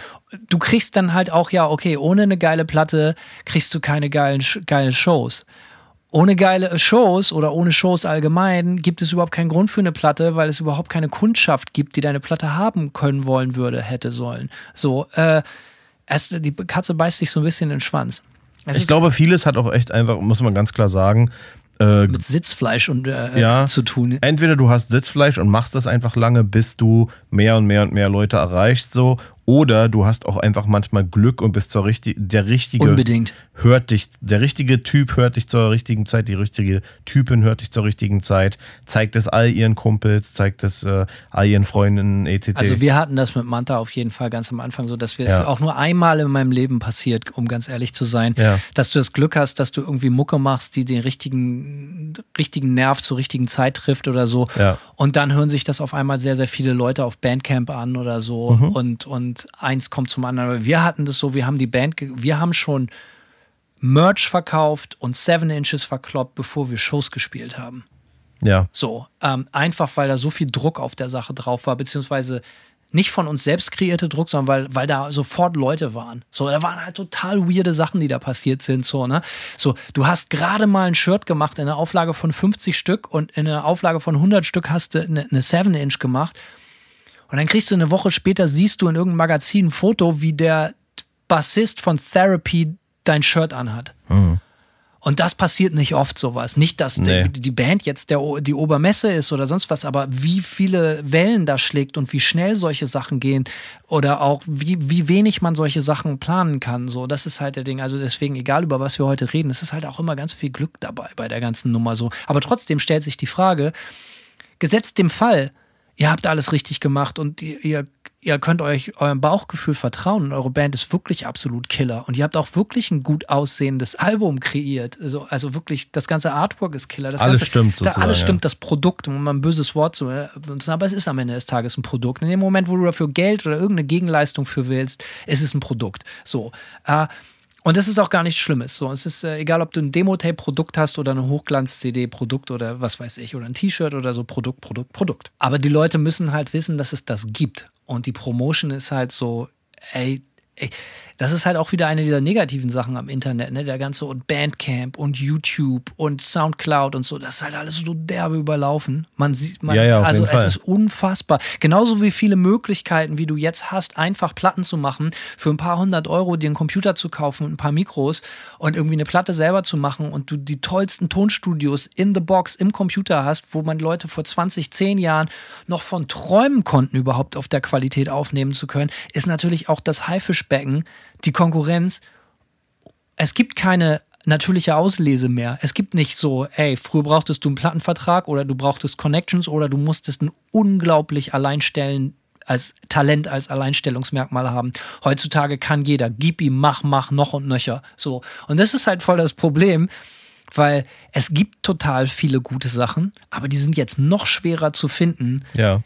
Du kriegst dann halt auch, ja, okay, ohne eine geile Platte kriegst du keine geilen, geilen Shows. Ohne geile Shows oder ohne Shows allgemein gibt es überhaupt keinen Grund für eine Platte, weil es überhaupt keine Kundschaft gibt, die deine Platte haben können wollen würde, hätte sollen. So, äh, erst, die Katze beißt sich so ein bisschen in den Schwanz. Es ich glaube, vieles hat auch echt einfach, muss man ganz klar sagen, äh, mit Sitzfleisch und, äh, ja, zu tun. Entweder du hast Sitzfleisch und machst das einfach lange, bis du mehr und mehr und mehr Leute erreichst, so, oder du hast auch einfach manchmal Glück und bist zur richtig, der richtige. Unbedingt. Hört dich, der richtige Typ hört dich zur richtigen Zeit, die richtige Typin hört dich zur richtigen Zeit, zeigt es all ihren Kumpels, zeigt es äh, all ihren Freundinnen, etc. Also wir hatten das mit Manta auf jeden Fall ganz am Anfang so, dass wir es auch nur einmal in meinem Leben passiert, um ganz ehrlich zu sein, ja. dass du das Glück hast, dass du irgendwie Mucke machst, die den richtigen, richtigen Nerv zur richtigen Zeit trifft oder so. Ja. Und dann hören sich das auf einmal sehr, sehr viele Leute auf Bandcamp an oder so mhm. und, und und eins kommt zum anderen. Wir hatten das so, wir haben die Band, wir haben schon Merch verkauft und Seven Inches verkloppt, bevor wir Shows gespielt haben. Ja. So, ähm, einfach weil da so viel Druck auf der Sache drauf war, beziehungsweise nicht von uns selbst kreierte Druck, sondern weil, weil da sofort Leute waren. So, da waren halt total weirde Sachen, die da passiert sind. So, ne? So, du hast gerade mal ein Shirt gemacht in einer Auflage von 50 Stück und in einer Auflage von 100 Stück hast du eine, eine 7-Inch gemacht und dann kriegst du eine Woche später, siehst du in irgendeinem Magazin ein Foto, wie der Bassist von Therapy dein Shirt anhat. Mhm. Und das passiert nicht oft sowas. Nicht, dass nee. die, die, Band jetzt der, die Obermesse ist oder sonst was, aber wie viele Wellen das schlägt und wie schnell solche Sachen gehen oder auch wie, wie wenig man solche Sachen planen kann. So, das ist halt der Ding. Also deswegen, egal über was wir heute reden, es ist halt auch immer ganz viel Glück dabei bei der ganzen Nummer so. Aber trotzdem stellt sich die Frage, gesetzt dem Fall, ihr habt alles richtig gemacht und ihr, ihr könnt euch eurem Bauchgefühl vertrauen und eure Band ist wirklich absolut Killer. Und ihr habt auch wirklich ein gut aussehendes Album kreiert. Also, also wirklich, das ganze Artwork ist Killer. Das alles ganze, stimmt sozusagen. Da, alles stimmt, ja. das Produkt, um mal ein böses Wort zu benutzen, aber es ist am Ende des Tages ein Produkt. In dem Moment, wo du dafür Geld oder irgendeine Gegenleistung für willst, ist es ein Produkt. So. Äh, und das ist auch gar nichts Schlimmes. So, es ist äh, egal, ob du ein Demo-Tape-Produkt hast oder ein Hochglanz-CD-Produkt oder was weiß ich, oder ein T-Shirt oder so, Produkt, Produkt, Produkt. Aber die Leute müssen halt wissen, dass es das gibt. Und die Promotion ist halt so, ey das ist halt auch wieder eine dieser negativen Sachen am Internet, ne? Der ganze und Bandcamp und YouTube und Soundcloud und so, das ist halt alles so derbe überlaufen. Man sieht, man, Ja, ja, also es Fall. ist unfassbar. Genauso wie viele Möglichkeiten, wie du jetzt hast, einfach Platten zu machen, für ein paar hundert Euro dir einen Computer zu kaufen und ein paar Mikros und irgendwie eine Platte selber zu machen und du die tollsten Tonstudios in the box im Computer hast, wo man Leute vor 20, 10 Jahren noch von träumen konnten, überhaupt auf der Qualität aufnehmen zu können, ist natürlich auch das Haifischbecken, die Konkurrenz es gibt keine natürliche Auslese mehr. Es gibt nicht so, ey, früher brauchtest du einen Plattenvertrag oder du brauchtest Connections oder du musstest ein unglaublich alleinstellen als Talent als Alleinstellungsmerkmal haben. Heutzutage kann jeder, gib ihm, mach, mach, noch und nöcher. So. Und das ist halt voll das Problem, weil es gibt total viele gute Sachen, aber die sind jetzt noch schwerer zu finden, Ja.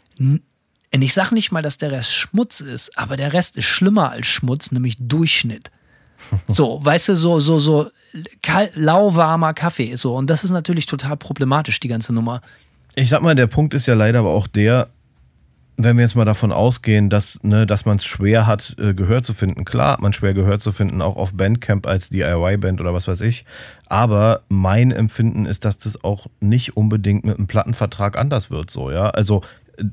Und ich sage nicht mal, dass der Rest Schmutz ist, aber der Rest ist schlimmer als Schmutz, nämlich Durchschnitt. So, weißt du, so, so, so lauwarmer Kaffee. So, und das ist natürlich total problematisch, die ganze Nummer. Ich sag mal, der Punkt ist ja leider aber auch der, wenn wir jetzt mal davon ausgehen, dass, ne, dass man es schwer hat, äh, Gehör zu finden. Klar hat man schwer Gehör zu finden, auch auf Bandcamp als DIY-Band oder was weiß ich. Aber mein Empfinden ist, dass das auch nicht unbedingt mit einem Plattenvertrag anders wird. So, ja. Also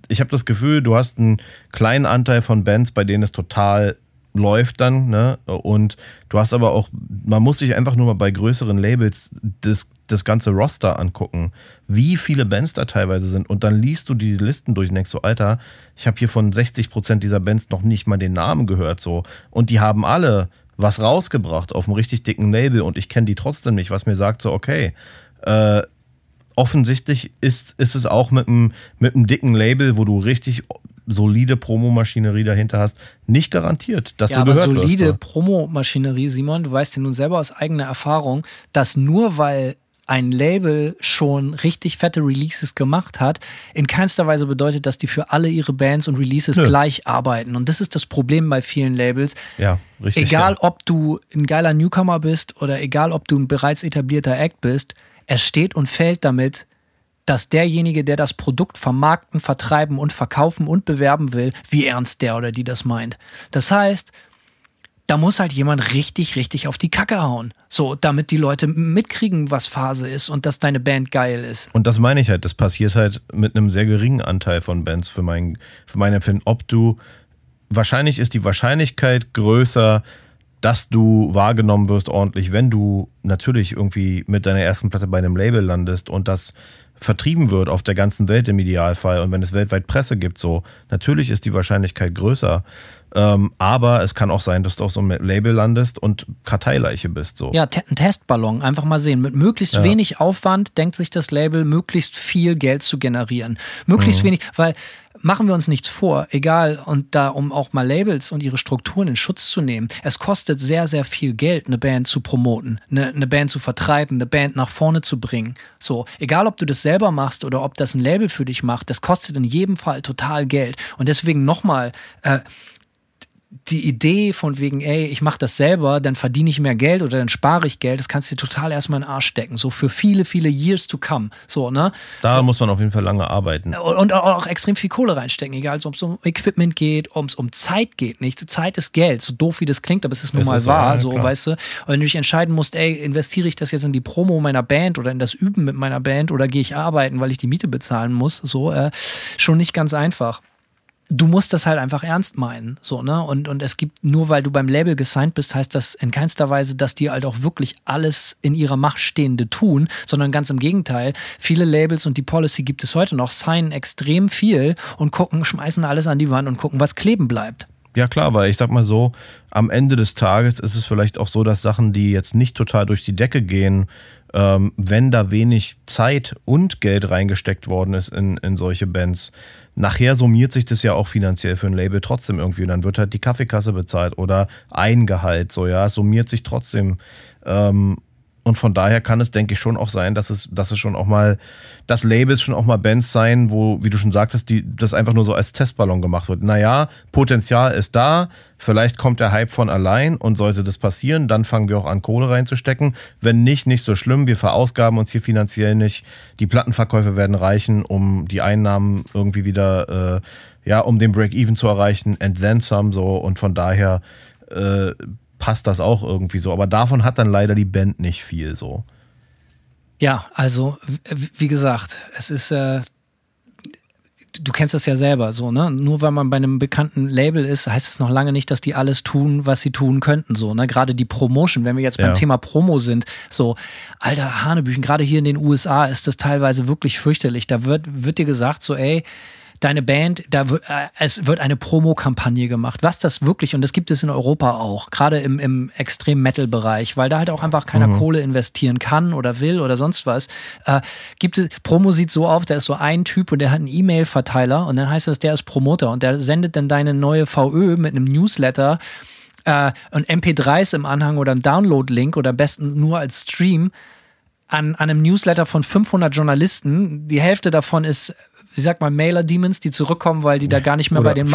ich habe das Gefühl, du hast einen kleinen Anteil von Bands, bei denen es total läuft dann, ne? Und du hast aber auch, man muss sich einfach nur mal bei größeren Labels das, das ganze Roster angucken, wie viele Bands da teilweise sind. Und dann liest du die Listen durch und denkst so, Alter, ich habe hier von 60 Prozent dieser Bands noch nicht mal den Namen gehört, so. Und die haben alle was rausgebracht auf einem richtig dicken Label und ich kenne die trotzdem nicht, was mir sagt so, okay, äh, offensichtlich ist, ist es auch mit einem, mit einem dicken Label, wo du richtig solide Promomaschinerie dahinter hast, nicht garantiert, dass Ja, du aber gehört solide wirst. Promomaschinerie, Simon, du weißt ja nun selber aus eigener Erfahrung, dass nur weil ein Label schon richtig fette Releases gemacht hat, in keinster Weise bedeutet, dass die für alle ihre Bands und Releases Nö. gleich arbeiten. Und das ist das Problem bei vielen Labels. Ja, richtig. Egal, ja. ob du ein geiler Newcomer bist oder egal, ob du ein bereits etablierter Act bist, es steht und fällt damit, dass derjenige, der das Produkt vermarkten, vertreiben und verkaufen und bewerben will, wie ernst der oder die das meint. Das heißt, da muss halt jemand richtig, richtig auf die Kacke hauen. So, damit die Leute mitkriegen, was Phase ist und dass deine Band geil ist. Und das meine ich halt, das passiert halt mit einem sehr geringen Anteil von Bands für mein, für mein Empfinden. Ob du, wahrscheinlich ist die Wahrscheinlichkeit größer, dass du wahrgenommen wirst ordentlich, wenn du natürlich irgendwie mit deiner ersten Platte bei einem Label landest und das vertrieben wird auf der ganzen Welt im Idealfall und wenn es weltweit Presse gibt, so natürlich ist die Wahrscheinlichkeit größer. Ähm, aber es kann auch sein, dass du auf so einem Label landest und Karteileiche bist. So. Ja, ein Testballon, einfach mal sehen. Mit möglichst wenig Aufwand denkt sich das Label, möglichst viel Geld zu generieren. Möglichst wenig, weil machen wir uns nichts vor, egal, und da, um auch mal Labels und ihre Strukturen in Schutz zu nehmen, es kostet sehr, sehr viel Geld, eine Band zu promoten, eine, eine Band zu vertreiben, eine Band nach vorne zu bringen. So, egal ob du das selber machst oder ob das ein Label für dich macht, das kostet in jedem Fall total Geld. Und deswegen nochmal, äh, die Idee von wegen, ey, ich mache das selber, dann verdiene ich mehr Geld oder dann spare ich Geld, das kannst du dir total erstmal in den Arsch stecken. So für viele, viele Years to come. So, ne? Da muss man auf jeden Fall lange arbeiten. Und, und auch extrem viel Kohle reinstecken, egal ob es um Equipment geht, ob es um Zeit geht. Nicht? Zeit ist Geld, so doof wie das klingt, aber es ist nun mal ist so, wahr, ja, so, klar. weißt du. Und wenn du dich entscheiden musst, ey, investiere ich das jetzt in die Promo meiner Band oder in das Üben mit meiner Band oder gehe ich arbeiten, weil ich die Miete bezahlen muss, so, äh, schon nicht ganz einfach du musst das halt einfach ernst meinen. So, ne? Und, und es gibt, nur weil du beim Label gesigned bist, heißt das in keinster Weise, dass die halt auch wirklich alles in ihrer Macht Stehende tun, sondern ganz im Gegenteil. Viele Labels und die Policy gibt es heute noch, signen extrem viel und gucken, schmeißen alles an die Wand und gucken, was kleben bleibt. Ja klar, weil ich sag mal so, am Ende des Tages ist es vielleicht auch so, dass Sachen, die jetzt nicht total durch die Decke gehen, ähm, wenn da wenig Zeit und Geld reingesteckt worden ist in, in solche Bands, nachher summiert sich das ja auch finanziell für ein Label trotzdem irgendwie. Und dann wird halt die Kaffeekasse bezahlt oder ein Gehalt, so ja, es summiert sich trotzdem. Ähm, und von daher kann es, denke ich, schon auch sein, dass es, dass es schon auch mal, dass Labels schon auch mal Bands sein, wo, wie du schon sagtest, die, das einfach nur so als Testballon gemacht wird. Naja, Potenzial ist da, vielleicht kommt der Hype von allein und sollte das passieren, dann fangen wir auch an, Kohle reinzustecken. Wenn nicht, nicht so schlimm, wir verausgaben uns hier finanziell nicht. Die Plattenverkäufe werden reichen, um die Einnahmen irgendwie wieder, äh, ja, um den Break-Even zu erreichen, and then some so und von daher, äh, passt das auch irgendwie so. Aber davon hat dann leider die Band nicht viel so. Ja, also wie gesagt, es ist äh, du kennst das ja selber so, ne? Nur weil man bei einem bekannten Label ist, heißt es noch lange nicht, dass die alles tun, was sie tun könnten, so, ne? Gerade die Promotion, wenn wir jetzt beim ja. Thema Promo sind, so, alter Hanebüchen, gerade hier in den USA ist das teilweise wirklich fürchterlich. Da wird, wird dir gesagt, so, ey, deine Band, da wird, äh, es wird eine Promo-Kampagne gemacht. Was das wirklich, und das gibt es in Europa auch, gerade im, im Extrem-Metal-Bereich, weil da halt auch einfach keiner mhm. Kohle investieren kann oder will oder sonst was, äh, gibt es, Promo sieht so auf, da ist so ein Typ und der hat einen E-Mail-Verteiler und dann heißt das, der ist Promoter und der sendet dann deine neue VÖ mit einem Newsletter äh, und MP3s im Anhang oder einem Download-Link oder am besten nur als Stream an, an einem Newsletter von 500 Journalisten. Die Hälfte davon ist wie sagt man, Mailer-Demons, die zurückkommen, weil die da gar nicht mehr bei den,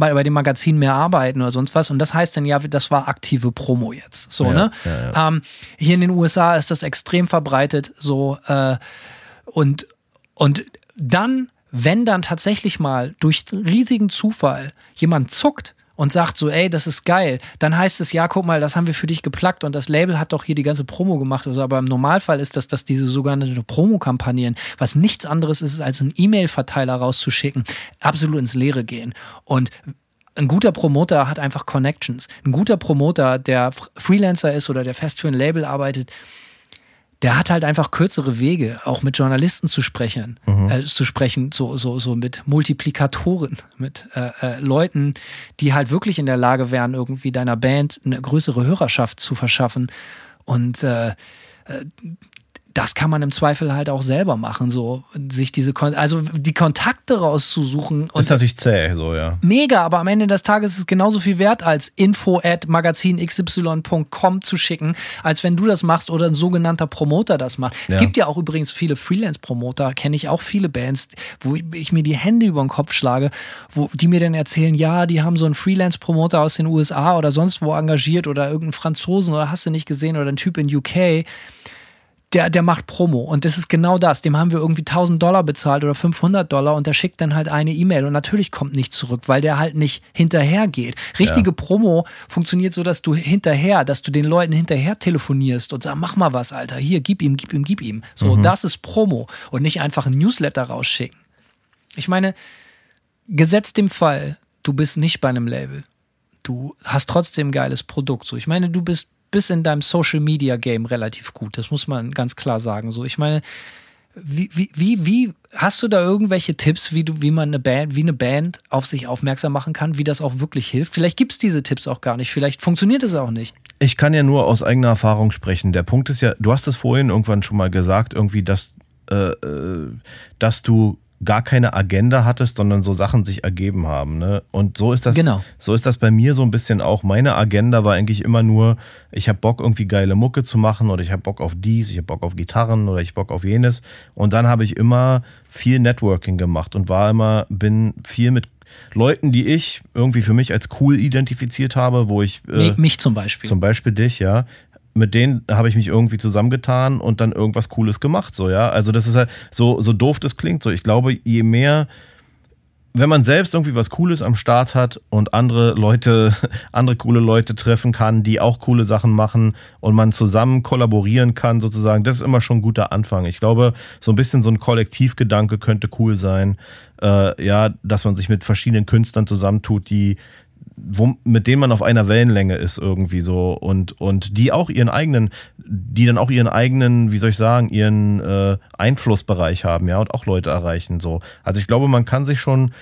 bei, bei den Magazinen mehr arbeiten oder sonst was. Und das heißt dann ja, das war aktive Promo jetzt. So, ja, ne? Ja, ja. Ähm, hier in den USA ist das extrem verbreitet, so, äh, und, und dann, wenn dann tatsächlich mal durch riesigen Zufall jemand zuckt, und sagt so, ey, das ist geil, dann heißt es, ja, guck mal, das haben wir für dich geplackt und das Label hat doch hier die ganze Promo gemacht. Also, aber im Normalfall ist das, dass diese sogenannte Promo-Kampagnen, was nichts anderes ist, als einen E-Mail-Verteiler rauszuschicken, absolut ins Leere gehen. Und ein guter Promoter hat einfach Connections. Ein guter Promoter, der Freelancer ist oder der fest für ein Label arbeitet, der hat halt einfach kürzere Wege, auch mit Journalisten zu sprechen, mhm. äh, zu sprechen, so, so, so mit Multiplikatoren, mit äh, äh, Leuten, die halt wirklich in der Lage wären, irgendwie deiner Band eine größere Hörerschaft zu verschaffen. Und äh, äh das kann man im Zweifel halt auch selber machen, so sich diese, Kon also die Kontakte rauszusuchen. ist natürlich zäh, so ja. Mega, aber am Ende des Tages ist es genauso viel wert, als info at magazinxy.com zu schicken, als wenn du das machst oder ein sogenannter Promoter das macht. Ja. Es gibt ja auch übrigens viele Freelance-Promoter, kenne ich auch viele Bands, wo ich mir die Hände über den Kopf schlage, wo die mir dann erzählen, ja, die haben so einen Freelance-Promoter aus den USA oder sonst wo engagiert oder irgendeinen Franzosen oder hast du nicht gesehen oder einen Typ in UK der, der macht Promo und das ist genau das. Dem haben wir irgendwie 1000 Dollar bezahlt oder 500 Dollar und der schickt dann halt eine E-Mail und natürlich kommt nicht zurück, weil der halt nicht hinterher geht. Richtige ja. Promo funktioniert so, dass du hinterher, dass du den Leuten hinterher telefonierst und sagst, mach mal was, Alter, hier, gib ihm, gib ihm, gib ihm. So, mhm. das ist Promo und nicht einfach ein Newsletter rausschicken. Ich meine, gesetzt dem Fall, du bist nicht bei einem Label. Du hast trotzdem ein geiles Produkt. So, ich meine, du bist bist in deinem Social Media Game relativ gut. Das muss man ganz klar sagen. So, ich meine, wie, wie, wie, hast du da irgendwelche Tipps, wie du, wie man eine Band, wie eine Band auf sich aufmerksam machen kann, wie das auch wirklich hilft? Vielleicht gibt es diese Tipps auch gar nicht, vielleicht funktioniert es auch nicht. Ich kann ja nur aus eigener Erfahrung sprechen. Der Punkt ist ja, du hast es vorhin irgendwann schon mal gesagt, irgendwie, dass, äh, äh dass du gar keine Agenda hattest, sondern so Sachen sich ergeben haben. Ne? Und so ist das. Genau. So ist das bei mir so ein bisschen auch. Meine Agenda war eigentlich immer nur, ich habe Bock irgendwie geile Mucke zu machen oder ich habe Bock auf dies, ich habe Bock auf Gitarren oder ich Bock auf jenes. Und dann habe ich immer viel Networking gemacht und war immer, bin viel mit Leuten, die ich irgendwie für mich als cool identifiziert habe, wo ich. Äh, mich zum Beispiel. Zum Beispiel dich, ja mit denen habe ich mich irgendwie zusammengetan und dann irgendwas Cooles gemacht, so, ja. Also das ist halt so, so doof das klingt, so. Ich glaube, je mehr, wenn man selbst irgendwie was Cooles am Start hat und andere Leute, andere coole Leute treffen kann, die auch coole Sachen machen und man zusammen kollaborieren kann, sozusagen, das ist immer schon ein guter Anfang. Ich glaube, so ein bisschen so ein Kollektivgedanke könnte cool sein. Äh, ja, dass man sich mit verschiedenen Künstlern zusammentut, die wo, mit denen man auf einer Wellenlänge ist irgendwie so und, und die auch ihren eigenen, die dann auch ihren eigenen, wie soll ich sagen, ihren äh, Einflussbereich haben, ja, und auch Leute erreichen so. Also ich glaube, man kann sich schon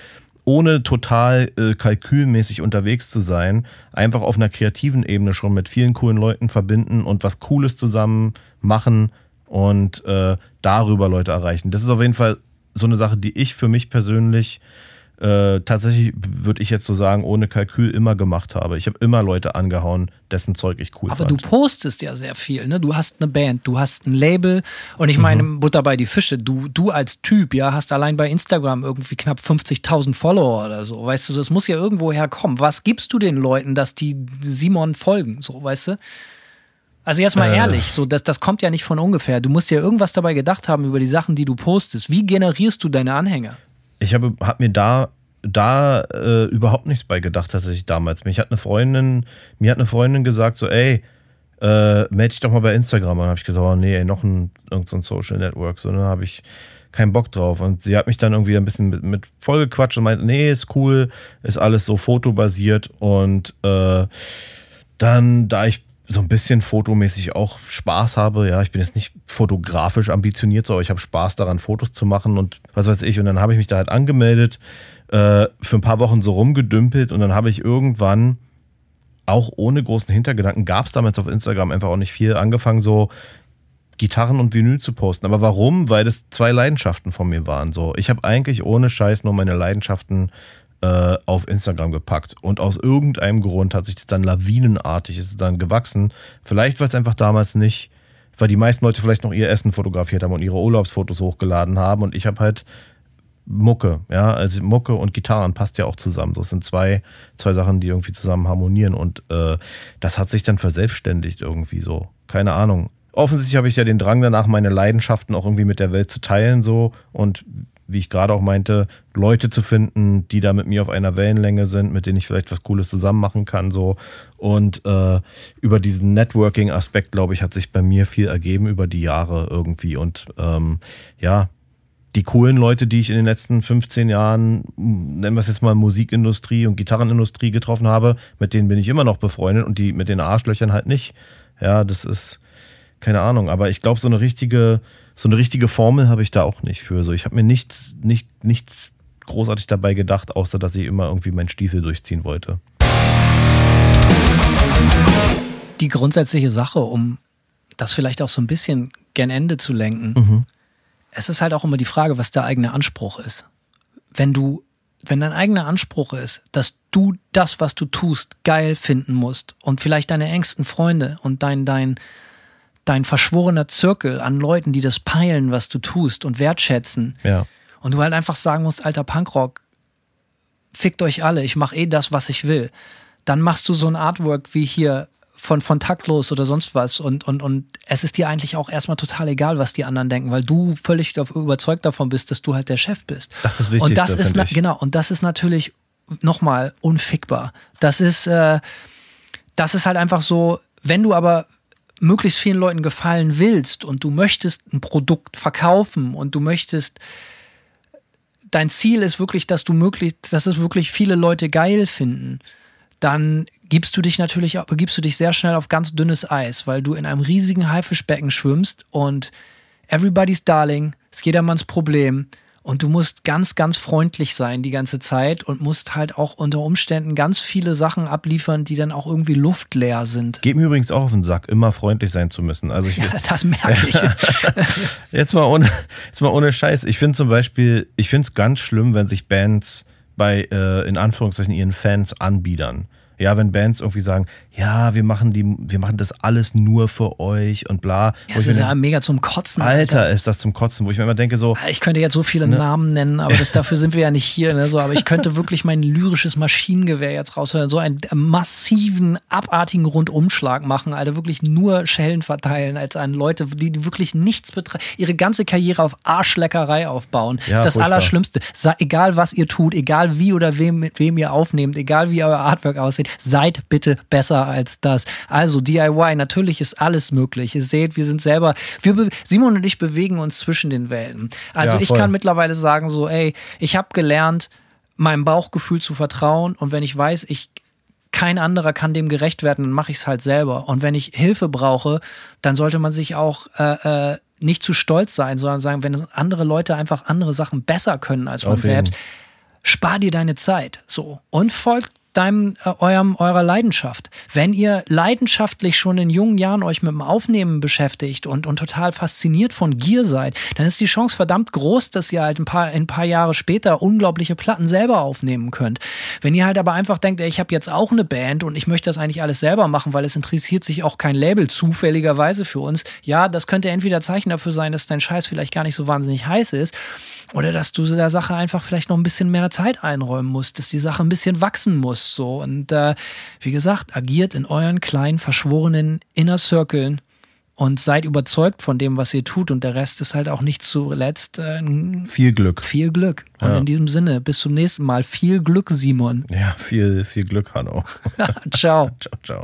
ohne total äh, kalkülmäßig unterwegs zu sein, einfach auf einer kreativen Ebene schon mit vielen coolen Leuten verbinden und was Cooles zusammen machen und äh, darüber Leute erreichen. Das ist auf jeden Fall so eine Sache, die ich für mich persönlich äh, tatsächlich würde ich jetzt so sagen, ohne Kalkül immer gemacht habe. Ich habe immer Leute angehauen, dessen Zeug ich cool Aber fand. du postest ja sehr viel, ne? Du hast eine Band, du hast ein Label und ich meine, Mhm. Butter bei die Fische, du, du als Typ, ja, hast allein bei Instagram irgendwie knapp 50.000 Follower oder so, weißt du, das muss ja irgendwo herkommen. Was gibst du den Leuten, dass die Simon folgen, so, weißt du? Also jetzt mal Äh. ehrlich, so das, das kommt ja nicht von ungefähr. Du musst ja irgendwas dabei gedacht haben über die Sachen, die du postest. Wie generierst du deine Anhänger? Ich habe hab mir da da äh, überhaupt nichts bei gedacht tatsächlich damals. Mich hat eine Freundin, mir hat eine Freundin gesagt so, ey, äh, melde dich doch mal bei Instagram. Dann habe ich gesagt, oh nee, ey, noch ein irgend so ein Social Network. So, dann habe ich keinen Bock drauf. Und sie hat mich dann irgendwie ein bisschen mit, mit vollgequatscht und meinte, nee, ist cool, ist alles so fotobasiert. Und äh, dann, da ich so ein bisschen fotomäßig auch Spaß habe, ja, ich bin jetzt nicht fotografisch ambitioniert, aber ich habe Spaß daran, Fotos zu machen und was weiß ich. Und dann habe ich mich da halt angemeldet, äh, für ein paar Wochen so rumgedümpelt und dann habe ich irgendwann auch ohne großen Hintergedanken, gab es damals auf Instagram einfach auch nicht viel, angefangen so Gitarren und Vinyl zu posten. Aber warum? Weil das zwei Leidenschaften von mir waren. So, ich habe eigentlich ohne Scheiß nur meine Leidenschaften äh, auf Instagram gepackt. Und aus irgendeinem Grund hat sich das dann lawinenartig ist dann gewachsen. Vielleicht, weil es einfach damals nicht, weil die meisten Leute vielleicht noch ihr Essen fotografiert haben und ihre Urlaubsfotos hochgeladen haben. Und ich habe halt Mucke, ja, also Mucke und Gitarren passt ja auch zusammen. Das sind zwei, zwei Sachen, die irgendwie zusammen harmonieren und äh, das hat sich dann verselbstständigt irgendwie so. Keine Ahnung. Offensichtlich habe ich ja den Drang danach, meine Leidenschaften auch irgendwie mit der Welt zu teilen so und wie ich gerade auch meinte, Leute zu finden, die da mit mir auf einer Wellenlänge sind, mit denen ich vielleicht was Cooles zusammen machen kann so. Und äh, über diesen Networking-Aspekt, glaube ich, hat sich bei mir viel ergeben über die Jahre irgendwie. Und ähm, ja, die coolen Leute, die ich in den letzten 15 Jahren, nennen wir es jetzt mal Musikindustrie und Gitarrenindustrie getroffen habe, mit denen bin ich immer noch befreundet und die mit den Arschlöchern halt nicht. Ja, das ist keine Ahnung, aber ich glaube, so eine richtige, so eine richtige Formel habe ich da auch nicht für. So, ich habe mir nichts, nicht, nichts großartig dabei gedacht, außer dass ich immer irgendwie meinen Stiefel durchziehen wollte. Die grundsätzliche Sache, um das vielleicht auch so ein bisschen gen Ende zu lenken, Mhm. es ist halt auch immer die Frage, was der eigene Anspruch ist. Wenn du, wenn dein eigener Anspruch ist, dass du das, was du tust, geil finden musst und vielleicht deine engsten Freunde und dein, dein, dein verschworener Zirkel an Leuten, die das peilen, was du tust und wertschätzen, Ja. und du halt einfach sagen musst, alter Punkrock, fickt euch alle, ich mache eh das, was ich will. Dann machst du so ein Artwork wie hier von, von taktlos oder sonst was und, und, und es ist dir eigentlich auch erstmal total egal, was die anderen denken, weil du völlig überzeugt davon bist, dass du halt der Chef bist. Das ist das Wichtigste, Und das ist, genau, und das ist natürlich nochmal unfickbar. Das ist, äh, das ist halt einfach so, wenn du aber möglichst vielen Leuten gefallen willst und du möchtest ein Produkt verkaufen und du möchtest dein Ziel ist wirklich, dass du möglichst, dass es wirklich viele Leute geil finden, dann gibst du dich natürlich, begibst du dich sehr schnell auf ganz dünnes Eis, weil du in einem riesigen Haifischbecken schwimmst und everybody's darling, ist jedermanns Problem und du musst ganz, ganz freundlich sein die ganze Zeit und musst halt auch unter Umständen ganz viele Sachen abliefern, die dann auch irgendwie luftleer sind. Geht mir übrigens auch auf den Sack, immer freundlich sein zu müssen. Also ich, Das merke ich. Jetzt mal ohne, jetzt mal ohne Scheiß. Ich finde zum Beispiel, ich finde es ganz schlimm, wenn sich Bands bei, äh, in Anführungszeichen, ihren Fans anbiedern. Ja, wenn Bands irgendwie sagen, ja, wir machen die, wir machen das alles nur für euch und bla. Ja, das ist ja denke, mega zum Kotzen. Alter, ist das zum Kotzen, wo ich mir immer denke, so, Ich könnte jetzt so viele Ne? Namen nennen, aber das, dafür sind wir ja nicht hier. Ne? So, aber ich könnte wirklich mein lyrisches Maschinengewehr jetzt raushören, so einen massiven, abartigen Rundumschlag machen, Alter, wirklich nur Schellen verteilen als an Leute, die, die wirklich nichts betreiben, ihre ganze Karriere auf Arschleckerei aufbauen. Ja, ist das furchtbar. Allerschlimmste. Sa egal was ihr tut, egal wie oder wem, mit wem ihr aufnehmt, egal wie euer Artwork aussieht, seid bitte besser als das. Also DIY, natürlich ist alles möglich. Ihr seht, wir sind selber, wir Simon und ich bewegen uns zwischen den Welten. Also Ja, ich kann mittlerweile sagen so, ey, ich habe gelernt, meinem Bauchgefühl zu vertrauen und wenn ich weiß, ich kein anderer kann dem gerecht werden, dann mache ich es halt selber. Und wenn ich Hilfe brauche, dann sollte man sich auch äh, äh, nicht zu stolz sein, sondern sagen, wenn andere Leute einfach andere Sachen besser können als man selbst, spar dir deine Zeit. So. Und folgt deinem, äh, eurem, eurer Leidenschaft. Wenn ihr leidenschaftlich schon in jungen Jahren euch mit dem Aufnehmen beschäftigt und, und total fasziniert von Gier seid, dann ist die Chance verdammt groß, dass ihr halt ein paar, ein paar Jahre später unglaubliche Platten selber aufnehmen könnt. Wenn ihr halt aber einfach denkt, ey, ich habe jetzt auch eine Band und ich möchte das eigentlich alles selber machen, weil es interessiert sich auch kein Label zufälligerweise für uns, ja, das könnte entweder Zeichen dafür sein, dass dein Scheiß vielleicht gar nicht so wahnsinnig heiß ist oder dass du der Sache einfach vielleicht noch ein bisschen mehr Zeit einräumen musst, dass die Sache ein bisschen wachsen muss. So. Und äh, wie gesagt, agiert in euren kleinen, verschworenen Inner Circlen und seid überzeugt von dem, was ihr tut. Und der Rest ist halt auch nicht zuletzt äh, viel Glück. Viel Glück. Und ja. in diesem Sinne, bis zum nächsten Mal. Viel Glück, Simon. Ja, viel, viel Glück, Hanno. ciao. ciao, ciao.